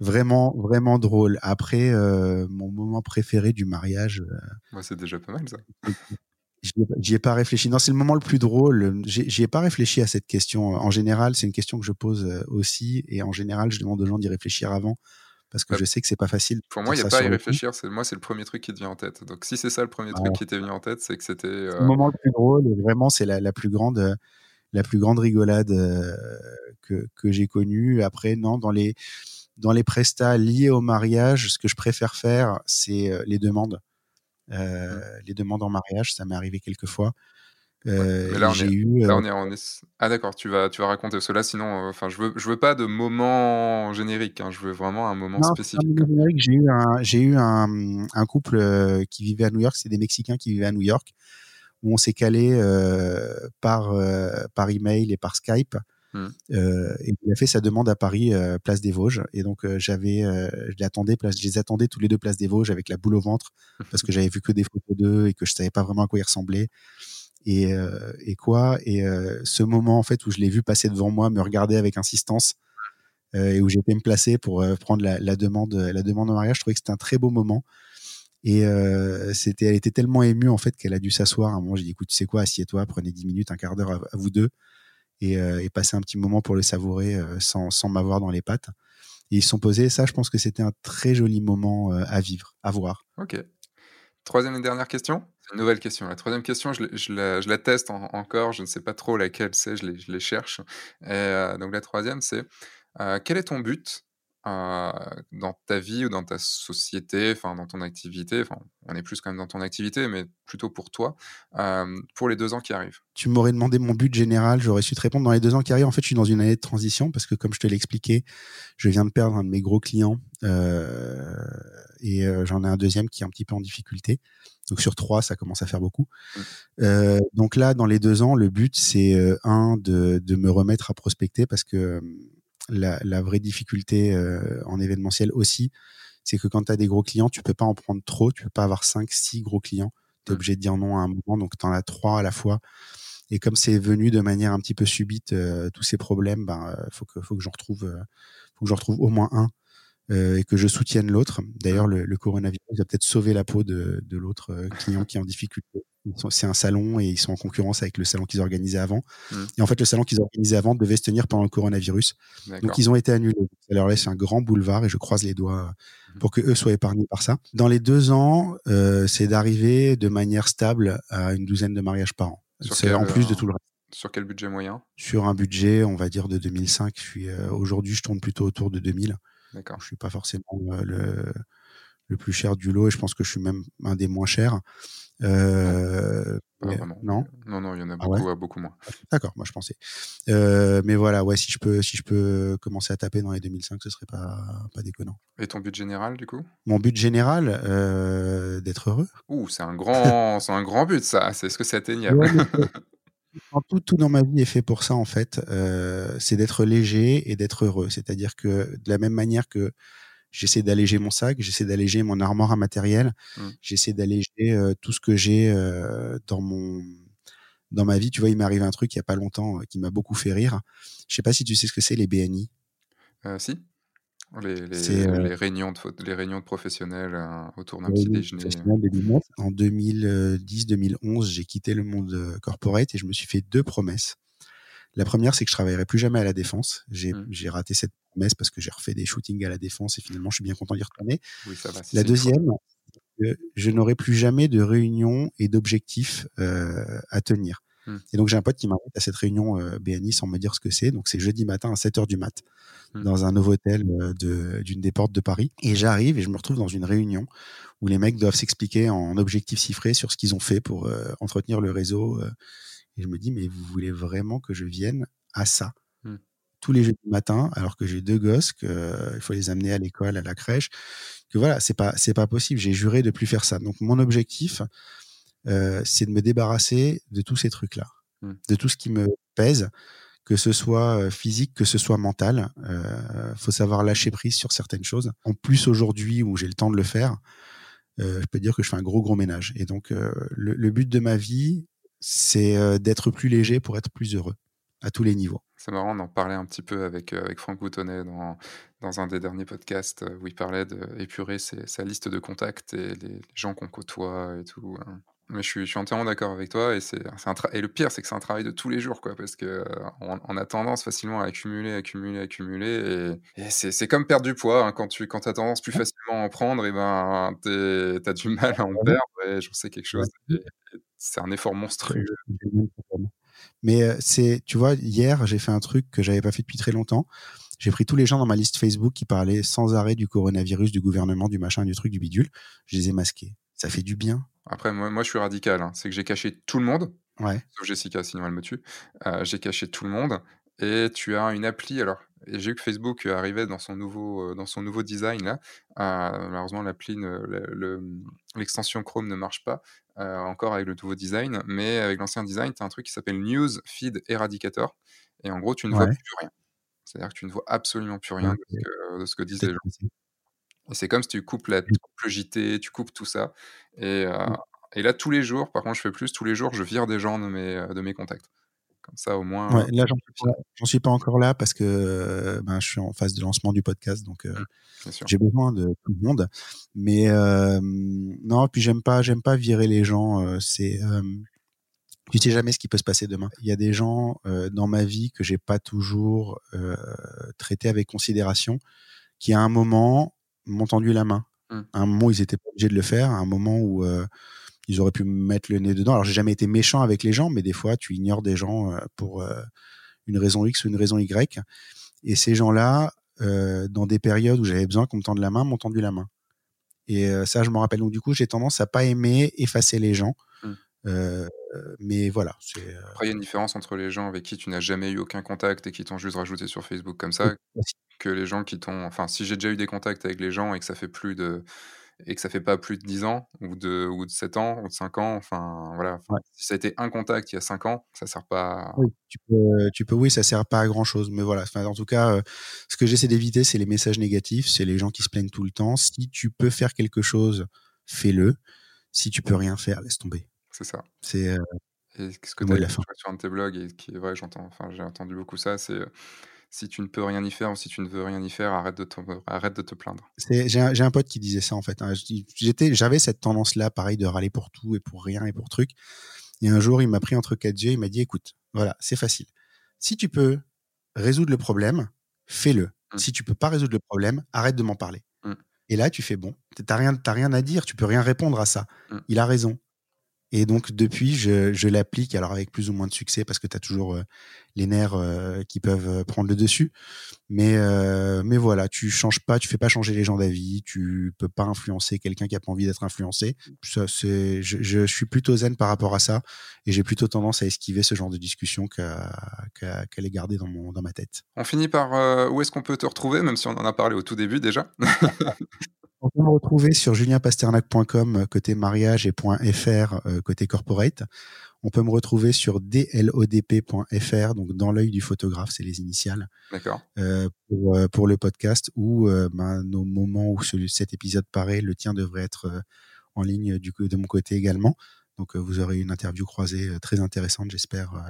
vraiment, vraiment drôle. Après, euh, mon moment préféré du mariage. Moi, c'est déjà pas mal ça. J'y ai pas réfléchi. Non, c'est le moment le plus drôle. J'y ai pas réfléchi à cette question. En général, c'est une question que je pose euh, aussi, et en général, je demande aux gens d'y réfléchir avant parce que bah, je sais que c'est pas facile. Pour moi, il n'y a pas à y réfléchir. Moi, c'est le premier truc qui te vient en tête. Donc, si c'est ça le premier truc qui t'est venu en tête, c'est que c'était. Euh... Le moment le plus drôle, vraiment, c'est la, la, plus grande, la plus grande rigolade euh, que, que j'ai connue. Après, non, dans les dans les prestats liés au mariage, ce que je préfère faire, c'est euh, les demandes. Euh, les demandes en mariage, ça m'est arrivé quelques fois. Euh, là, on est, eu, là, euh on est, Ah d'accord, tu vas, tu vas raconter cela. Sinon, enfin, je veux, je veux pas de moment générique. Hein, je veux vraiment un moment spécifique. J'ai eu un, j'ai eu un, un couple qui vivait à New York. C'est des Mexicains qui vivaient à New York où on s'est calé euh, par par email et par Skype Mmh. Euh, et il a fait sa demande à Paris, euh, place des Vosges. Et donc euh, j'avais, je les attendais, place, je les attendais tous les deux place des Vosges avec la boule au ventre <laughs> parce que j'avais vu que des photos d'eux et que je savais pas vraiment à quoi ils ressemblaient. Et, et quoi? Et ce moment en fait où je l'ai vu passer devant moi, me regarder avec insistance et où j'étais me placer pour prendre la, la, demande, la demande en mariage, je trouvais que c'était un très beau moment. Et euh, c'était, elle était tellement émue en fait qu'elle a dû s'asseoir. À un moment, j'ai dit écoute, tu sais quoi, assieds-toi, prenez 10 minutes, un quart d'heure à, vous deux et, euh, et, passer un petit moment pour le savourer euh, sans, m'avoir dans les pattes. Ils sont posés. Ça, je pense que c'était un très joli moment euh, à vivre, à voir. Ok. Troisième et dernière question. une nouvelle question. La troisième question, je, la, teste encore, je ne sais pas trop laquelle c'est, je les, cherche. Donc la troisième, c'est quel est ton but dans ta vie ou dans ta société, enfin dans ton activité, enfin on est plus quand même dans ton activité, mais plutôt pour toi, euh, pour les deux ans qui arrivent Tu m'aurais demandé mon but général, j'aurais su te répondre dans les deux ans qui arrivent. En fait, je suis dans une année de transition parce que comme je te l'ai expliqué, je viens de perdre un de mes gros clients euh, et euh, j'en ai un deuxième qui est un petit peu en difficulté. Donc sur trois, ça commence à faire beaucoup. Mmh. Euh, donc là, dans les deux ans, le but c'est un de, de me remettre à prospecter parce que la, la vraie difficulté euh, en événementiel aussi, c'est que quand tu as des gros clients, tu peux pas en prendre trop, tu peux pas avoir 5 six gros clients, tu es obligé de dire non à un moment, donc tu en as trois à la fois. Et comme c'est venu de manière un petit peu subite, euh, tous ces problèmes, ben euh, faut que faut que j'en retrouve, euh, faut que j'en retrouve au moins un euh, et que je soutienne l'autre. D'ailleurs, le, le, coronavirus va peut-être sauver la peau de, de l'autre client qui est en difficulté c'est un salon et ils sont en concurrence avec le salon qu'ils organisaient avant. Mmh. Et en fait, le salon qu'ils organisaient avant devait se tenir pendant le coronavirus. Donc, ils ont été annulés. Ça leur laisse un grand boulevard et je croise les doigts mmh. pour que eux soient épargnés par ça. Dans les deux ans, euh, c'est d'arriver de manière stable à une douzaine de mariages par an. C'est en plus de tout le reste. Sur quel budget moyen? Sur un budget, on va dire de 2005. Je suis euh, aujourd'hui, je tourne plutôt autour de 2000. D'accord. Je suis pas forcément euh, le, le plus cher du lot et je pense que je suis même un des moins chers. Euh, non. Non, non, il y en a ah beaucoup, beaucoup moins. D'accord, moi je pensais. Euh, mais voilà, ouais, si je peux, si je peux commencer à taper dans les 2005, ce serait pas, pas déconnant. Et ton but général, du coup? Mon but général, euh, d'être heureux. Ouh, c'est un grand, c'est un grand but, ça. C'est ce que c'est atteignable. <laughs> tout, tout dans ma vie est fait pour ça, en fait. C'est d'être léger et d'être heureux. C'est-à-dire que de la même manière que j'essaie d'alléger mon sac, j'essaie d'alléger mon armoire à matériel, mmh. j'essaie d'alléger euh, tout ce que j'ai euh, dans mon dans ma vie. Tu vois, il m'est arrivé un truc il y a pas longtemps euh, qui m'a beaucoup fait rire. Je sais pas si tu sais ce que c'est les BNI. si. Les, les, les, réunions de, les réunions de professionnels autour d'un petit déjeuner. En 2010-2011, j'ai quitté le monde corporate et je me suis fait deux promesses. La première, c'est que je travaillerai plus jamais à la défense. J'ai mmh. raté cette parce que j'ai refait des shootings à la défense et finalement, je suis bien content d'y retourner. Oui, ça va, la deuxième, je n'aurai plus jamais de réunion et d'objectifs euh, à tenir. Mmh. Et donc, j'ai un pote qui m'invite à cette réunion euh, BNI sans me dire ce que c'est. Donc, c'est jeudi matin à 7 heures du mat mmh. dans un nouveau hôtel euh, d'une des portes de Paris. Et j'arrive et je me retrouve dans une réunion où les mecs doivent s'expliquer en objectifs chiffrés sur ce qu'ils ont fait pour euh, entretenir le réseau et je me dis, mais vous voulez vraiment que je vienne à ça? Tous les jeudis matin, alors que j'ai deux gosses, qu'il euh, faut les amener à l'école, à la crèche, que voilà, c'est pas c'est pas possible. J'ai juré de plus faire ça. Donc mon objectif, euh, c'est de me débarrasser de tous ces trucs-là, mmh. de tout ce qui me pèse, que ce soit euh, physique, que ce soit mental. Euh, faut savoir lâcher prise sur certaines choses. En plus aujourd'hui où j'ai le temps de le faire, euh, je peux dire que je fais un gros gros ménage. Et donc le, le, but de ma vie, c'est d'être plus léger pour être plus heureux à tous les niveaux. C'est marrant d'en parler un petit peu avec, euh, avec Franck Boutonnet dans, dans un des derniers podcasts euh, où il parlait d'épurer sa liste de contacts et les gens qu'on côtoie et tout. Hein. Mais je suis, je suis entièrement d'accord avec toi et, c'est, et le pire, c'est que c'est un travail de tous les jours, quoi, parce qu'on on a tendance facilement à accumuler, accumuler, accumuler. Et, et c'est, c'est comme perdre du poids. Hein, quand tu quand as tendance plus facilement à en prendre, et ben, tu as du <laughs> mal à en perdre. Et j'en sais quelque chose. C'est un effort monstrueux. Mais euh, c'est, tu vois, hier, j'ai fait un truc que j'avais pas fait depuis très longtemps. J'ai pris tous les gens dans ma liste Facebook qui parlaient sans arrêt du coronavirus, du gouvernement, du machin, du truc, du bidule. Je les ai masqués. Ça fait du bien. Après, moi, moi je suis radical. Hein. C'est que j'ai caché tout le monde. Ouais. Sauf Jessica, sinon elle me tue. Euh, j'ai caché tout le monde. Et tu as une appli. Alors, j'ai vu que Facebook arrivait dans son nouveau, euh, dans son nouveau design là. Euh, malheureusement, l'appli, l'extension Chrome ne marche pas euh, encore avec le nouveau design, mais avec l'ancien design, tu as un truc qui s'appelle News Feed Eradicator. Et en gros, tu ne vois plus rien. C'est-à-dire que tu ne vois absolument plus rien de, ce que, disent les gens. Et c'est comme si tu coupes, la, tu coupes le JT, tu coupes tout ça. Et, mmh. et, là, tous les jours, par contre, je fais plus, tous les jours, je vire des gens de mes, de mes contacts. Comme ça, au moins. Ouais, là, j'en suis pas encore là parce que euh, ben, je suis en phase de lancement du podcast, donc euh, mmh, j'ai besoin de tout le monde. Mais euh, non, puis j'aime pas, j'aime pas virer les gens. c'est tu sais jamais ce qui peut se passer demain. Il y a des gens dans ma vie que j'ai pas toujours traité avec considération, qui à un moment m'ont tendu la main. Mmh. À un moment, ils étaient pas obligés de le faire. À un moment où ils auraient pu me mettre le nez dedans. Alors j'ai jamais été méchant avec les gens, mais des fois tu ignores des gens pour une raison X ou une raison Y. Et ces gens-là, dans des périodes où j'avais besoin qu'on me tende la main, m'ont tendu la main. Et ça, je m'en rappelle. Donc du coup, j'ai tendance à pas aimer effacer les gens. Mmh. mais voilà. Après, il y a une différence entre les gens avec qui tu n'as jamais eu aucun contact et qui t'ont juste rajouté sur Facebook comme ça, que les gens qui t'ont. Enfin, si j'ai déjà eu des contacts avec les gens et que ça fait plus de et que ça fait pas plus de 10 ans ou de, ou de 7 ans ou de 5 ans, enfin voilà, si ça a été un contact il y a 5 ans, ça sert pas. Oui, tu peux, tu peux, oui, ça sert pas à grand chose, mais voilà. en tout cas, euh, ce que j'essaie d'éviter, c'est les messages négatifs, c'est les gens qui se plaignent tout le temps. Si tu peux faire quelque chose, fais-le. Si tu peux rien faire, laisse tomber. C'est ça. C'est. Euh, et ce que tu as sur un de tes blogs et qui est vrai, j'entends, enfin j'ai entendu beaucoup ça, c'est si tu ne peux rien y faire ou si tu ne veux rien y faire, arrête de te, arrête de te plaindre. J'ai un, un, pote qui disait ça en fait. Hein. J'étais, j'avais cette tendance-là, pareil, de râler pour tout et pour rien et pour truc. Et un jour, il m'a pris entre quatre yeux, il m'a dit, écoute, voilà, c'est facile. Si tu peux résoudre le problème, fais-le. Mmh. Si tu peux pas résoudre le problème, arrête de m'en parler. Mmh. Et là, tu fais bon, t'as rien, rien à dire, tu peux rien répondre à ça. Mmh. Il a raison. Et donc depuis, je, je l'applique, alors avec plus ou moins de succès, parce que tu as toujours euh, les nerfs euh, qui peuvent euh, prendre le dessus. Mais, mais voilà, tu changes pas, tu fais pas changer les gens d'avis, tu peux pas influencer quelqu'un qui a pas envie d'être influencé. Ça, c'est, je, je, suis plutôt zen par rapport à ça, et j'ai plutôt tendance à esquiver ce genre de discussion qu'à, qu'à, les garder dans, mon, dans ma tête. On finit par où est-ce qu'on peut te retrouver, même si on en a parlé au tout début déjà? <laughs> On peut me retrouver sur julienpasternac.com euh, côté mariage et .fr euh, côté corporate. On peut me retrouver sur dlodp.fr, donc dans l'œil du photographe, c'est les initiales. D'accord. Euh, pour, pour, le podcast, où ben, nos moments où cet épisode paraît, le tien devrait être en ligne du, de mon côté également. Donc vous aurez une interview croisée très intéressante, j'espère. en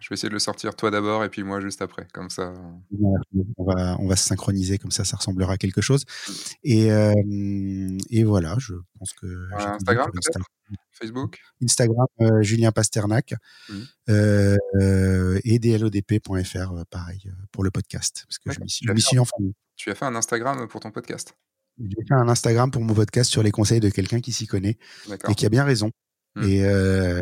Je vais essayer de le sortir toi d'abord et puis moi juste après, comme ça. On va, on va se synchroniser, comme ça, ça ressemblera à quelque chose. Et, euh, et voilà, je pense que. Instagram, peut-être? Facebook? Instagram, euh, Julien Pasternak. Mmh. Euh, et dlodp.fr, pareil, pour le podcast. Parce que je m'y suis, en famille. Tu as fait un Instagram pour ton podcast? J'ai fait un Instagram pour mon podcast sur les conseils de quelqu'un qui s'y connaît et qui a bien raison. Mmh. Et, euh,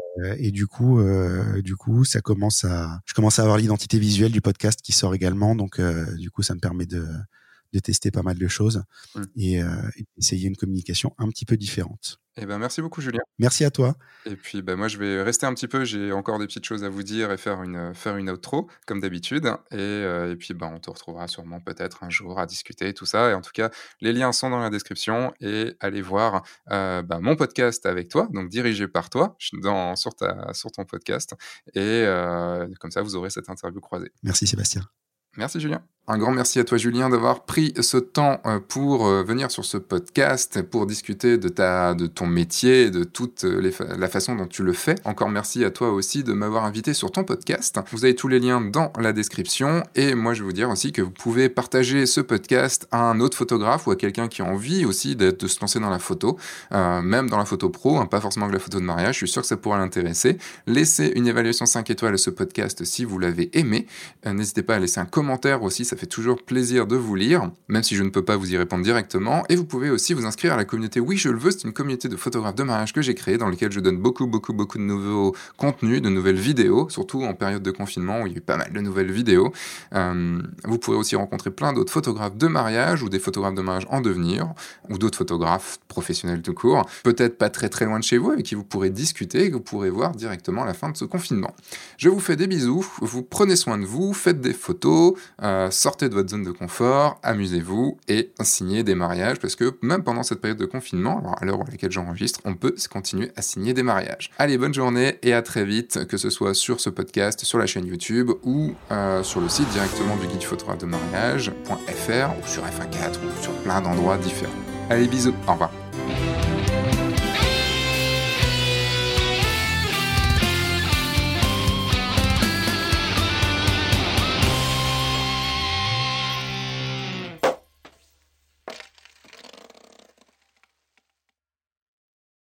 du coup, euh, du coup, ça commence à, je commence à avoir l'identité visuelle du podcast qui sort également, donc euh, du coup, ça me permet de, de tester pas mal de choses mmh. et, euh, et essayer une communication un petit peu différente. Eh ben, merci beaucoup, Julien. Merci à toi. Et puis, ben, moi, je vais rester un petit peu. J'ai encore des petites choses à vous dire et faire une, faire une outro, comme d'habitude. Et, euh, et, puis, ben, on te retrouvera sûrement peut-être un jour à discuter, tout ça. Et en tout cas, les liens sont dans la description. Et allez voir euh, ben, mon podcast avec toi, donc dirigé par toi, dans, sur, ta, sur ton podcast. Et euh, comme ça, vous aurez cette interview croisée. Merci, Sébastien. Merci, Julien. Un grand merci à toi Julien d'avoir pris ce temps euh, pour euh, venir sur ce podcast, pour discuter de, ta, de ton métier, de toute euh, la façon dont tu le fais. Encore merci à toi aussi de m'avoir invité sur ton podcast. Vous avez tous les liens dans la description et moi je vais vous dire aussi que vous pouvez partager ce podcast à un autre photographe ou à quelqu'un qui a envie aussi de, se lancer dans la photo, même dans la photo pro, hein, pas forcément que la photo de mariage, je suis sûr que ça pourra l'intéresser. Laissez une évaluation 5 étoiles à ce podcast si vous l'avez aimé. N'hésitez pas à laisser un commentaire aussi ça fait toujours plaisir de vous lire, même si je ne peux pas vous y répondre directement. Et vous pouvez aussi vous inscrire à la communauté Oui, je le veux. C'est une communauté de photographes de mariage que j'ai créée, dans laquelle je donne beaucoup, beaucoup, beaucoup de nouveaux contenus, de nouvelles vidéos, surtout en période de confinement où il y a eu pas mal de nouvelles vidéos. Euh, vous pourrez aussi rencontrer plein d'autres photographes de mariage ou des photographes de mariage en devenir, ou d'autres photographes professionnels tout court, peut-être pas très très loin de chez vous, avec qui vous pourrez discuter et que vous pourrez voir directement à la fin de ce confinement. Je vous fais des bisous, vous prenez soin de vous, faites des photos, euh, sortez de votre zone de confort, amusez-vous et signez des mariages parce que même pendant cette période de confinement, alors à l'heure à laquelle j'enregistre, on peut continuer à signer des mariages. Allez, bonne journée et à très vite, que ce soit sur ce podcast, sur la chaîne YouTube ou euh, sur le site directement du guide photographe de mariage.fr ou sur F1.4 ou sur plein d'endroits différents. Allez, bisous, au revoir.